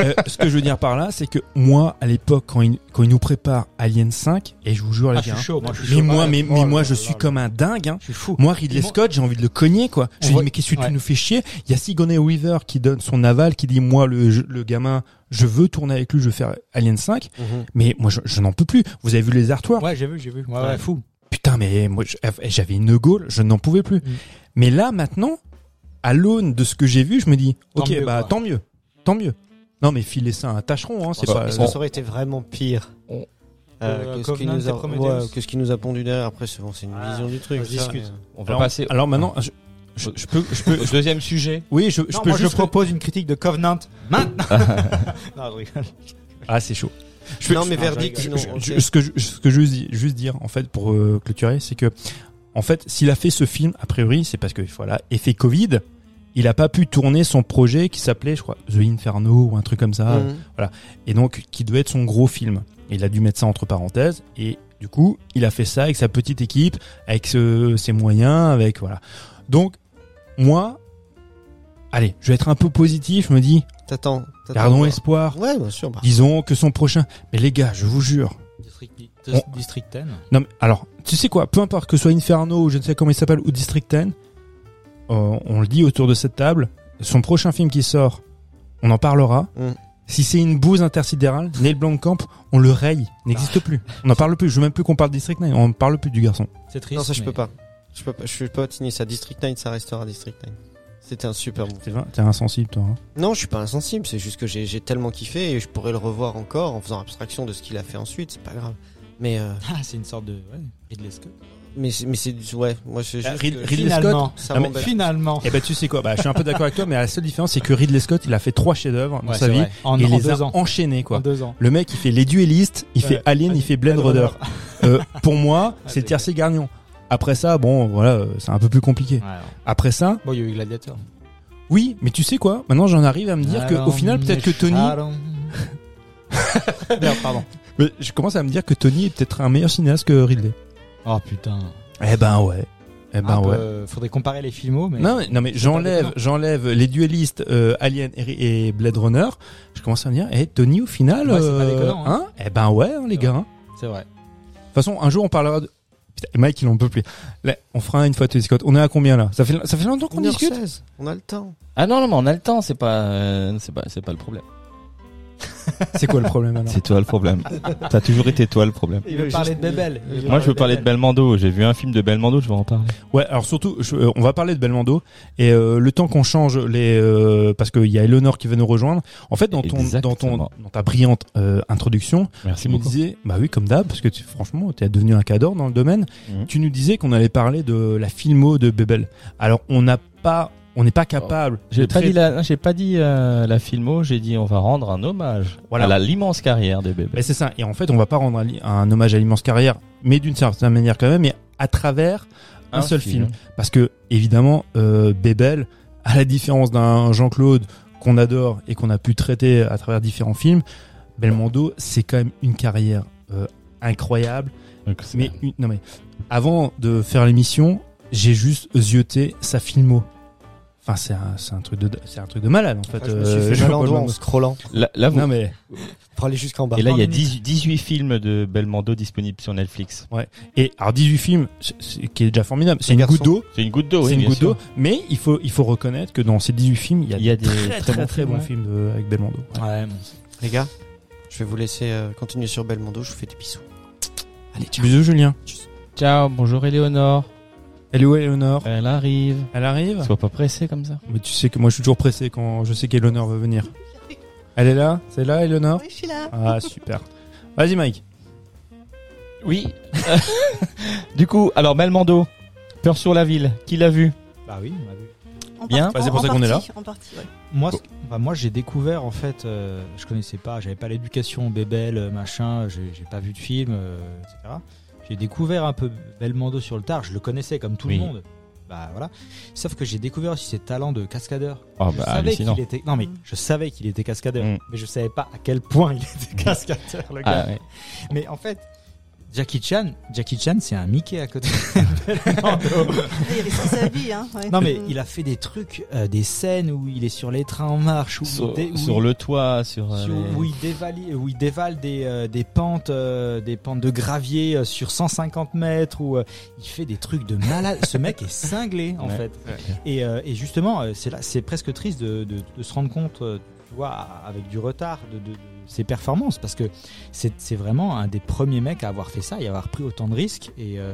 Euh, ce que je veux dire par là, c'est que moi, à l'époque, quand il, quand il nous prépare Alien 5, et je vous jure les Ah, je gars, suis chaud, moi, je suis mais chaud. moi, mais, mais moi, je suis comme un dingue. Hein. Je suis fou. Moi, Ridley Moi- Scott, j'ai envie de le cogner, quoi. Je dis, mais qu'est-ce que tu nous fais chier? Il y a Sigourney Weaver qui donne son aval, qui dit, moi, le, le gamin, je veux tourner avec lui, je veux faire Alien 5. Mhm. Mais moi, je, je n'en peux plus. Vous avez vu les artworks? Ouais, j'ai vu, j'ai vu. Ouais, Ouais. ouais, fou. Putain, mais moi, j'avais une gaule, je n'en pouvais plus. Mm. Mais là, maintenant, à l'aune de ce que j'ai vu, je me dis, Tant ok, mieux, bah, quoi. tant mieux. Tant mieux. Non, mais filer ça à un tâcheron, hein, c'est Bah, pas... Est-ce que ça aurait été vraiment pire On- euh, Que ce qui Covenant nous a, et Prometheus ouais, que ce qui nous a pondu derrière Après, c'est bon, c'est une Ah, vision du truc. on ça, discute. On va alors, passer alors maintenant, je, je- je peux... Je peux au deuxième sujet. oui, je, je Non, peux moi, juste... je propose une critique de Covenant maintenant. non, je rigole. Ah, c'est chaud. Je Non, je- mais je- verdict, je- sinon. je- je- ce que je, ce que je veux juste dire en fait pour euh, clôturer, c'est que en fait, s'il a fait ce film, a priori, c'est parce que voilà, effet Covid, il a pas pu tourner son projet qui s'appelait, je crois, The Inferno ou un truc comme ça, Mhm. et donc qui devait être son gros film. Il a dû mettre ça entre parenthèses et du coup, il a fait ça avec sa petite équipe, avec ce- ses moyens, avec voilà. Donc moi, allez, je vais être un peu positif. Je me dis, T'attends. gardons espoir. Ouais, bien sûr. bah. Disons que son prochain. Mais les gars, je vous jure. District, On- District 10. Non, mais alors, tu sais quoi Peu importe que ce soit Inferno ou je ne sais comment il s'appelle ou District 10, euh, on le dit autour de cette table. Son prochain film qui sort, on en parlera. Mm. Si c'est une bouse intersidérale, Neil Blomkamp, on le raye, n'existe plus. On n'en parle plus. Je veux même plus qu'on parle de District 9. On ne parle plus du garçon. C'est triste. Non, ça, je mais- peux pas. Je peux pas, je peux pas signer ça. District 9, ça restera District 9. C'était un super move. T'es t'es insensible, toi. hein. Non, je suis pas insensible, c'est juste que j'ai j'ai tellement kiffé et je pourrais le revoir encore en faisant abstraction de ce qu'il a fait ensuite, c'est pas grave. Mais euh, Ah, c'est une sorte de ouais, Ridley Scott. mais c'est- mais c'est du- ouais, moi Rid- que- Ridley Finalement. ça Non, mais. Finalement. Eh ben, tu sais quoi Bah, je suis un peu d'accord avec toi, mais la seule différence, c'est que Ridley Scott, il a fait trois chefs-d'œuvre dans Ouais, sa vie. vrai. En, et en les deux a ans. enchaînés, En quoi. deux ans. Le mec, il fait Les Duellistes, il Ouais. fait Alien, il fait Blade Runner. Euh, pour moi, Ah, c'est Tiercé Garnion. Après ça, bon, voilà, c'est un peu plus compliqué. Après ça, Bon, il y a eu Gladiator. oui, mais tu sais quoi Maintenant, j'en arrive à me dire que, au final, peut-être que Tony, Merde, pardon. Mais je commence à me dire que Tony est peut-être un meilleur cinéaste que Ridley. Oh putain. Eh ben ouais. Eh ben peu, ouais. euh, Faudrait comparer les filmos, mais. Non, mais- non mais j'enlève, j'enlève les duellistes euh, Alien et, et Blade Runner. Je commence à me dire, eh Tony au final, Ouais, c'est pas euh, déconnant, hein. Eh ben ouais, hein, les gars. hein. C'est vrai. De toute façon, un jour on parlera de. Putain, Mike, il en peut plus. Là, on fera une fois Tony Scott. On est à combien là? Ça fait, ça fait longtemps qu'on discute? 1h16, on a le temps. Ah non, non, mais on a le temps, c'est pas, euh, c'est pas, c'est pas le problème. C'est quoi le problème alors C'est toi le problème. T'as toujours été toi le problème. Il veut parler de Bebel. Moi, je veux parler de Belmondo. J'ai vu un film de Belmondo, je vais en parler. Ouais, alors surtout, je- euh, on va parler de Belmondo et euh, le temps qu'on change les, euh, parce qu'il y a Eleanor qui va nous rejoindre. En fait, dans ton, dans ton, dans ta brillante euh, introduction, Merci tu nous beaucoup. disais, bah oui, comme d'hab, parce que tu, franchement, tu es devenu un cadre dans le domaine. Mhm. Tu nous disais qu'on allait parler de la filmo de Bebel. Alors, on n'a pas, on n'est pas capable. J'ai pas la, pas dit euh, la filmo, j'ai dit on va rendre un hommage Voilà. à l'immense carrière de bébé. Mais c'est ça. Et en fait, on va pas rendre un, hommage à l'immense carrière, mais d'une certaine manière quand même, mais à travers un, seul film. Parce que, évidemment, euh, Bebel, à la différence d'un Jean-Claude qu'on adore et qu'on a pu traiter à travers différents films, Belmondo, c'est quand même une carrière euh, incroyable. Mais, une- non mais, avant de faire l'émission, j'ai juste zioté sa filmo. Enfin, c'est un, c'est un truc de, c'est un truc de malade, en fait. je me euh, suis fait mal en doigt en scrollant là, là, vous- Non mais, pour aller jusqu'en bas. et là, il y a Trois minutes. 10 18 films de Belmondo disponibles sur Netflix. et alors 18 films, c'est- c'est- qui est déjà formidable. C'est une goutte d'eau. C'est une goutte d'eau, oui, c'est une goutte sûr. d'eau. Mais il faut, il faut reconnaître que dans ces 18 films, il y a, Il y a des très, très très, bons très films, bons ouais. films de- avec Belmondo. Ouais. Ouais, bon. Les gars, Je vais vous laisser euh, continuer sur Belmondo. Je vous fais des bisous. Allez, ciao. Bisous Julien. Ciao, bonjour Éléonore. Elle est où Eleonore Elle arrive. Elle arrive Sois pas pressé comme ça. Mais tu sais que moi je suis toujours pressé quand je sais qu'Eleonore va venir. Elle est là C'est là Eleonore Oui, je suis là. Ah super. Vas-y Mike. Oui. du coup, alors Belmondo, Peur sur la ville, qui l'a vu Bah oui, on l'a vu. En Bien. par- Bah, c'est en- pour ça en qu'on est là. partie, En partie, ouais. Moi, bah, moi j'ai découvert en fait, euh, je connaissais pas, j'avais pas l'éducation Bébel, euh, machin, j'ai j'ai pas vu de film, euh, etc. J'ai découvert un peu Belmondo sur le tard, je le connaissais comme tout Oui. le monde. Bah voilà. Sauf que j'ai découvert aussi ses talents de cascadeur. Oh je bah savais hallucinant. qu'il était, non mais Mm. je savais qu'il était cascadeur, Mm. mais je savais pas à quel point il était cascadeur le gars. Ah, ouais. Mais en fait, Jackie Chan, Jackie Chan, c'est un Mickey à côté. de Belmondo. Il sa vie, hein. ouais. non mais Mm. il a fait des trucs, euh, des scènes où il est sur les trains en marche, où, Sur, des- où sur il- le toit, sur. euh, sur- les- où il dévale, où il dévale des, euh, des pentes, euh, des pentes de gravier euh, sur 150 mètres, où euh, il fait des trucs de malade. Ce mec est cinglé en Ouais. fait. Et, euh, et justement, c'est là, c'est presque triste de, de- de se rendre compte, tu vois, avec du retard de, de- de ses performances, parce que c'est vraiment un des premiers mecs à avoir fait ça et à avoir pris autant de risques. Et, euh,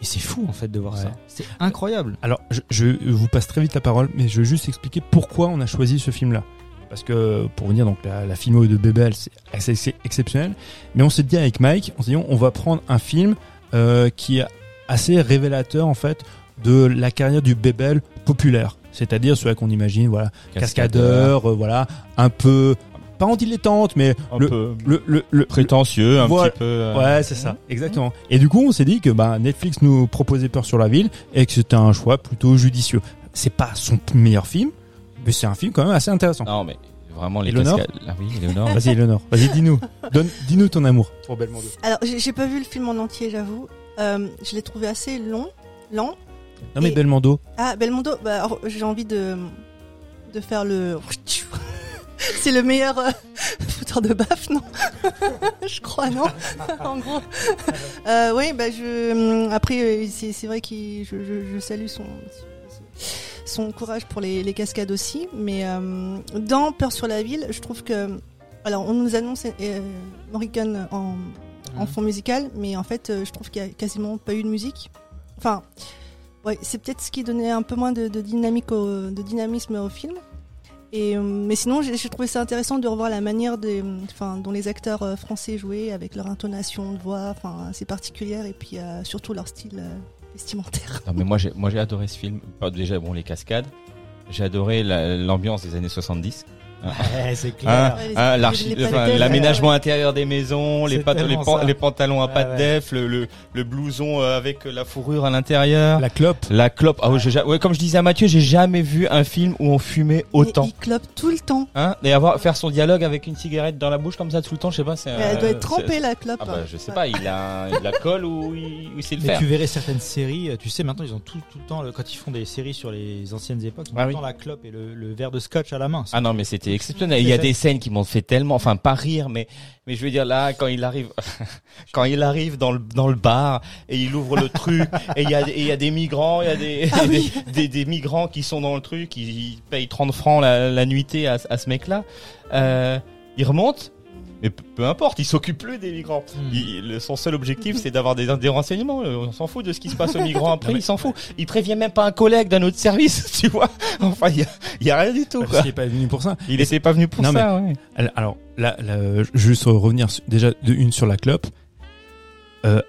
et c'est fou en fait de voir Ouais. ça. C'est incroyable. Alors je, je vous passe très vite la parole, mais je veux juste expliquer pourquoi on a choisi ce film-là. Parce que pour venir donc la, la filmo de Bebel, c'est assez ex- exceptionnel. Mais on s'est dit avec Mike, on s'est dit on va prendre un film euh, qui est assez révélateur en fait de la carrière du Bebel populaire. C'est-à-dire celui qu'on imagine, voilà, cascadeur, euh, voilà, un peu pas en dilettante, mais un le, peu le, le, le- prétentieux, un Voilà. petit peu. euh, Ouais, c'est ça, exactement. Et du coup, on s'est dit que bah, Netflix nous proposait Peur sur la ville et que c'était un choix plutôt judicieux. C'est pas son meilleur film, mais c'est un film quand même assez intéressant. Non mais vraiment les cascades. Ah oui. Vas-y, Eleonore, vas-y, dis-nous. Donne, dis-nous ton amour pour Belmondo. Alors, j'ai pas vu le film en entier, j'avoue. Euh, je l'ai trouvé assez long, lent. Non, mais Et- Belmondo, Ah, Belmondo, bah, j'ai envie de, de faire le. C'est le meilleur euh, fouteur de baffe, non? Je crois, non? En gros. Euh, oui, bah, je. Après, euh, c'est vrai que je, je, je salue son, son courage pour les, les cascades aussi. Mais euh, dans Peur sur la ville, je trouve que. Alors, on nous annonce euh, Morricone en, en fond musical, mais en fait, je trouve qu'il n'y a quasiment pas eu de musique. Enfin, ouais, c'est peut-être ce qui donnait un peu moins de, de dynamique, au- de dynamisme au film. Euh, mais sinon, j'ai trouvé ça intéressant de revoir la manière enfin, dont les acteurs euh, français jouaient, avec leur intonation de voix, enfin, assez particulière, et puis euh, surtout leur style vestimentaire. Non mais moi j'ai moi j'ai adoré ce film. Déjà bon les cascades. J'ai adoré la- l'ambiance des années 70. Ouais, c'est Hein, clair. Hein, patelles, L'aménagement ouais. intérieur des maisons, les, C'est pat- les, tellement pan- ça. les pantalons à Ouais, pattes ouais. def, le, le, le blouson euh, avec la fourrure à l'intérieur. la clope. La clope. Ah ouais, comme je disais à Mathieu, j'ai jamais vu un film où on fumait Mais autant. il clope tout le temps. Hein et avoir faire son dialogue avec une cigarette dans la bouche comme ça tout le temps, je sais pas. c'est, Mais elle euh, doit être trempée, la clope. Ah bah je sais Ouais. pas, il a il la colle ou il, ou il sait le Mais faire. tu verrais certaines séries, euh, tu sais, maintenant ils ont tout, tout le temps, quand ils font des séries sur les anciennes époques, ils ont Ah tout oui. le temps la clope et le, le verre de scotch à la main. Ah non mais c'était exceptionnel. Il y a des scènes qui m'ont fait tellement, enfin pas rire, mais mais je veux dire là quand il arrive, quand il arrive dans le dans le bar et il ouvre le truc et il y a et il y a des migrants, il y a des, Ah oui. des, des des migrants qui sont dans le truc, ils, ils payent 30 francs la, la nuitée à, à ce mec-là. Euh, il remonte. Mais peu, importe, il s'occupe plus des migrants. Hmm. Il- son seul objectif, c'est d'avoir des, des renseignements. Euh, On s'en fout de ce qui se passe aux migrants après. Non, mais- il s'en fout. Il prévient même pas un collègue d'un autre service, tu vois. Enfin, il y a, il y a rien du tout. Parce Quoi. qu'il est pas venu pour ça. Il était pas venu pour Non, ça. Ouais. Alors- là, juste revenir sur- déjà de une sur la clope. Euh,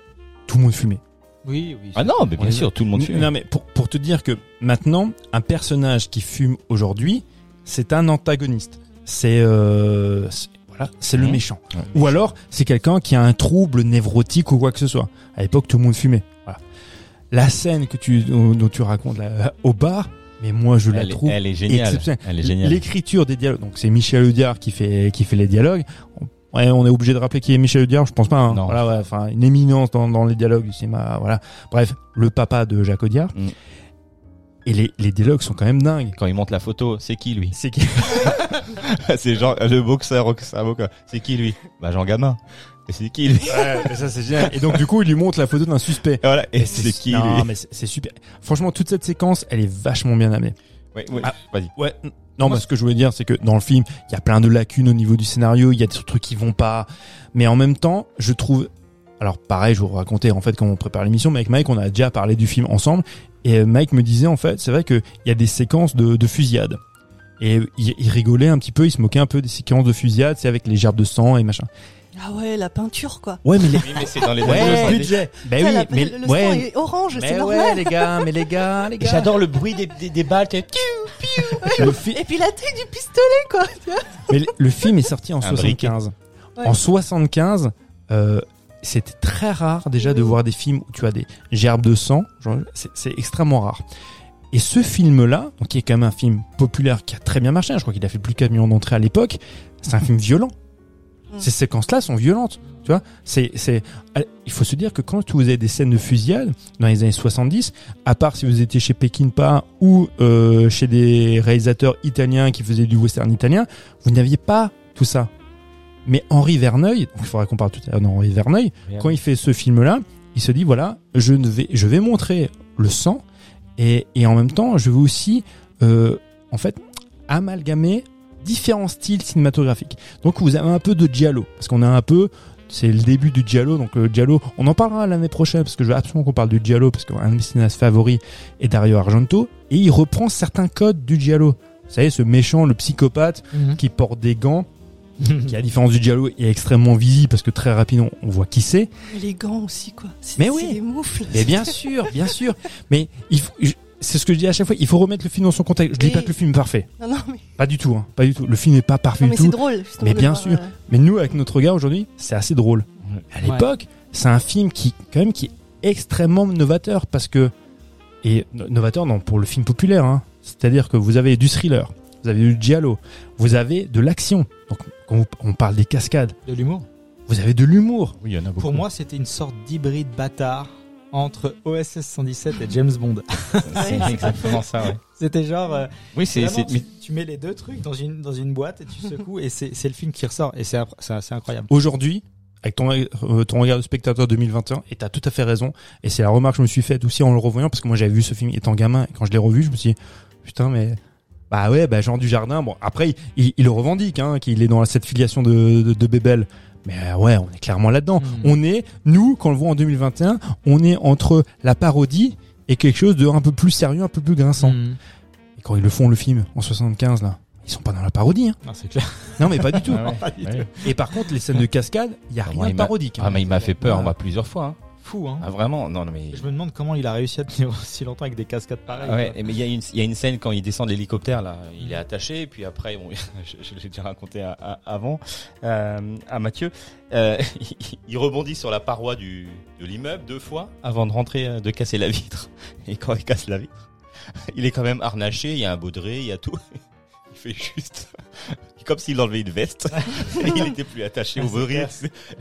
tout le monde fumait. Oui, oui. Ah non, mais bien sûr, tout le monde fume. Non, mais pour, pour te dire que maintenant, un personnage qui fume aujourd'hui, c'est un antagoniste. C'est euh, c'est- voilà, c'est le méchant. Ouais. Ou alors, c'est quelqu'un qui a un trouble névrotique ou quoi que ce soit. À l'époque, tout le monde fumait. Voilà. La scène que tu dont, tu racontes là, au bar, mais moi je la elle, est, trouve elle est géniale. exceptionnelle. Elle est géniale. L'écriture des dialogues, donc c'est Michel Audiard qui fait qui fait les dialogues. On- Ouais, on est obligé de rappeler qui est Michel Audiard, je pense pas. hein. Non. Voilà, ouais, enfin une éminence dans, dans les dialogues du cinéma. Voilà. Bref, le papa de Jacques Audiard. Mm. Et les, les dialogues sont quand même dingues. Quand il monte la photo, c'est qui lui? C'est qui? C'est Jean, le boxeur, c'est qui lui? Bah Jean Gamin. Et c'est qui lui? Ouais, mais ça c'est génial. Et donc du coup, il lui montre la photo d'un suspect. Et voilà. Et c'est qui non, lui? mais c'est super. Franchement, toute cette séquence, elle est vachement bien amenée. Ouais, ouais. Ah. Vas-y. Ouais, Non, mais ce que je voulais dire, c'est que dans le film, il y a plein de lacunes au niveau du scénario, il y a des trucs qui vont pas, mais en même temps, je trouve, alors pareil, je vous raconter en fait comment on prépare l'émission, mais avec Mike, on a déjà parlé du film ensemble, et euh, Mike me disait en fait, c'est vrai qu'il y a des séquences de, de fusillade. Et il, il rigolait un petit peu, il se moquait un peu des séquences de fusillade, c'est avec les gerbes de sang et machin. Ah ouais, la peinture quoi. Ouais, mais les... Oui, mais c'est dans les Ouais, budget. Ben Ça, oui, la- mais le, le sang ouais, est orange, c'est mais normal. ouais, les gars, mais les gars, les gars. J'adore le bruit des, des, des balles. t'es- le, fi- Et puis la tête du pistolet quoi. mais le- le film est sorti en Un briquet. 75. Ouais. En 75, euh, c'était très rare déjà de voir des films où tu as des gerbes de sang. C'est extrêmement rare. Et ce film-là, qui est quand même un film populaire qui a très bien marché, hein, je crois qu'il a fait plus de 4 millions d'entrées à l'époque, c'est un film violent. Mm. Ces séquences-là sont violentes. Tu vois, c'est, c'est, il faut se dire que quand vous avez des scènes de fusillade dans les années 70, à part si vous étiez chez Peckinpah ou euh, chez des réalisateurs italiens qui faisaient du western italien, vous n'aviez pas tout ça. Mais Henri Verneuil, donc il faudra qu'on parle tout à l'heure d'Henri Verneuil, quand il fait ce film-là, il se dit voilà, je ne vais, je vais montrer le sang et, et en même temps, je vais aussi, euh, en fait, amalgamer différents styles cinématographiques. Donc vous avez un peu de giallo, parce qu'on a un peu, c'est le début du giallo, donc le giallo, on en parlera l'année prochaine, parce que je veux absolument qu'on parle du giallo, parce qu'un de mes cinéastes favoris est Dario Argento, et il reprend certains codes du giallo. Vous savez, ce méchant, le psychopathe, qui porte des gants, qui à la différence du giallo est extrêmement visible, parce que très rapidement, on voit qui c'est. Les gants aussi quoi. Mais c'est oui. des moufles. Mais bien sûr, bien sûr. Mais il faut, je- c'est ce que je dis à chaque fois. Il faut remettre le film dans son contexte. Je dis pas que le film est parfait. Non non mais, Pas du tout. Hein. Pas du tout. Le film n'est pas parfait non, du mais c'est tout. drôle. justement, Mais bien voir, sûr. euh, Mais nous, avec notre regard aujourd'hui, c'est assez drôle. À l'époque, c'est un film qui, quand même, qui est extrêmement novateur parce que et no- novateur non pour le film populaire. Hein. C'est-à-dire que vous avez du thriller, vous avez du giallo, vous avez de l'action. Donc quand vous- on parle des cascades, De l'humour. vous avez de l'humour. Oui, il y en a beaucoup. Pour moi, c'était une sorte d'hybride bâtard entre OSS 117 et James Bond. c'est exactement ça. Ouais. C'était genre, euh, Oui, c'est tu, tu mets les deux trucs dans une dans une boîte et tu secoues et c'est c'est le film qui ressort et c'est appr- c'est c'est incroyable. Aujourd'hui, avec ton, euh, ton regard de spectateur 2021, et t'as tout à fait raison, et c'est la remarque que je me suis faite aussi en le revoyant, parce que moi j'avais vu ce film étant gamin, et quand je l'ai revu, je me suis dit, putain, mais... Bah ouais, bah Jean du Jardin, bon, après, il, il, il le revendique, hein, qu'il est dans cette filiation de, de, de Bébel. Mais euh, ouais, on est clairement là-dedans. Mm. On est, nous, quand on le voit en 2021, on est entre la parodie et quelque chose de un peu plus sérieux, un peu plus grinçant. Mm. Et quand ils le font, le film, en 75, là, ils sont pas dans la parodie, hein. Non, c'est clair. Non, mais pas du tout. Ah ouais, Pas du ouais. Et par contre, les scènes de cascade, il y a Ah, rien moi, de parodique. hein. Ah, mais il m'a fait peur, Ouais. moi, plusieurs fois. hein. Fou, hein. Ah, vraiment? Non, non, mais. Je me demande comment il a réussi à tenir aussi longtemps avec des cascades pareilles. Ah ouais, quoi. mais il y a une il y a une scène quand il descend de l'hélicoptère là, il est attaché et puis après bon, je, je l'ai déjà raconté à- à- avant euh, à Mathieu, euh, il, il rebondit sur la paroi du de l'immeuble deux fois avant de rentrer euh, de casser la vitre et quand il casse la vitre, il est quand même harnaché, il y a un baudré, il y a tout. Il fait juste comme s'il enlevait une veste il était plus attaché au. Et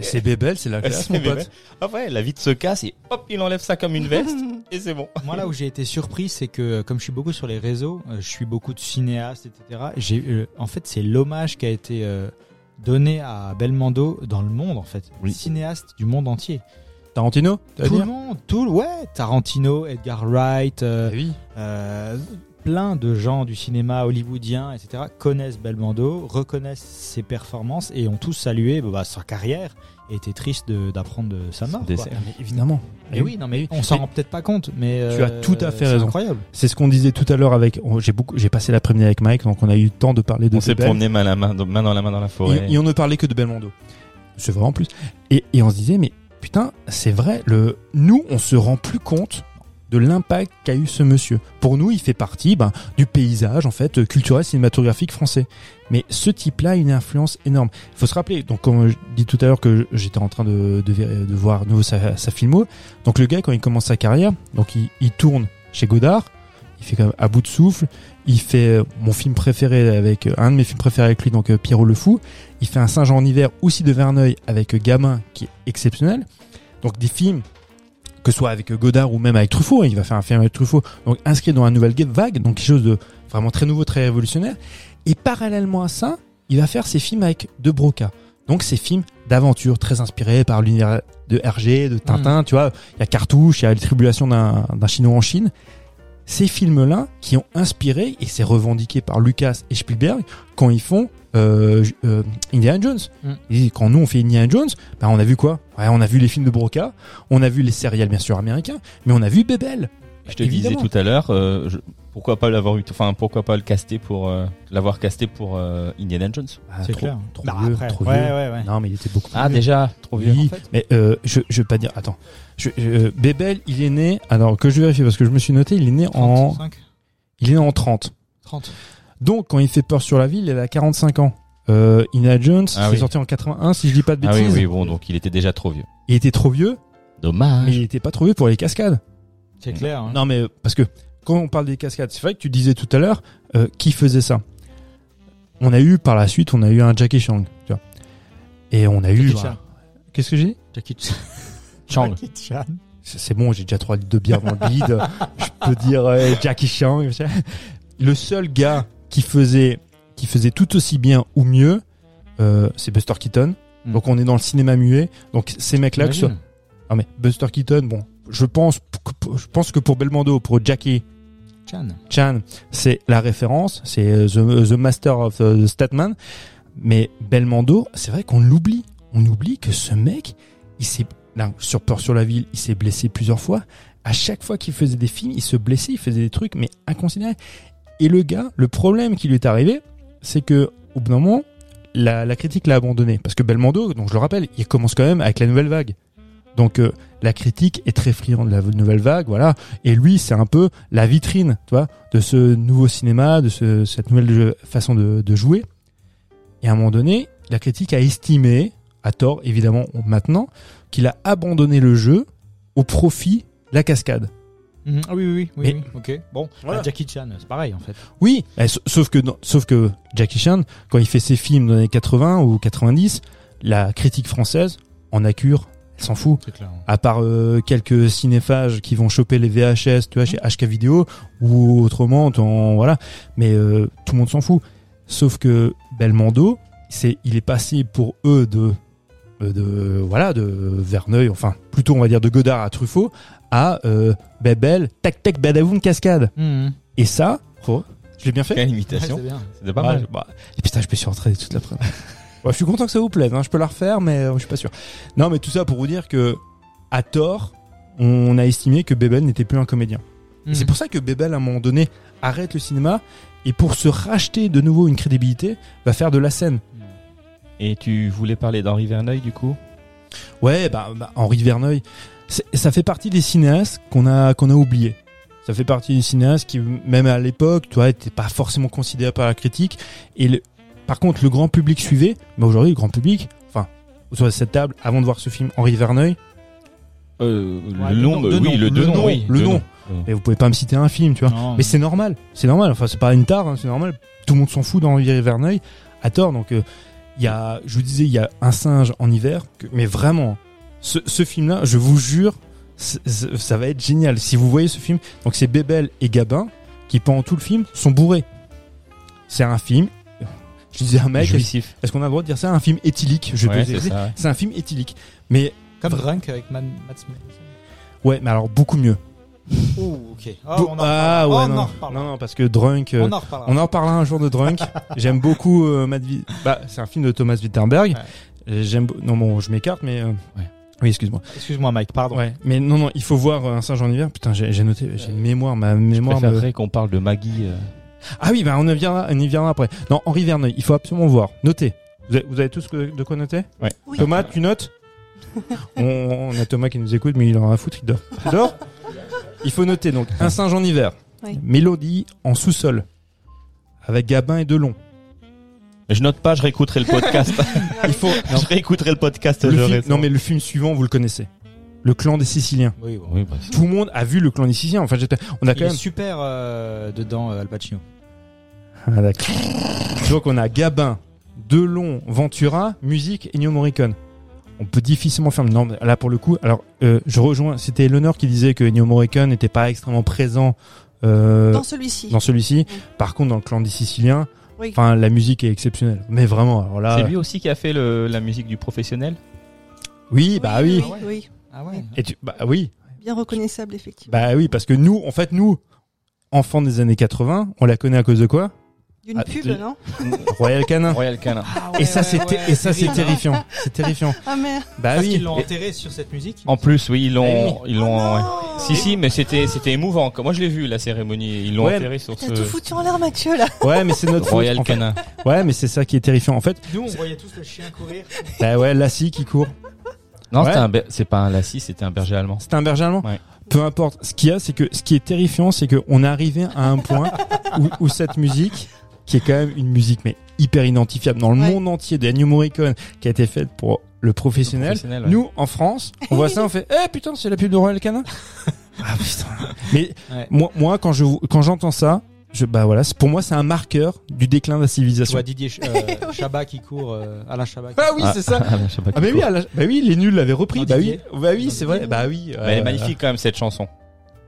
C'est Bébel, c'est la classe, mon pote. Ah ouais, la vitre se casse et hop, il enlève ça comme une veste et c'est bon. Moi, là où j'ai été surpris, c'est que euh, comme je suis beaucoup sur les réseaux, euh, je suis beaucoup de cinéastes, etc. J'ai, euh, en fait, c'est l'hommage qui a été euh, donné à Belmondo dans le monde, en fait. Oui. Cinéaste du monde entier. Tarantino, Tout le monde, tout ouais, Tarantino, Edgar Wright, euh, Ah oui. euh, plein de gens du cinéma hollywoodien, etc., connaissent Belmondo, reconnaissent ses performances et ont tous salué bah, sa carrière et étaient tristes de- d'apprendre de sa mort. Quoi. Mais évidemment. Mais oui, non, mais on s'en rend peut-être pas compte, mais Tu as euh, tout à fait c'est raison. Incroyable. C'est ce qu'on disait tout à l'heure avec. J'ai beaucoup, j'ai passé l'après-midi avec Mike, donc on a eu le temps de parler de On s'est promené main, la main, main dans la main dans la forêt. Et, et on ne parlait que de Belmondo. C'est vrai en plus. Et, et on se disait, mais putain, c'est vrai, le, nous, on se rend plus compte de l'impact qu'a eu ce monsieur. Pour nous, il fait partie ben, du paysage en fait culturel cinématographique français. Mais ce type-là a une influence énorme. Il faut se rappeler, donc comme je dis tout à l'heure que j'étais en train de, de, de voir nouveau sa, filmo, donc le gars quand il commence sa carrière, donc il, tourne chez Godard, il fait quand même à bout de souffle, il fait euh, mon film préféré avec euh, un de mes films préférés avec lui, donc euh, Pierrot le Fou, il fait un singe en hiver aussi de Verneuil avec Gamin qui est exceptionnel. Donc des films que ce soit avec Godard ou même avec Truffaut, hein, il va faire un film avec Truffaut, donc inscrit dans la nouvelle vague, donc quelque chose de vraiment très nouveau, très révolutionnaire. Et parallèlement à ça, il va faire ses films avec De Broca. Donc ces films d'aventure très inspirés par l'univers de Hergé, de Tintin, tu vois, il y a Cartouche, il y a les tribulations d'un d'un Chinois en Chine. Ces films-là qui ont inspiré, et c'est revendiqué par Lucas et Spielberg, quand ils font euh, euh, Indiana Jones. Mm. Quand nous on fait Indiana Jones, bah, on a vu quoi? Ouais, On a vu les films de Broca, on a vu les séries bien sûr américains, mais on a vu Bebel. Je te Évidemment. disais tout à l'heure, euh, je- pourquoi pas l'avoir eu, enfin pourquoi pas le caster pour euh, l'avoir casté pour euh, Indiana Jones. Ah, C'est trop- clair. Trop Bah, vieux, après, trop ouais, vieux. ouais, ouais. Non, mais il était beaucoup plus Ah vieux. déjà, trop vieux. Oui, en fait. mais euh, je, je vais pas dire. Attends, je, je- Bebel, il est né. Alors que je vérifie parce que je me suis noté, il est né en, 35, il est né en 30. 30. Donc quand il fait peur sur la ville, il a 45 ans. Euh, Indiana Jones, Ah c'est oui. sorti en 81, si je dis pas de Ah oui, bêtises. oui, bon, donc il était déjà trop vieux. Il était trop vieux, Dommage. mais il était pas trop vieux pour les cascades. C'est clair. hein. Non, mais parce que quand on parle des cascades, c'est vrai que tu disais tout à l'heure euh, qui faisait ça? On a eu par la suite, on a eu un Jackie Chan, tu vois. Et on a eu. Jackie voilà. Chan. Qu'est-ce que j'ai dit? Jackie Chan. Chang. Jackie Chan. C'est bon, j'ai déjà 3 litres de bière dans le bide. Je peux dire euh, Jackie Chan. Le seul gars qui faisait, qui faisait tout aussi bien ou mieux, euh, c'est Buster Keaton. Hmm. Donc on est dans le cinéma muet. Donc ces mecs-là, que ce soit- T'imagines Ah mais Buster Keaton, bon, je pense, que- je pense que pour Belmondo, pour Jackie Chan. Chan, c'est la référence, c'est euh, the, the Master of the Statman. Mais Belmondo, c'est vrai qu'on l'oublie. On oublie que ce mec, il s'est, là, sur Peur sur la ville, il s'est blessé plusieurs fois. À chaque fois qu'il faisait des films, il se blessait, il faisait des trucs, mais inconsidérés. Et le gars, le problème qui lui est arrivé, c'est que, au bout d'un moment, la, la critique l'a abandonné. Parce que Belmondo, donc je le rappelle, il commence quand même avec la nouvelle vague. Donc euh, la critique est très friande de la nouvelle vague, voilà. Et lui, c'est un peu la vitrine, tu vois, de ce nouveau cinéma, de ce, cette nouvelle jeu- façon de, de jouer. Et à un moment donné, la critique a estimé, à tort évidemment maintenant, qu'il a abandonné le jeu au profit de la cascade. Mhm. Ah oui, oui, oui. oui, Mais- oui. Ok. Bon, Voilà. Jackie Chan, c'est pareil en fait. Oui, sauf que non- sauf que Jackie Chan, quand il fait ses films dans les années 80 ou 90, la critique française en accure, elle s'en fout. Clair. À part euh, quelques cinéphages qui vont choper les VHS, tu vois, chez HK Vidéo ou autrement, en, voilà. Mais euh, tout le monde s'en fout. Sauf que Belmondo, c'est, il est passé pour eux de, euh, de, voilà, de Verneuil, enfin plutôt on va dire de Godard à Truffaut, à euh, Bebel, tac tac badaboum cascade. Mhm. Et ça, oh, je l'ai bien fait. Quelle Ouais, imitation. c'est bien. C'était pas Ouais, mal. bah, et putain, je me suis entraîné toute l'après-midi. Ouais, je suis content que ça vous plaise. Hein. Je peux la refaire, mais euh, je suis pas sûr. Non, mais tout ça pour vous dire que, à tort, on a estimé que Bebel n'était plus un comédien. Et Mhm. c'est pour ça que Bebel, à un moment donné, arrête le cinéma et pour se racheter de nouveau une crédibilité, va faire de la scène. Et tu voulais parler d'Henri Verneuil du coup? Ouais, bah, bah, Henri Verneuil, ça fait partie des cinéastes qu'on a qu'on a oubliés. Ça fait partie des cinéastes qui, même à l'époque, tu vois, n'étaient pas forcément considérés par la critique. Et le, par contre, le grand public suivait. Mais aujourd'hui, le grand public, enfin, autour de cette table, avant de voir ce film, Henri Verneuil, euh, Ouais, Le le nom, oui, nom, le, nom, oui, le nom. mais vous pouvez pas me citer un film, tu vois. Non, Mais c'est normal, c'est normal. Enfin, c'est pas une tare, hein, c'est normal. Tout le monde s'en fout d'Henri Verneuil à tort. Donc, euh, il y a, je vous disais, il y a un singe en hiver. que- mais vraiment, ce, ce film-là, je vous jure, ça va être génial. Si vous voyez ce film, donc c'est Bébel et Gabin qui pendant tout le film sont bourrés. C'est un film. Je disais à un mec, est-ce Jouissif. est-ce qu'on a le droit de dire ça, un film éthylique Je Ouais, peux c'est ça. ouais. C'est un film éthylique. Mais Comme Drunk avec Man- Matt Smith. ouais, mais alors beaucoup mieux. Oh, ok. Ah, Beau- on en ah reparlera. ouais, On non. en reparlera. non, non, parce que Drunk. euh, On en reparlera. On en reparlera un jour de Drunk. J'aime beaucoup euh, Matt Vi- Bah, c'est un film de Thomas Wittenberg. Euh, J'aime. Non, bon, je m'écarte, mais. euh, Ouais. Oui, excuse-moi. Excuse-moi, Mike, pardon. Ouais, mais non, non, il faut voir euh, un singe en hiver. Putain, j'ai j'ai noté, j'ai une mémoire, ma Je mémoire. me- préférerais qu'on parle de Maggie. Ah oui, bah on y viendra, on y viendra après. Non, Henri Verneuil, il faut absolument voir. Notez. Vous avez, vous avez tous que- de quoi noter Oui. Thomas, tu notes on, on a Thomas qui nous écoute, mais il en a à foutre, il dort. Tu dors Il faut noter donc un singe en hiver, Oui. Mélodie en sous-sol, avec Gabin et Delon. Je note pas, je réécouterai le podcast. Il faut. non, je réécouterai le podcast. le je film- non mais le film suivant, vous le connaissez. Le clan des Siciliens. Oui, bon. Oui, bah, Tout le monde a vu le clan des Siciliens. Enfin, j'étais- on a Il quand est même. super euh, dedans, euh, Al Pacino. Ah, d'accord. Donc on a Gabin, Delon, Ventura, musique, Ennio Morricone. On peut difficilement faire. Non, mais là pour le coup, alors euh, je rejoins. C'était Eleanor qui disait que Ennio Morricone n'était pas extrêmement présent euh, Dans celui-ci. dans celui-ci. Par contre, dans le clan des Siciliens, Oui. enfin la musique est exceptionnelle. Mais vraiment, alors là, C'est lui aussi qui a fait le- la musique du professionnel? Oui, bah oui. Oui, oui, Ah ouais. Et tu, bah oui, Bien reconnaissable, effectivement. bah oui, parce que nous, en fait, nous, enfant des années 80, on la connaît à cause de quoi? D'une Ah, pub, de- non Royal Canin. Royal Canin. et ça, c'était, et ça, c'est terrifiant. C'est terrifiant. Ah merde. Bah Parce oui. qu'ils l'ont enterré sur cette musique. En plus, oui, ils l'ont, ils l'ont. Oh Si si, mais c'était c'était émouvant. Moi, je l'ai vu la cérémonie. Ils l'ont Ouais. enterré sur T'as ce tout foutu en l'air, Mathieu, là. Ouais, mais c'est notre faute. Royal en fait. Canin. Ouais, mais c'est ça qui est terrifiant. En fait, Nous, on voyait tous le chien courir. bah ouais, Lassie qui court. Non, c'est pas un lassie, c'était un berger allemand. C'était un berger allemand. Ouais. Peu importe. Ce qu'il y a, c'est que ce qui est terrifiant, c'est qu'on est arrivé à un point où, où cette musique, qui est quand même une musique mais hyper identifiable dans le Ouais. monde entier de Ennio Morricone, qui a été faite pour le professionnel. Professionnel, ouais. Nous, en France, on voit ça, on fait, eh putain, c'est la pub de Royal Canin. ah putain. Mais Ouais. moi, moi, quand je quand j'entends ça, je bah voilà, c'est- pour moi, c'est un marqueur du déclin de la Tu civilisation. vois Didier Ch- euh, Chabat qui court, euh, Alain Chabat. qui- Ah oui, c'est ça. Ah, pas Ah bah oui, bah oui, les nuls l'avaient repris. Non, bah oui, bah oui, c'est vrai. Bah oui. Bah, elle est magnifique quand même cette chanson.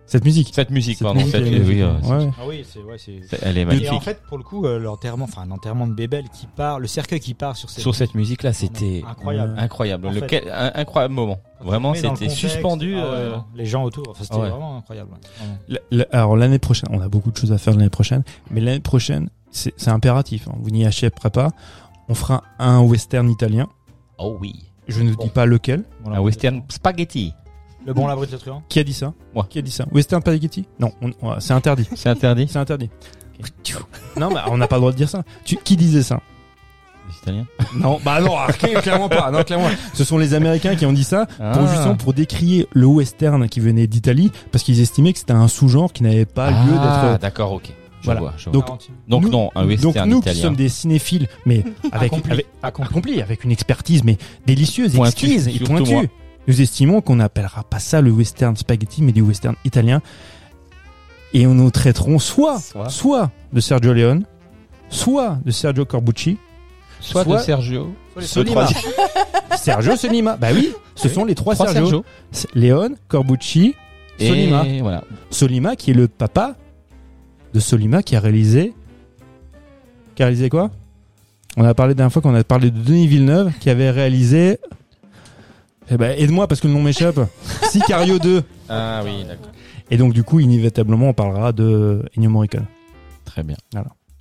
Cette musique. Cette musique, Cette pardon. musique, cette- est oui, euh. Ouais. Ah oui, c'est ouais, c'est. c'est- elle est Et magnifique. en fait, pour le coup, euh, l'enterrement, enfin l'enterrement de Bébel qui part, le cercueil qui part sur cette, Sur cette musique-là, c'était incroyable. incroyable. En Le fait. quel- un incroyable moment. Vraiment, c'était contexte, suspendu. ah ouais, euh, les gens autour, enfin, c'était Ouais. vraiment incroyable. Alors l'année prochaine, on a beaucoup de choses à faire l'année prochaine, mais l'année prochaine, c'est c'est impératif. hein, vous n'y achèterez pas. On fera un western italien. Oh oui. Je ne Bon. dis pas lequel. Voilà. Un western spaghetti. Le bon la brute de truand. Qui a dit ça Moi. Qui a dit ça Western spaghetti Non, on- on- c'est interdit. C'est interdit. C'est interdit. Non, mais on n'a pas le droit de dire ça. Tu, qui disait ça Les Italiens. Non, bah non, ah, clairement pas. Non, clairement. Ce sont les Américains qui ont dit ça pour Ah. justement pour décrier le western qui venait d'Italie parce qu'ils estimaient que c'était un sous-genre qui n'avait pas lieu Ah, d'être. d'accord, ok. Je Voilà. vois, je vois. Donc, Tarantino. Donc, nous- non, un Donc western nous qui italien. sommes des cinéphiles, mais avec, Accompli. avec accompli, avec une expertise mais délicieuse, Pointue, exquise et surtout pointue. moi. Nous estimons qu'on n'appellera pas ça le western spaghetti, mais du western italien. Et on nous traiterons soit, Soit. soit de Sergio Leone, soit de Sergio Corbucci, Soit, soit- de Sergio. le Solima. Sergio Solima. Bah oui, ce sont les trois, Trois Sergio. Sergio. Leone, Corbucci, Solima. Et voilà. Solima qui est le papa de Solima qui a réalisé. Qui a réalisé quoi? On a parlé la dernière fois qu'on a parlé de Denis Villeneuve qui avait réalisé. Eh ben, aide-moi parce que le nom m'échappe. Sicario 2. Ah oui, d'accord. Et donc, du coup, inévitablement, on parlera de Ennio Morricone. Très bien.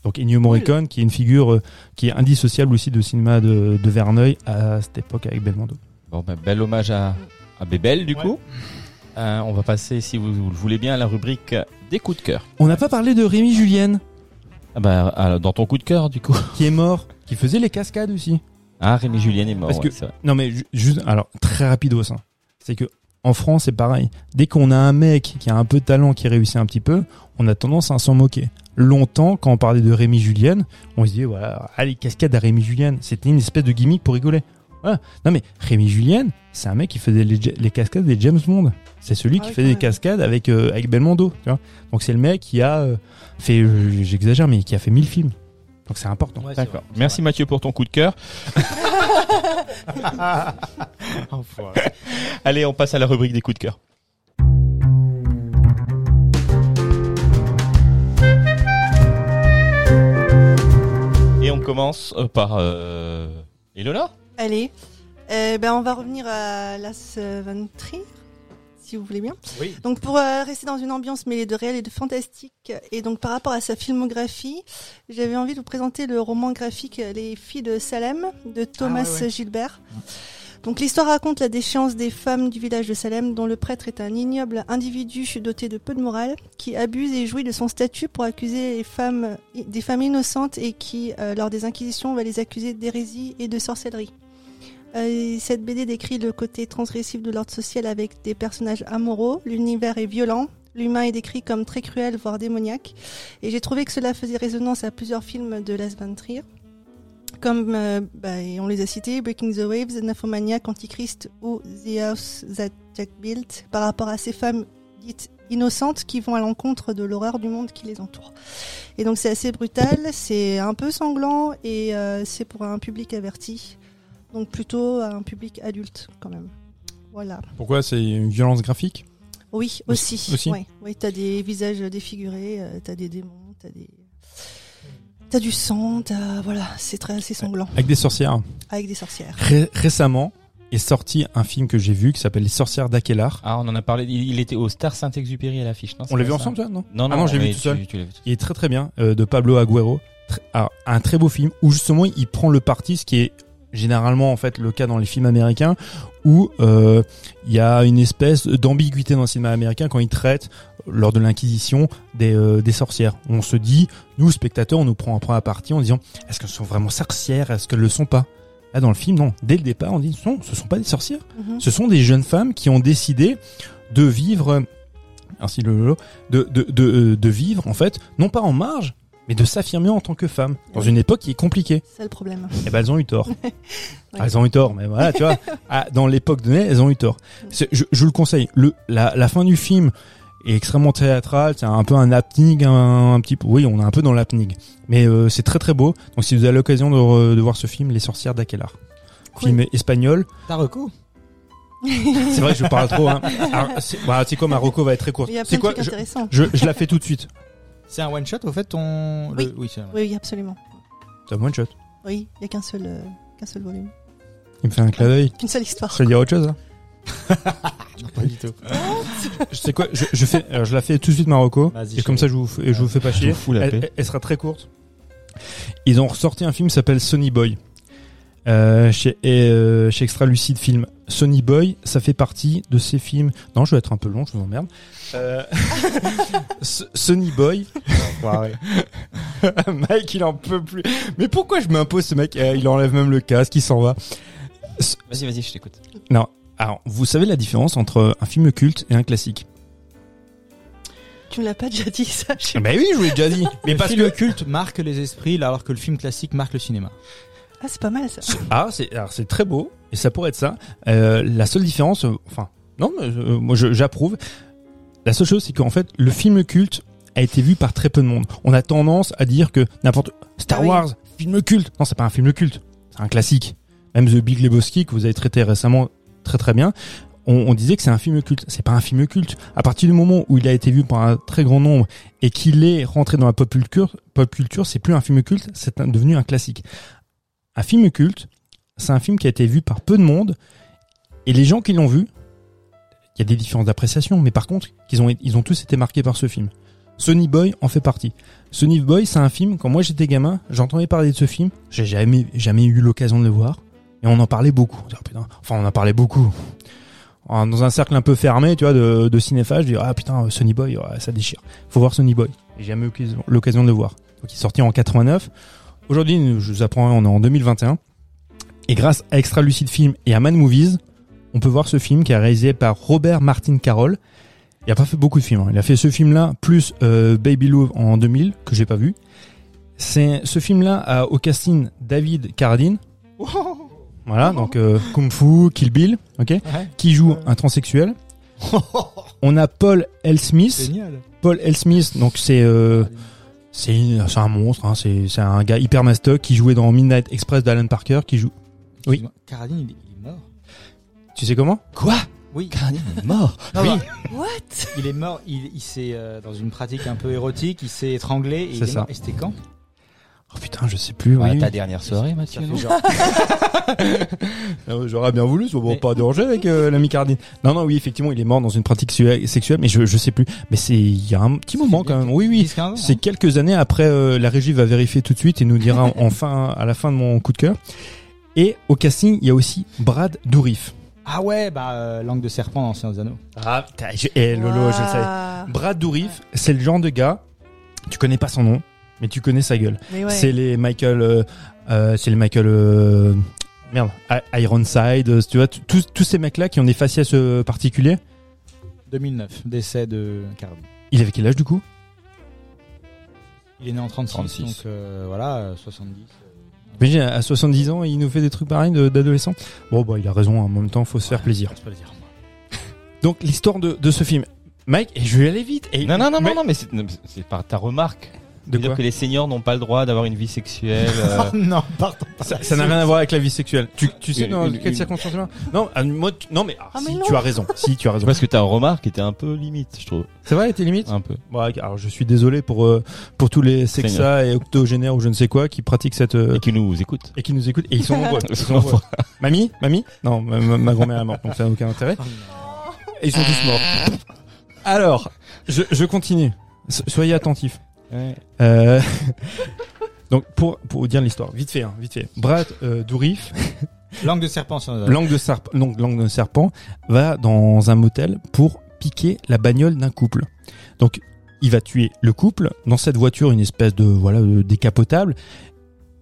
Donc, Ennio Morricone, qui est une figure euh, qui est indissociable aussi du cinéma de, de Verneuil à cette époque avec Belmondo. Bon, ben, bel hommage à, à Bébel, du Ouais. coup. Euh, on va passer, si vous, vous le voulez bien, à la rubrique des coups de cœur. On n'a pas parlé de Rémi Julienne, Ah bah, alors, dans ton coup de cœur, du coup. qui est mort, qui faisait les cascades aussi. Ah, Rémi Julien est mort. Parce ouais, que- c'est vrai. Non mais ju- juste alors très rapido ça. C'est que en France c'est pareil. Dès qu'on a un mec qui a un peu de talent qui réussit un petit peu, on a tendance à s'en moquer. Longtemps quand on parlait de Rémi Julienne, on se disait voilà, allez cascade à Rémi Julienne, c'était une espèce de gimmick pour rigoler. Voilà. Non mais Rémi Julienne, c'est un mec qui faisait les, les cascades des James Bond. C'est celui Ah qui quand des cascades avec euh, avec Belmondo, tu vois. Donc c'est le mec qui a euh, fait j'exagère mais qui a fait 1000 films. Donc c'est important. Ouais, D'accord. Merci Mathieu pour ton coup de cœur. Allez, on passe à la rubrique des coups de cœur. Et on commence euh, par euh. Allez. Euh, ben, on va revenir à Las Van Trier, si vous voulez bien. Oui. Donc pour euh, rester dans une ambiance mêlée de réel et de fantastique, et donc par rapport à sa filmographie, j'avais envie de vous présenter le roman graphique Les filles de Salem de Thomas ouais, ouais. Gilbert. Donc l'histoire raconte la déchéance des femmes du village de Salem dont le prêtre est un ignoble individu doté de peu de morale qui abuse et jouit de son statut pour accuser les femmes, des femmes innocentes et qui, euh, lors des inquisitions, va les accuser d'hérésie et de sorcellerie. Euh, cette BD décrit le côté transgressif de l'ordre social avec des personnages amoraux, l'univers est violent, l'humain est décrit comme très cruel, voire démoniaque, et j'ai trouvé que cela faisait résonance à plusieurs films de Las Van Trier, comme, euh, bah, on les a cités, Breaking the Waves, Nymphomaniac, Antichrist ou The House That Jack Built, par rapport à ces femmes dites innocentes qui vont à l'encontre de l'horreur du monde qui les entoure. Et donc c'est assez brutal, c'est un peu sanglant et euh, c'est pour un public averti. Donc plutôt un public adulte quand même. Voilà. Pourquoi c'est une violence graphique? Oui, aussi. Aussi Ouais. Oui, t'as des visages défigurés, euh, t'as des démons, t'as des... T'as du sang, t'as... Voilà, c'est très assez sanglant. avec des sorcières Avec des sorcières. Ré- récemment, est sorti un film que j'ai vu qui s'appelle Les sorcières d'Akelar. Ah, on en a parlé. Il, était au Star Saint-Exupéry à l'affiche, non? On l'a vu ensemble, ça toi, non Non, non, Ah non, j'ai vu tout seul. tu- tu Il est très très bien, euh, de Pablo Agüero. Tr- alors, un très beau film où justement il prend le parti, ce qui est généralement en fait le cas dans les films américains, où euh, il y a une espèce d'ambiguïté dans le cinéma américain quand il traite lors de l'inquisition des, euh, des sorcières. On se dit, nous spectateurs, on nous prend un prend à partie en disant, est-ce qu'elles sont vraiment sorcières, est-ce qu'elles le sont pas? Là dans le film, non. Dès le départ, on dit, non, ce sont pas des sorcières. Mhm. Ce sont des jeunes femmes qui ont décidé de vivre, ainsi le lolo, de, de, de, euh, de vivre en fait, non pas en marge, mais de s'affirmer en tant que femme dans une époque qui est compliquée. C'est ça le problème. Et ben elles ont eu tort. Ah, Elles ont eu tort, mais voilà, tu vois, ah, dans l'époque donnée, elles ont eu tort. Je, je le conseille. Le, la, la fin du film est extrêmement théâtrale. C'est un peu un happening, un, un petit peu. Oui, on est un peu dans l'happening, mais euh, c'est très très beau. Donc si vous avez l'occasion de, re- de voir ce film, Les sorcières Cool. film espagnol. T'as reco C'est vrai que je parle trop. Hein. C'est bah, quoi, Marocco va être très courte. A C'est quoi je, je, je la fais tout de suite. C'est un one shot au fait ton. Oui. le- oui c'est un Oui, oui, absolument. C'est un one shot. Oui, il n'y a qu'un seul, euh, qu'un seul volume. Il me fait un clin d'œil. Qu'une seule histoire. Je vais dire autre chose. Là. Pas du tout. Je sais quoi, je, je fais, je la fais tout de suite Marocco. Vas-y, Et comme ça, je vous, fais- je vous fais pas chier. vous fous la elle, paix. elle- elle sera très courte. Ils ont ressorti un film qui s'appelle Sonny Boy. Euh, chez, et, euh, chez Extra Lucide Film. Sonny Boy, ça fait partie de ces films. Non, je vais être un peu long, je vous emmerde. Euh, S- Sonny Boy. Mike, il en peut plus. Mais pourquoi je m'impose ce mec? Euh, Il enlève même le casque, il s'en va. Vas-y, vas-y, je t'écoute. Alors, vous savez la différence entre un film culte et un classique? Tu me l'as pas déjà dit ça. je Ben oui, je vous l'ai déjà dit. Mais le parce film que culte marque les esprits alors que le film classique marque le cinéma. Ah, c'est pas mal ça. Ah, c'est alors c'est très beau et ça pourrait être ça. Euh, la seule différence, euh, enfin non, mais, euh, moi je- j'approuve. La seule chose, c'est qu'en fait, le film culte a été vu par très peu de monde. On a tendance à dire que n'importe Star Ah oui. Wars, film culte. Non, c'est pas un film culte, c'est un classique. Même The Big Lebowski que vous avez traité récemment très très bien. On, on disait que c'est un film culte. C'est pas un film culte. À partir du moment où il a été vu par un très grand nombre et qu'il est rentré dans la pop culture, pop culture, c'est plus un film culte, c'est un- devenu un classique. Un film culte, c'est un film qui a été vu par peu de monde et les gens qui l'ont vu, il y a des différences d'appréciation, mais par contre, ils ont tous été marqués par ce film. Sonny Boy en fait partie. Sonny Boy, c'est un film, quand moi j'étais gamin, j'entendais parler de ce film, j'ai jamais, jamais eu l'occasion de le voir, et on en parlait beaucoup. Putain. Enfin, on en parlait beaucoup. Dans un cercle un peu fermé, tu vois, de, de cinéphages, je dis, ah putain, Sonny Boy, ça déchire. Faut voir Sonny Boy. J'ai jamais eu l'occasion- l'occasion de le voir. Donc il est sorti en 89. Aujourd'hui, je vous apprends, on est en 2021. Et grâce à Extra Lucid Film et à Man Movies, on peut voir ce film qui est réalisé par Robert Martin Carroll. Il a pas fait beaucoup de films. hein. Il a fait ce film-là plus euh, Baby Love en 2000 que j'ai pas vu. C'est ce film-là a au casting David Carradine. Voilà, donc euh, Kung Fu, Kill Bill, ok, qui joue un transsexuel. On a Paul L. Smith. Génial. Paul L. Smith, donc c'est euh, c'est un monstre, hein, c'est c'est un gars hyper mastoc qui jouait dans Midnight Express d'Alan Parker, qui joue. Oui. Caradine, il, est mort. Tu sais comment? Quoi? Oui. Caradine est mort. Non, Oui. bah, What? Il est mort. Il, il s'est euh, dans une pratique un peu érotique. Il s'est étranglé. Et il C'est est ça. Et c'était quand? Oh putain, je sais plus. Ouais, oui. ta dernière soirée, Mathieu. J'aurais bien voulu, ça va Mais- pas déranger avec euh, l'ami Cardine. Non, non, oui, effectivement, il est mort dans une pratique sexuelle, mais je, je sais plus. Mais c'est il y a un petit moment quand même. Oui, oui. 10-15 ans, C'est hein. quelques années après, euh, la régie va vérifier tout de suite et nous dira enfin à la fin de mon coup de cœur. Et au casting, il y a aussi Brad Dourif. Ah ouais, bah euh, langue de serpent dans Anciens Anneaux. Ah, putain, je- eh, Lolo, je le savais. Brad Dourif, c'est le genre de gars, tu connais pas son nom, mais tu connais sa gueule. Mais ouais. C'est les Michael, euh, euh, c'est les Michael, euh, merde, Ironside, tu vois, tous tous ces mecs-là qui ont des faciès particuliers. 2009, décès de Caradine. Il avait quel âge du coup? Il est né en 36, 36. donc euh, voilà, euh, 70. Imagine, à 70 ans, il nous fait des trucs pareils d'adolescent? Bon, bah, il a raison, en même temps, faut se faire plaisir. Donc, l'histoire de, de ce film. Mike, et je vais aller vite. Et Non, non, non, Mais- mais non, mais c'est par ta remarque. De dire que les seniors n'ont pas le droit d'avoir une vie sexuelle. euh, Oh non, pardon. Ça ça n'a rien à voir avec la vie sexuelle. Tu, tu sais Une- dans une- quelles une- circonstances Non, ah, moi, tu- non mais, ah, Ah, si, mais non. tu as raison. Si, tu as raison. parce que ta remarque était un peu limite, je trouve. C'est vrai, tes limites Un peu. Bon, alors je suis désolé pour euh, pour tous les sexa et octogénaires ou je ne sais quoi qui pratiquent cette euh, Et qui nous écoute. et qui nous écoutent et ils sont nombreux. Ils sont nombreux. mamie, mamie? Non, ma, grand-mère est morte donc ça n'a aucun intérêt. Et ils sont tous morts. Alors, je, je continue. So- Soyez attentifs. Euh, donc pour pour vous dire l'histoire, vite fait, hein, vite fait. Brad euh, Dourif, Langue de serpent langue de serpent, donc langue de serpent, va dans un motel pour piquer la bagnole d'un couple. Donc il va tuer le couple dans cette voiture, une espèce de voilà de décapotable.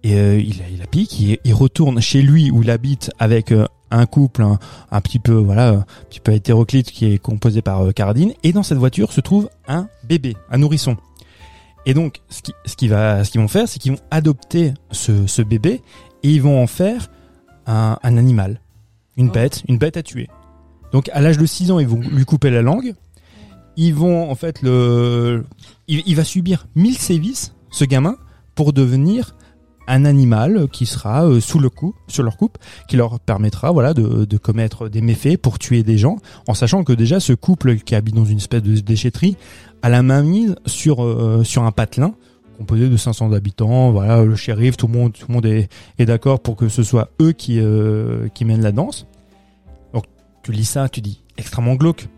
Et euh, il, la- il la pique, il, il retourne chez lui où il habite avec euh, un couple un, un petit peu voilà un petit peu hétéroclite qui est composé par euh, Caradine. Et dans cette voiture se trouve un bébé, un nourrisson. Et donc ce qui ce qui va ce qu'ils vont faire, c'est qu'ils vont adopter ce, ce bébé et ils vont en faire un, un animal, une Oh. bête, une bête à tuer. Donc à l'âge de 6 ans, ils vont lui couper la langue. Ils vont en fait le il, il va subir 1000 sévices ce gamin pour devenir un animal qui sera euh, sous le coup sur leur coupe qui leur permettra voilà de, commettre des méfaits pour tuer des gens en sachant que déjà ce couple qui habite dans une espèce de déchetterie a la main mise sur euh, sur un patelin composé de 500 habitants voilà le shérif tout le monde tout le monde est, est d'accord pour que ce soit eux qui euh, qui mènent la danse. Donc tu lis ça tu dis extrêmement glauque.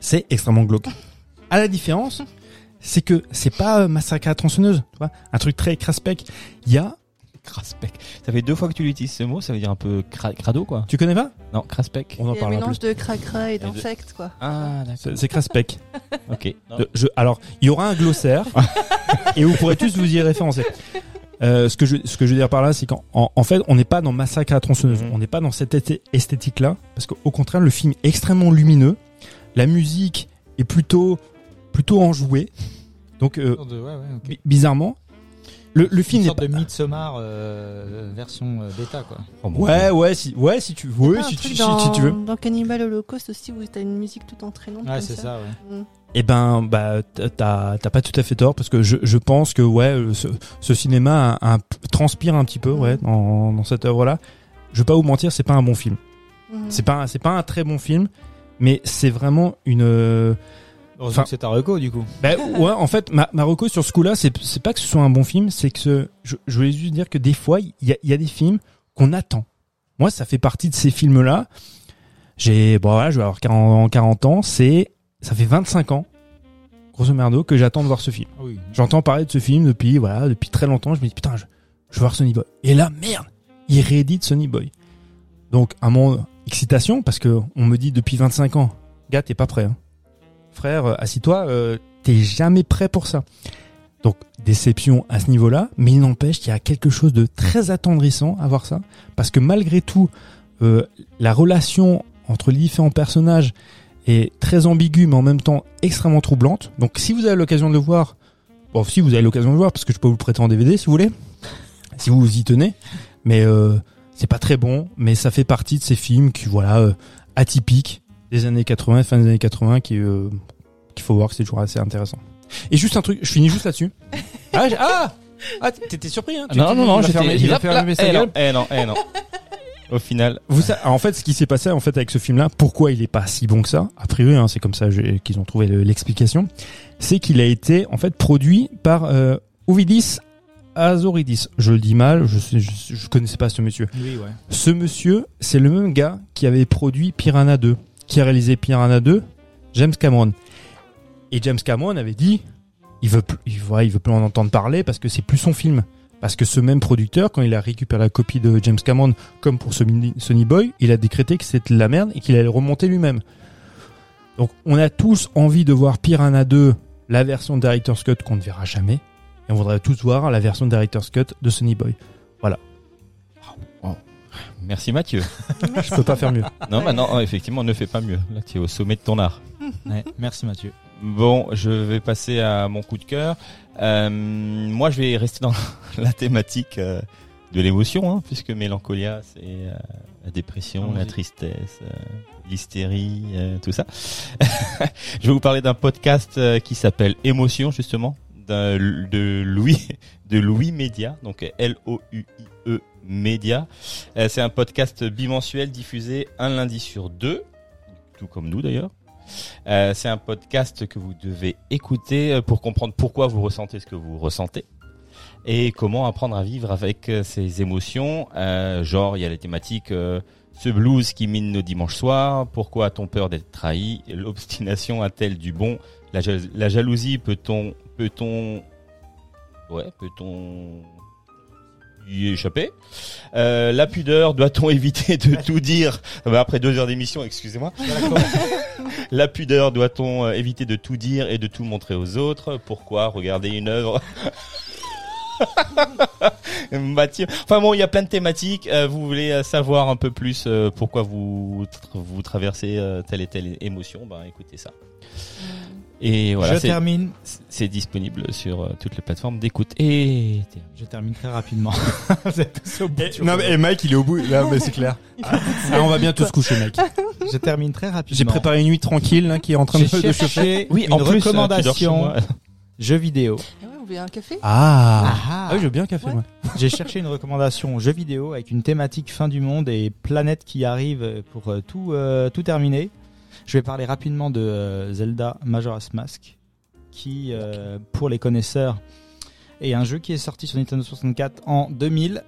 C'est extrêmement glauque. À la différence c'est que c'est pas euh, massacre à la tronçonneuse tu vois un truc très craspec il y a Craspec. Ça fait deux fois que tu l'utilises ce mot, ça veut dire un peu cra- crado quoi. tu connais pas? Non, craspec. on en Il y a un mélange plus de cracra et d'insectes, quoi. Ah, d'accord. c'est craspec Ok. Je, alors, il y aura un glossaire et vous pourrez tous vous y référencer. Euh, ce que je ce que je veux dire par là, c'est qu'en en, en fait, on n'est pas dans Massacre à la tronçonneuse. Mhm. On n'est pas dans cette esthé- esthétique-là, parce qu'au contraire, le film est extrêmement lumineux. La musique est plutôt plutôt enjouée. Donc, euh, de, ouais, ouais, ok. bi- bizarrement, le, le Une film n'est sorte pas. de Midsommar euh, version euh, bêta quoi. Oh, Ouais, ouais, si, ouais, si tu, a ouais, si, tu- dans, si tu veux. Dans Cannibal Holocaust aussi, où t'as une musique tout entraînante. Ouais, c'est ça, ouais. Mm. Eh ben, bah, t'as t'as pas tout à fait tort parce que je, je pense que ouais, ce, ce cinéma a- a- transpire un petit peu ouais dans, dans cette œuvre-là. Je vais pas vous mentir, c'est pas un bon film. Mhm. C'est pas c'est pas un très bon film, mais c'est vraiment une. Heureusement Enfin- que c'est ta reco du coup. Bah, ouais, en fait, ma, Marocco sur ce coup-là, c'est c'est pas que ce soit un bon film, c'est que ce- je, je voulais juste dire que des fois, il y a, y a des films qu'on attend. Moi, ça fait partie de ces films-là. J'ai bon voilà, je vais avoir 40, 40 ans, c'est ça fait 25 ans, grosso merdo, que j'attends de voir ce film. Ah oui. J'entends parler de ce film depuis voilà depuis très longtemps. Je me dis putain, je, je veux voir Sonny Boy. Et là, merde, il réédite Sonny Boy. Donc un moment excitation parce que on me dit depuis 25 ans, gars, t'es pas prêt. hein. Frère, euh, assis-toi, euh, t'es jamais prêt pour ça. Donc déception à ce niveau-là, mais il n'empêche qu'il y a quelque chose de très attendrissant à voir ça, parce que malgré tout, euh, la relation entre les différents personnages est très ambiguë, mais en même temps extrêmement troublante. Donc si vous avez l'occasion de le voir, bon si vous avez l'occasion de voir, parce que je peux vous le prêter en DVD si vous voulez, si vous vous y tenez, mais euh, c'est pas très bon, mais ça fait partie de ces films qui voilà atypiques des années 80, fin des années 80, qui euh, qu'il faut voir que c'est toujours assez intéressant. Et juste un truc, je finis juste là-dessus. ah, j'ai- ah, ah, t'étais surpris hein tu- Non, tu- non, non, il a fermé- il a Hop là. fermé sa Eh gueule. non, eh non, eh non. Au final, Vous sa- en fait, ce qui s'est passé en fait avec ce film-là, pourquoi il est pas si bon que ça, a priori, hein, c'est comme ça j'ai- qu'ils ont trouvé le- l'explication, c'est qu'il a été en fait produit par euh, Ovidis Azoridis. Je le dis mal, je, sais, je, je connaissais pas ce monsieur. Oui, ouais. Ce monsieur, c'est le même gars qui avait produit Piranha 2, qui a réalisé Piranha 2, James Cameron. Et James Cameron avait dit, il veut plus, il, voilà, veut plus en entendre parler parce que c'est plus son film. Parce que ce même producteur, quand il a récupéré la copie de James Cameron, comme pour Sony Boy, il a décrété que c'était de la merde et qu'il allait remonter lui-même. Donc, on a tous envie de voir Piranha 2, la version Director's Cut qu'on ne verra jamais. Et on voudrait tous voir la version Director's Cut de Sony Boy. Merci Mathieu. Je peux pas faire mieux. Non, bah non, effectivement, ne fais pas mieux. Là, tu es au sommet de ton art. Ouais, Merci Mathieu. Bon, je vais passer à mon coup de cœur. Euh, moi, je vais rester dans la thématique euh, de l'émotion, hein, puisque Mélancolia, c'est euh, la dépression, Ah, la oui. tristesse, euh, l'hystérie, euh, tout ça. je vais vous parler d'un podcast euh, qui s'appelle Émotion, justement, de Louis de Louis Média, donc L-O-U-I-E Média. Euh, c'est un podcast bimensuel diffusé un lundi sur deux, tout comme nous d'ailleurs. Euh, c'est un podcast que vous devez écouter pour comprendre pourquoi vous ressentez ce que vous ressentez et comment apprendre à vivre avec ces émotions. genre, il y a les thématiques ce blues qui mine nos dimanches soirs, pourquoi a-t-on peur d'être trahi L'obstination a-t-elle du bon la, jalousie peut-on peut-on ouais peut-on y échapper euh, La pudeur doit-on éviter de tout dire bah, Après deux heures d'émission, excusez-moi. la pudeur doit-on euh, éviter de tout dire et de tout montrer aux autres? Pourquoi regarder une œuvre? Mathieu. Enfin bon, il y a plein de thématiques. Euh, vous voulez euh, savoir un peu plus euh, pourquoi vous vous traversez telle et telle émotion? Ben écoutez ça. Et voilà, je termine. C'est disponible sur toutes les plateformes d'écoute. Et je termine très rapidement. et, non, mais, Mike, il est au bout. Là, mais c'est clair. Ah, on va bientôt se coucher, Mike. Je termine très rapidement. J'ai préparé une nuit tranquille là, qui est en train de, de chauffer. Oui, une en plus, recommandation jeux vidéo. Ah un café? Ah. ah. ah, oui, je veux bien un café, moi. J'ai cherché une recommandation jeu vidéo avec une thématique fin du monde et planète qui arrive pour euh, tout, euh, tout terminer. Je vais parler rapidement de euh, Zelda Majora's Mask, qui, pour les connaisseurs, est un jeu qui est sorti sur Nintendo 64 en 2000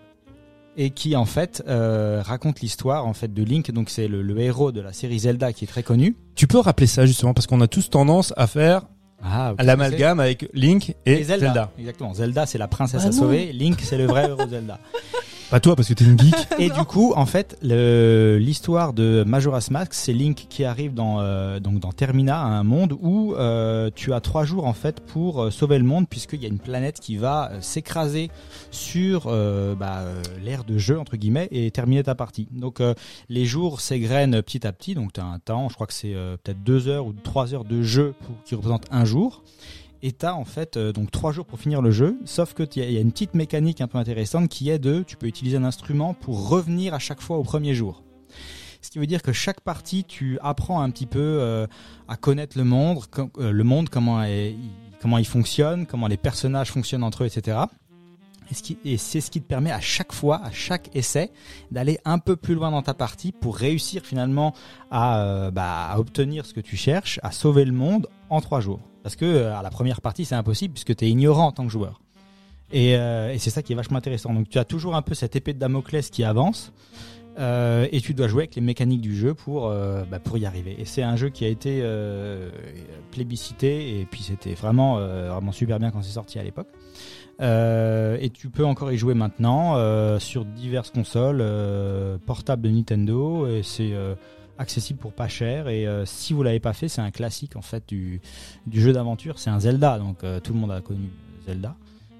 et qui en fait raconte l'histoire en fait de Link donc c'est le, le, héros de la série Zelda qui est très connu tu peux rappeler ça justement parce qu'on a tous tendance à faire ah, L'amalgame avec Link et, Zelda. Exactement. Zelda, c'est la princesse ah à sauver. Link, c'est le vrai héros Zelda. Pas toi parce que t'es une geek. Et du coup, en fait, l'histoire de Majora's Mask, c'est Link qui arrive dans euh, donc dans Termina, un monde où euh, tu as trois jours en fait pour euh, sauver le monde, puisqu'il y a une planète qui va s'écraser sur bah, l'ère de jeu entre guillemets et terminer ta partie. Donc les jours s'égrènent petit à petit, donc tu as un temps, je crois que c'est peut-être deux heures ou trois heures de jeu qui représente un jour. Et t'as en fait euh, donc trois jours pour finir le jeu, sauf que il y, a une petite mécanique un peu intéressante qui est de, tu peux utiliser un instrument pour revenir à chaque fois au premier jour. Ce qui veut dire que chaque partie, tu apprends un petit peu euh, à connaître le monde, euh, le monde comment, comment il fonctionne, comment les personnages fonctionnent entre eux, etc. Et c'est ce qui te permet à chaque fois, à chaque essai, d'aller un peu plus loin dans ta partie pour réussir finalement à, bah, à obtenir ce que tu cherches, à sauver le monde en trois jours. Parce que euh, à la première partie, c'est impossible puisque tu es ignorant en tant que joueur. Euh, et, c'est ça qui est vachement intéressant. Donc tu as toujours un peu cette épée de Damoclès qui avance. Euh, et tu dois jouer avec les mécaniques du jeu pour, bah, y arriver. Et c'est un jeu qui a été plébiscité et puis c'était vraiment, vraiment super bien quand c'est sorti à l'époque. et tu peux encore y jouer maintenant sur diverses consoles portables de Nintendo et c'est accessible pour pas cher. Et euh, si vous l'avez pas fait c'est un classique en fait du, du jeu d'aventure. C'est un Zelda donc euh, tout le monde a connu Zelda.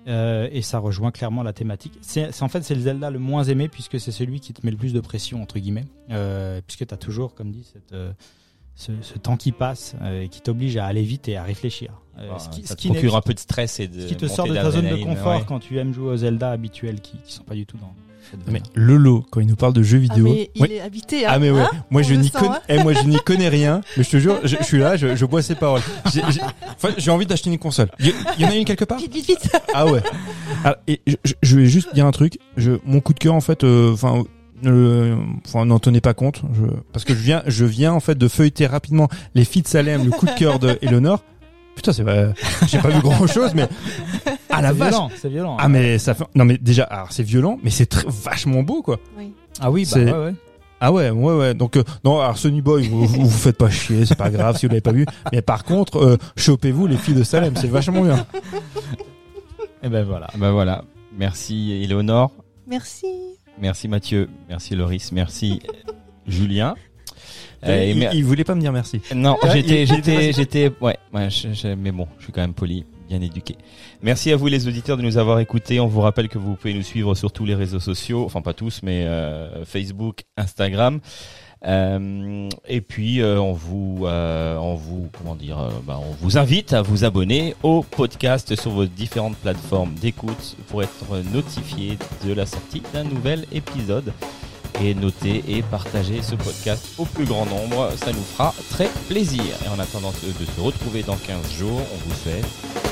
Euh, et ça rejoint clairement la thématique. C'est en fait c'est le Zelda le moins aimé puisque c'est celui qui te met le plus de pression entre guillemets. Puisque tu as toujours comme dit cette ce, ce, temps qui passe et qui t'oblige à aller vite et à réfléchir. Ce qui, ça te procure un peu de stress et de ce qui te sort de ta zone de confort quand tu aimes jouer aux Zelda habituels qui, qui sont pas du tout dans mais Lolo, quand il nous parle de jeux vidéo, ah mais il est habité. Hein, ah mais ouais, hein moi je n'y connais, hein. eh, moi je n'y connais rien, mais je te jure, je, suis là, je, je, bois ses paroles. J'ai envie d'acheter une console. Il y, en a une quelque part Vite, vite, vite. Ah ouais. Alors, et je, je, vais juste dire un truc. Je, mon coup de cœur en fait, euh, enfin. Euh, enfin, n'en tenez pas compte, je, parce que je viens, je viens en fait de feuilleter rapidement les filles de Salem, le coup de cœur de Eleanor. Putain, c'est vrai. J'ai pas vu grand chose, mais à la vache. C'est violent. Ah, mais ça fait, non, mais déjà, alors c'est violent, mais c'est très, vachement beau, quoi. Oui. Ah oui, bah, ouais, ouais. Ah ouais, ouais, ouais. Donc euh, non, alors Sony Boy, vous, vous, faites pas chier, c'est pas grave si vous l'avez pas vu. Mais par contre, euh, chopez-vous les filles de Salem, c'est vachement bien. Et ben voilà, ben voilà. Merci Eleonore. Merci. Merci Mathieu. Merci Loris. Merci Julien. Euh, il, il, voulait pas me dire merci. Non, j'étais, j'étais, j'étais, ouais, ouais mais bon, je suis quand même poli, bien éduqué. Merci à vous les auditeurs de nous avoir écoutés. On vous rappelle que vous pouvez nous suivre sur tous les réseaux sociaux, enfin pas tous, mais euh, Facebook, Instagram. Euh, et puis euh, on vous, euh, on vous, comment dire, bah, on vous invite à vous abonner au podcast sur vos différentes plateformes d'écoute pour être notifié de la sortie d'un nouvel épisode et noter et partager ce podcast au plus grand nombre. Ça nous fera très plaisir. Et en attendant de se retrouver dans 15 jours, on vous souhaite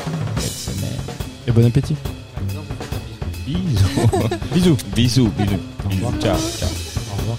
une belle semaine. Et bon appétit. Bisous. Bisous. bisous, bisous. Au revoir. Bisous. Ciao, ciao. Au revoir.